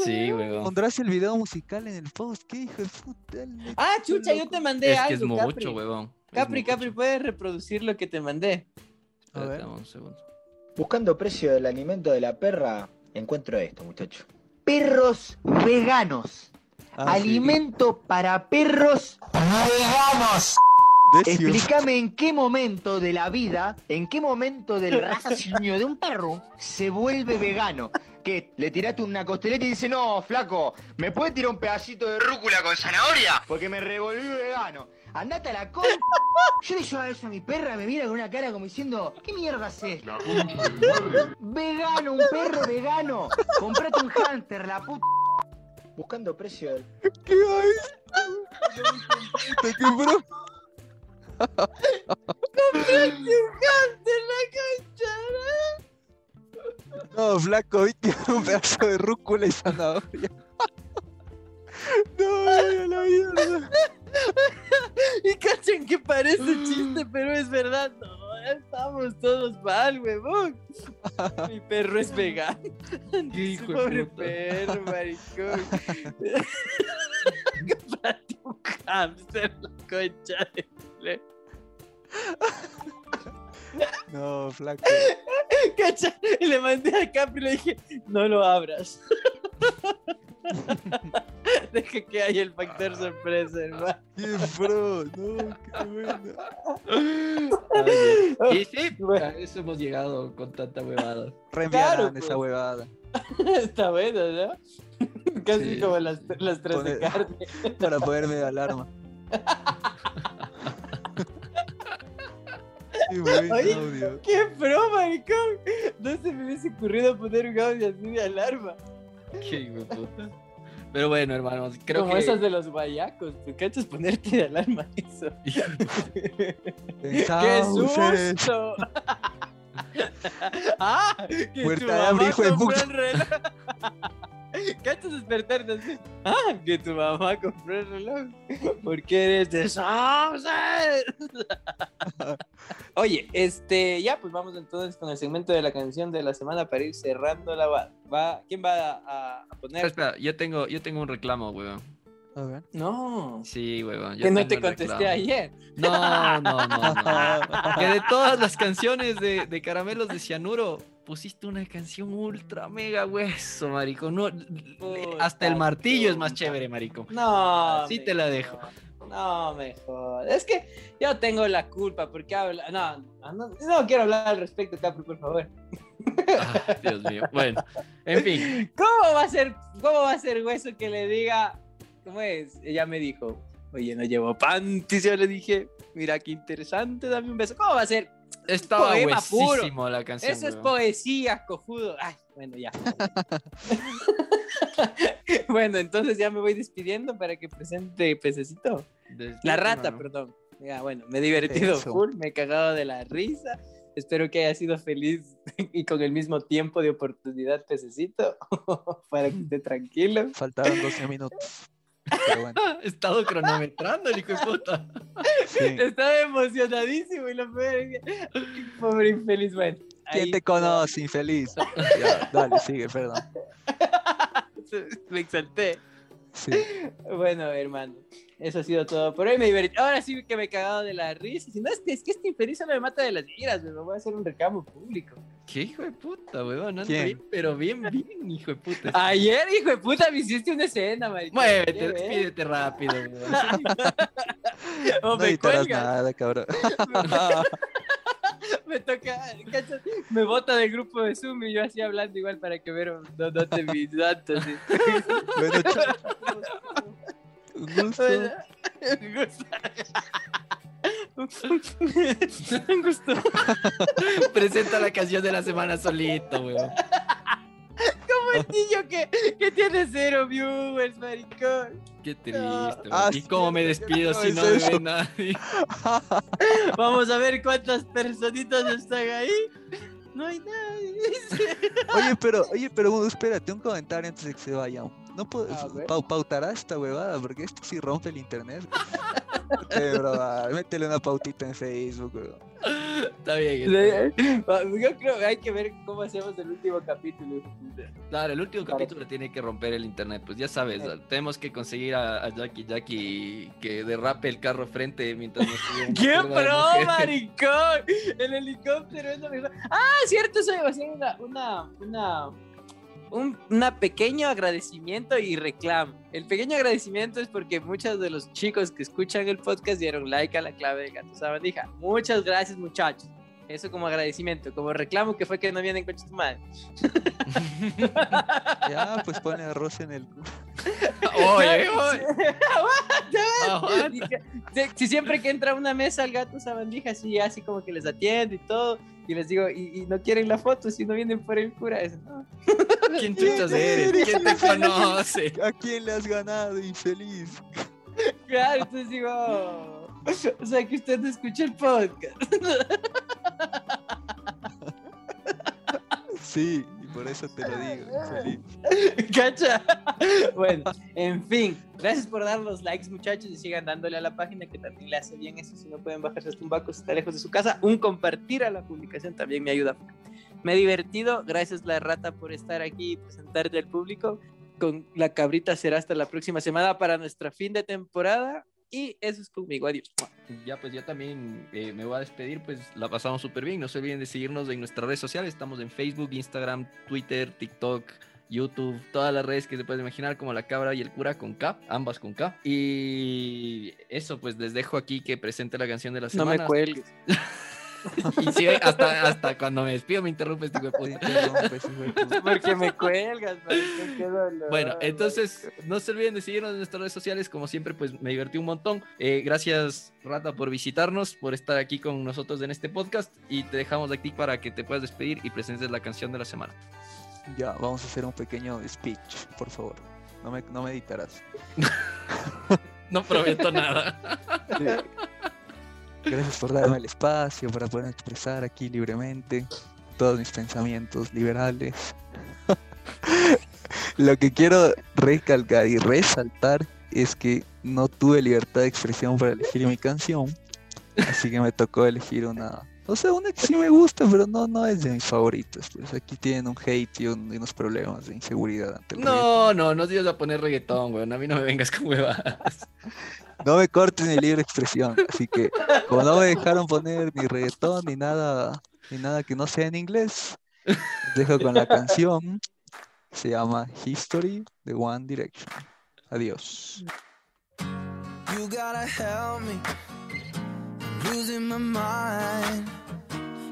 Sí, huevón. Pondrás el video musical en el post, qué hijo de puta. Ah, chucha, yo te mandé Es algo. que es Capri. mucho, huevón. Es Capri, mucho. Capri, ¿puedes reproducir lo que te mandé? A ver. Espérate, un segundo. Buscando precio del alimento de la perra, encuentro esto, muchacho. Perros veganos. Ah, sí. Alimento para perros veganos. Necio. Explícame en qué momento de la vida, en qué momento del raciocinio de un perro se vuelve vegano. Que le tiraste una costeleta y dice, no, flaco, ¿me puedes tirar un pedacito de rúcula con zanahoria? Porque me revolví vegano. Andate a la con... Yo le a eso a mi perra, me mira con una cara como diciendo, ¿qué mierda es esto? Vegano, un perro vegano. Comprate un hamster, la puta. Buscando precio del ¿Qué hay? ¿Qué bro? No, flaco, vi que un pedazo de rúcula y zanahoria. No, a la mierda. Y cachen que parece chiste, pero es verdad. No, estamos todos mal, huevón. Mi perro es vegano. Hijo Pobre perro, maricón. Comprate un hamster, la concha de... No, flaco. Cacha, y le mandé a Capri y le dije, no lo abras. Deja que haya el factor sorpresa, hermano. Qué bro, no, qué bueno. Y sí, Bueno. a eso hemos llegado con tanta huevada. Reenviarán Claro, esa huevada. Está bueno, ¿no? Casi Sí. como las, las tres de carne. Para ponerme de alarma. Qué buen Oye, audio. ¡Qué pro, maricón! No se me hubiese ocurrido poner un audio así de alarma. Qué hijo. Pero bueno, hermanos, creo Como que. esas de los guayacos. ¿Tú cachas ponerte de alarma eso? ¡Qué susto! ¡Ah! Que Puerta tu mamá de compró puta. el reloj. ¿Cachas despertarte así? ¡Ah! Que tu mamá compró el reloj. ¿Por qué eres de Sauces? Oye, este, ya pues vamos entonces con el segmento de la canción de la semana para ir cerrando la va. va ¿Quién va a, a- a Espera, poner? espera, yo tengo, yo tengo un reclamo, weón. A ver. No. Sí, weón. yo Que no te contesté reclamo. ayer. No, no, no, no. que de todas las canciones de, de Caramelos de Cianuro, pusiste una canción ultra mega hueso, marico. No, hasta el martillo es más chévere, marico. No. Sí me te la dejo. No, mejor. Es que yo tengo la culpa porque habla. No, no, no quiero hablar al respecto, Capri, por favor. Ah, Dios mío. Bueno, en fin. ¿Cómo va a ser, cómo va a ser hueso que le diga, cómo es? Ella me dijo, oye, no llevo panties. Yo le dije, mira qué interesante, dame un beso. ¿Cómo va a ser? Estaba Poema puro. la canción. Eso es poesía, cojudo. Ay, bueno, ya. bueno, entonces ya me voy despidiendo para que presente Pececito. La rata, hermano. perdón. Ya, bueno, me he divertido Eso. full, me he cagado de la risa. Espero que haya sido feliz y con el mismo tiempo de oportunidad, Pececito, para que esté tranquilo. Faltaron 12 minutos. Pero bueno, He estado cronometrando el hijo de puta. sí. Estaba emocionadísimo y lo peor Pobre infeliz, bueno. ¿Quién te conoce, infeliz? Ya, dale, sigue, perdón. Me exalté. Sí. Bueno, hermano, eso ha sido todo por hoy. Me divertí. Ahora sí que me he cagado de la risa. Si no, es que, es que este infeliz solo me mata de las iras, me voy a hacer un reclamo público. ¿Qué hijo de puta, weón? Ando ¿Quién? bien, pero bien, bien, hijo de puta. Ayer, hijo de puta, me hiciste una escena, maricón. Muévete, despídete rápido, weón. O No me cuelgas. nada, cabrón. me toca, me bota del grupo de Zoom y yo así hablando igual para que Vero no note mis datos. ¿sí? Bueno, chao. Un gusto. Gusto. Un gusto. Presenta la canción de la semana solito, weón. Como el niño que, que tiene cero viewers, maricón. Qué triste, No. Ah, ¿Y cómo me despido no si es no me eso. ve nadie? Vamos a ver cuántas personitas están ahí. No hay nadie. Oye, pero, oye, pero bueno, espérate, un comentario antes de que se vayan. No puedo, A ver. pau- pautará esta huevada, porque esto sí rompe el internet. Métele, bro, métele una pautita en Facebook, weón. Está bien. está bien. Yo creo que hay que ver cómo hacemos el último capítulo. Claro, el último capítulo tiene que romper el internet. Pues ya sabes, Eh. tenemos que conseguir a, a Jackie Jackie que derrape el carro frente mientras nos ¡Qué pro, maricón! El helicóptero es lo mejor. Ah, cierto, eso iba a ser una, una, una, un una pequeño agradecimiento y reclamo. El pequeño agradecimiento es porque muchos de los chicos que escuchan el podcast dieron like a la clave de gato sabandija. Muchas gracias, muchachos. Eso como agradecimiento, como reclamo que fue que no vienen con tu madre. Ya, pues pone arroz en el. Oye, oye. Si siempre que entra a una mesa el gato sabandija, así, así como que les atiende y todo, y les digo, y, y no quieren la foto, si no vienen por el cura, es, no. ¿Quién chuchas eres? ¿Quién te conoce? ¿A quién le has ganado, infeliz? Claro, entonces digo, o sea que usted no escucha el podcast. Sí, por eso te lo digo, infeliz. ¿Cacha? Bueno, en fin, gracias por dar los likes, muchachos, y sigan dándole a la página que también le hace bien eso. Si no pueden bajarse baco, si está lejos de su casa, un compartir a la publicación también me ayuda. Me he divertido, gracias la rata por estar aquí y presentarte al público. Con la cabrita será hasta la próxima semana para nuestra fin de temporada. Y eso es conmigo, adiós. Ya, pues yo también eh, me voy a despedir, pues la pasamos súper bien. No se olviden de seguirnos en nuestras redes sociales. Estamos en Facebook, Instagram, Twitter, TikTok, YouTube, todas las redes que se pueden imaginar, como la cabra y el cura con K, ambas con K. Y eso, pues les dejo aquí que presente la canción de la No semana. me cuelgues. Y sí, hasta, hasta cuando me despido me interrumpe este hijo de puta. Porque me cuelgas. Bueno, entonces no se olviden de seguirnos en nuestras redes sociales. Como siempre, pues me divertí un montón. Eh, gracias, Rata, por visitarnos, por estar aquí con nosotros en este podcast. Y te dejamos de aquí para que te puedas despedir y presentes la canción de la semana. Ya, vamos a hacer un pequeño speech, por favor. No me, no me editarás. No prometo nada. Sí. Gracias por darme el espacio para poder expresar aquí libremente todos mis pensamientos liberales. Lo que quiero recalcar y resaltar es que no tuve libertad de expresión para elegir mi canción, así que me tocó elegir una, o sea, una que sí me gusta, pero no, no es de mis favoritos. Pues aquí tienen un hate y, un- y unos problemas de inseguridad ante el reggaetón. No, no, no te ibas a poner reggaetón, weón. A mí no me vengas con huevadas. No me cortes mi libre expresión, así que como no me dejaron poner ni reggaetón ni nada, ni nada que no sea en inglés, dejo con la canción. Se llama History de One Direction. Adiós. You gotta help me. Losing my mind.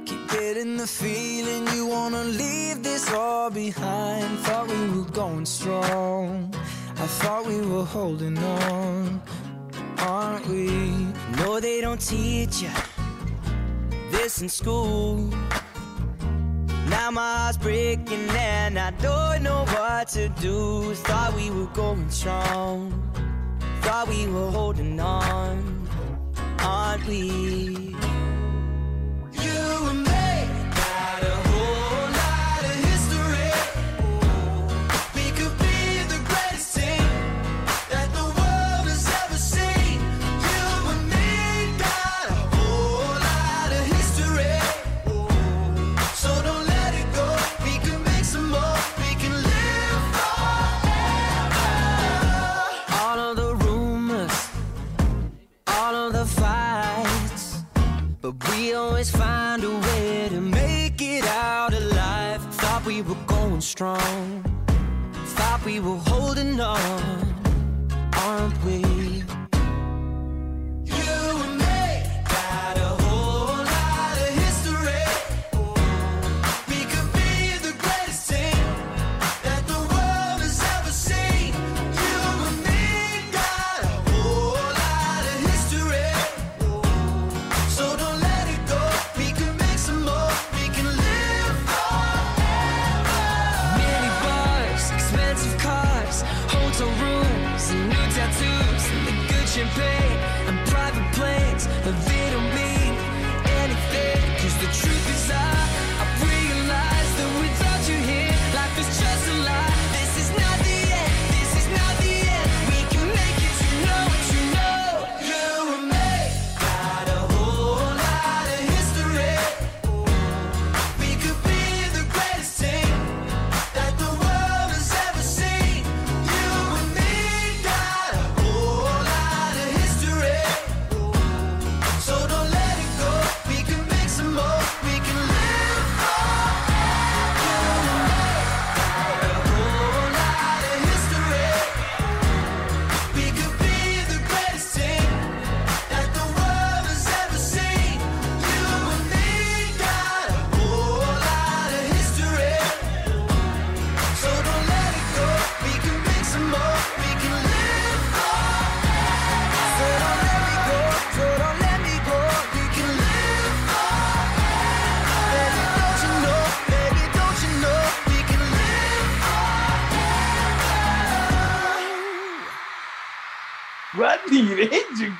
Keep getting the feeling you wanna leave this all behind. Thought we were going strong. I thought we were holding on. Aren't we? No, they don't teach you this in school. Now my heart's breaking and I don't know what to do. Thought we were going strong. Thought we were holding on, aren't we? But we always find a way to make it out alive. Thought we were going strong. Thought we were holding on, aren't we?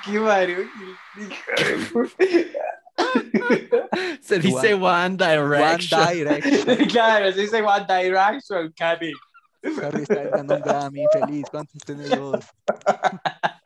Direction, qué varón. Se dice One One Direction. Direction. claro, se dice One Direction, Cami. Harry Styles ganó un Grammy, feliz. ¿Cuántos tenés vos?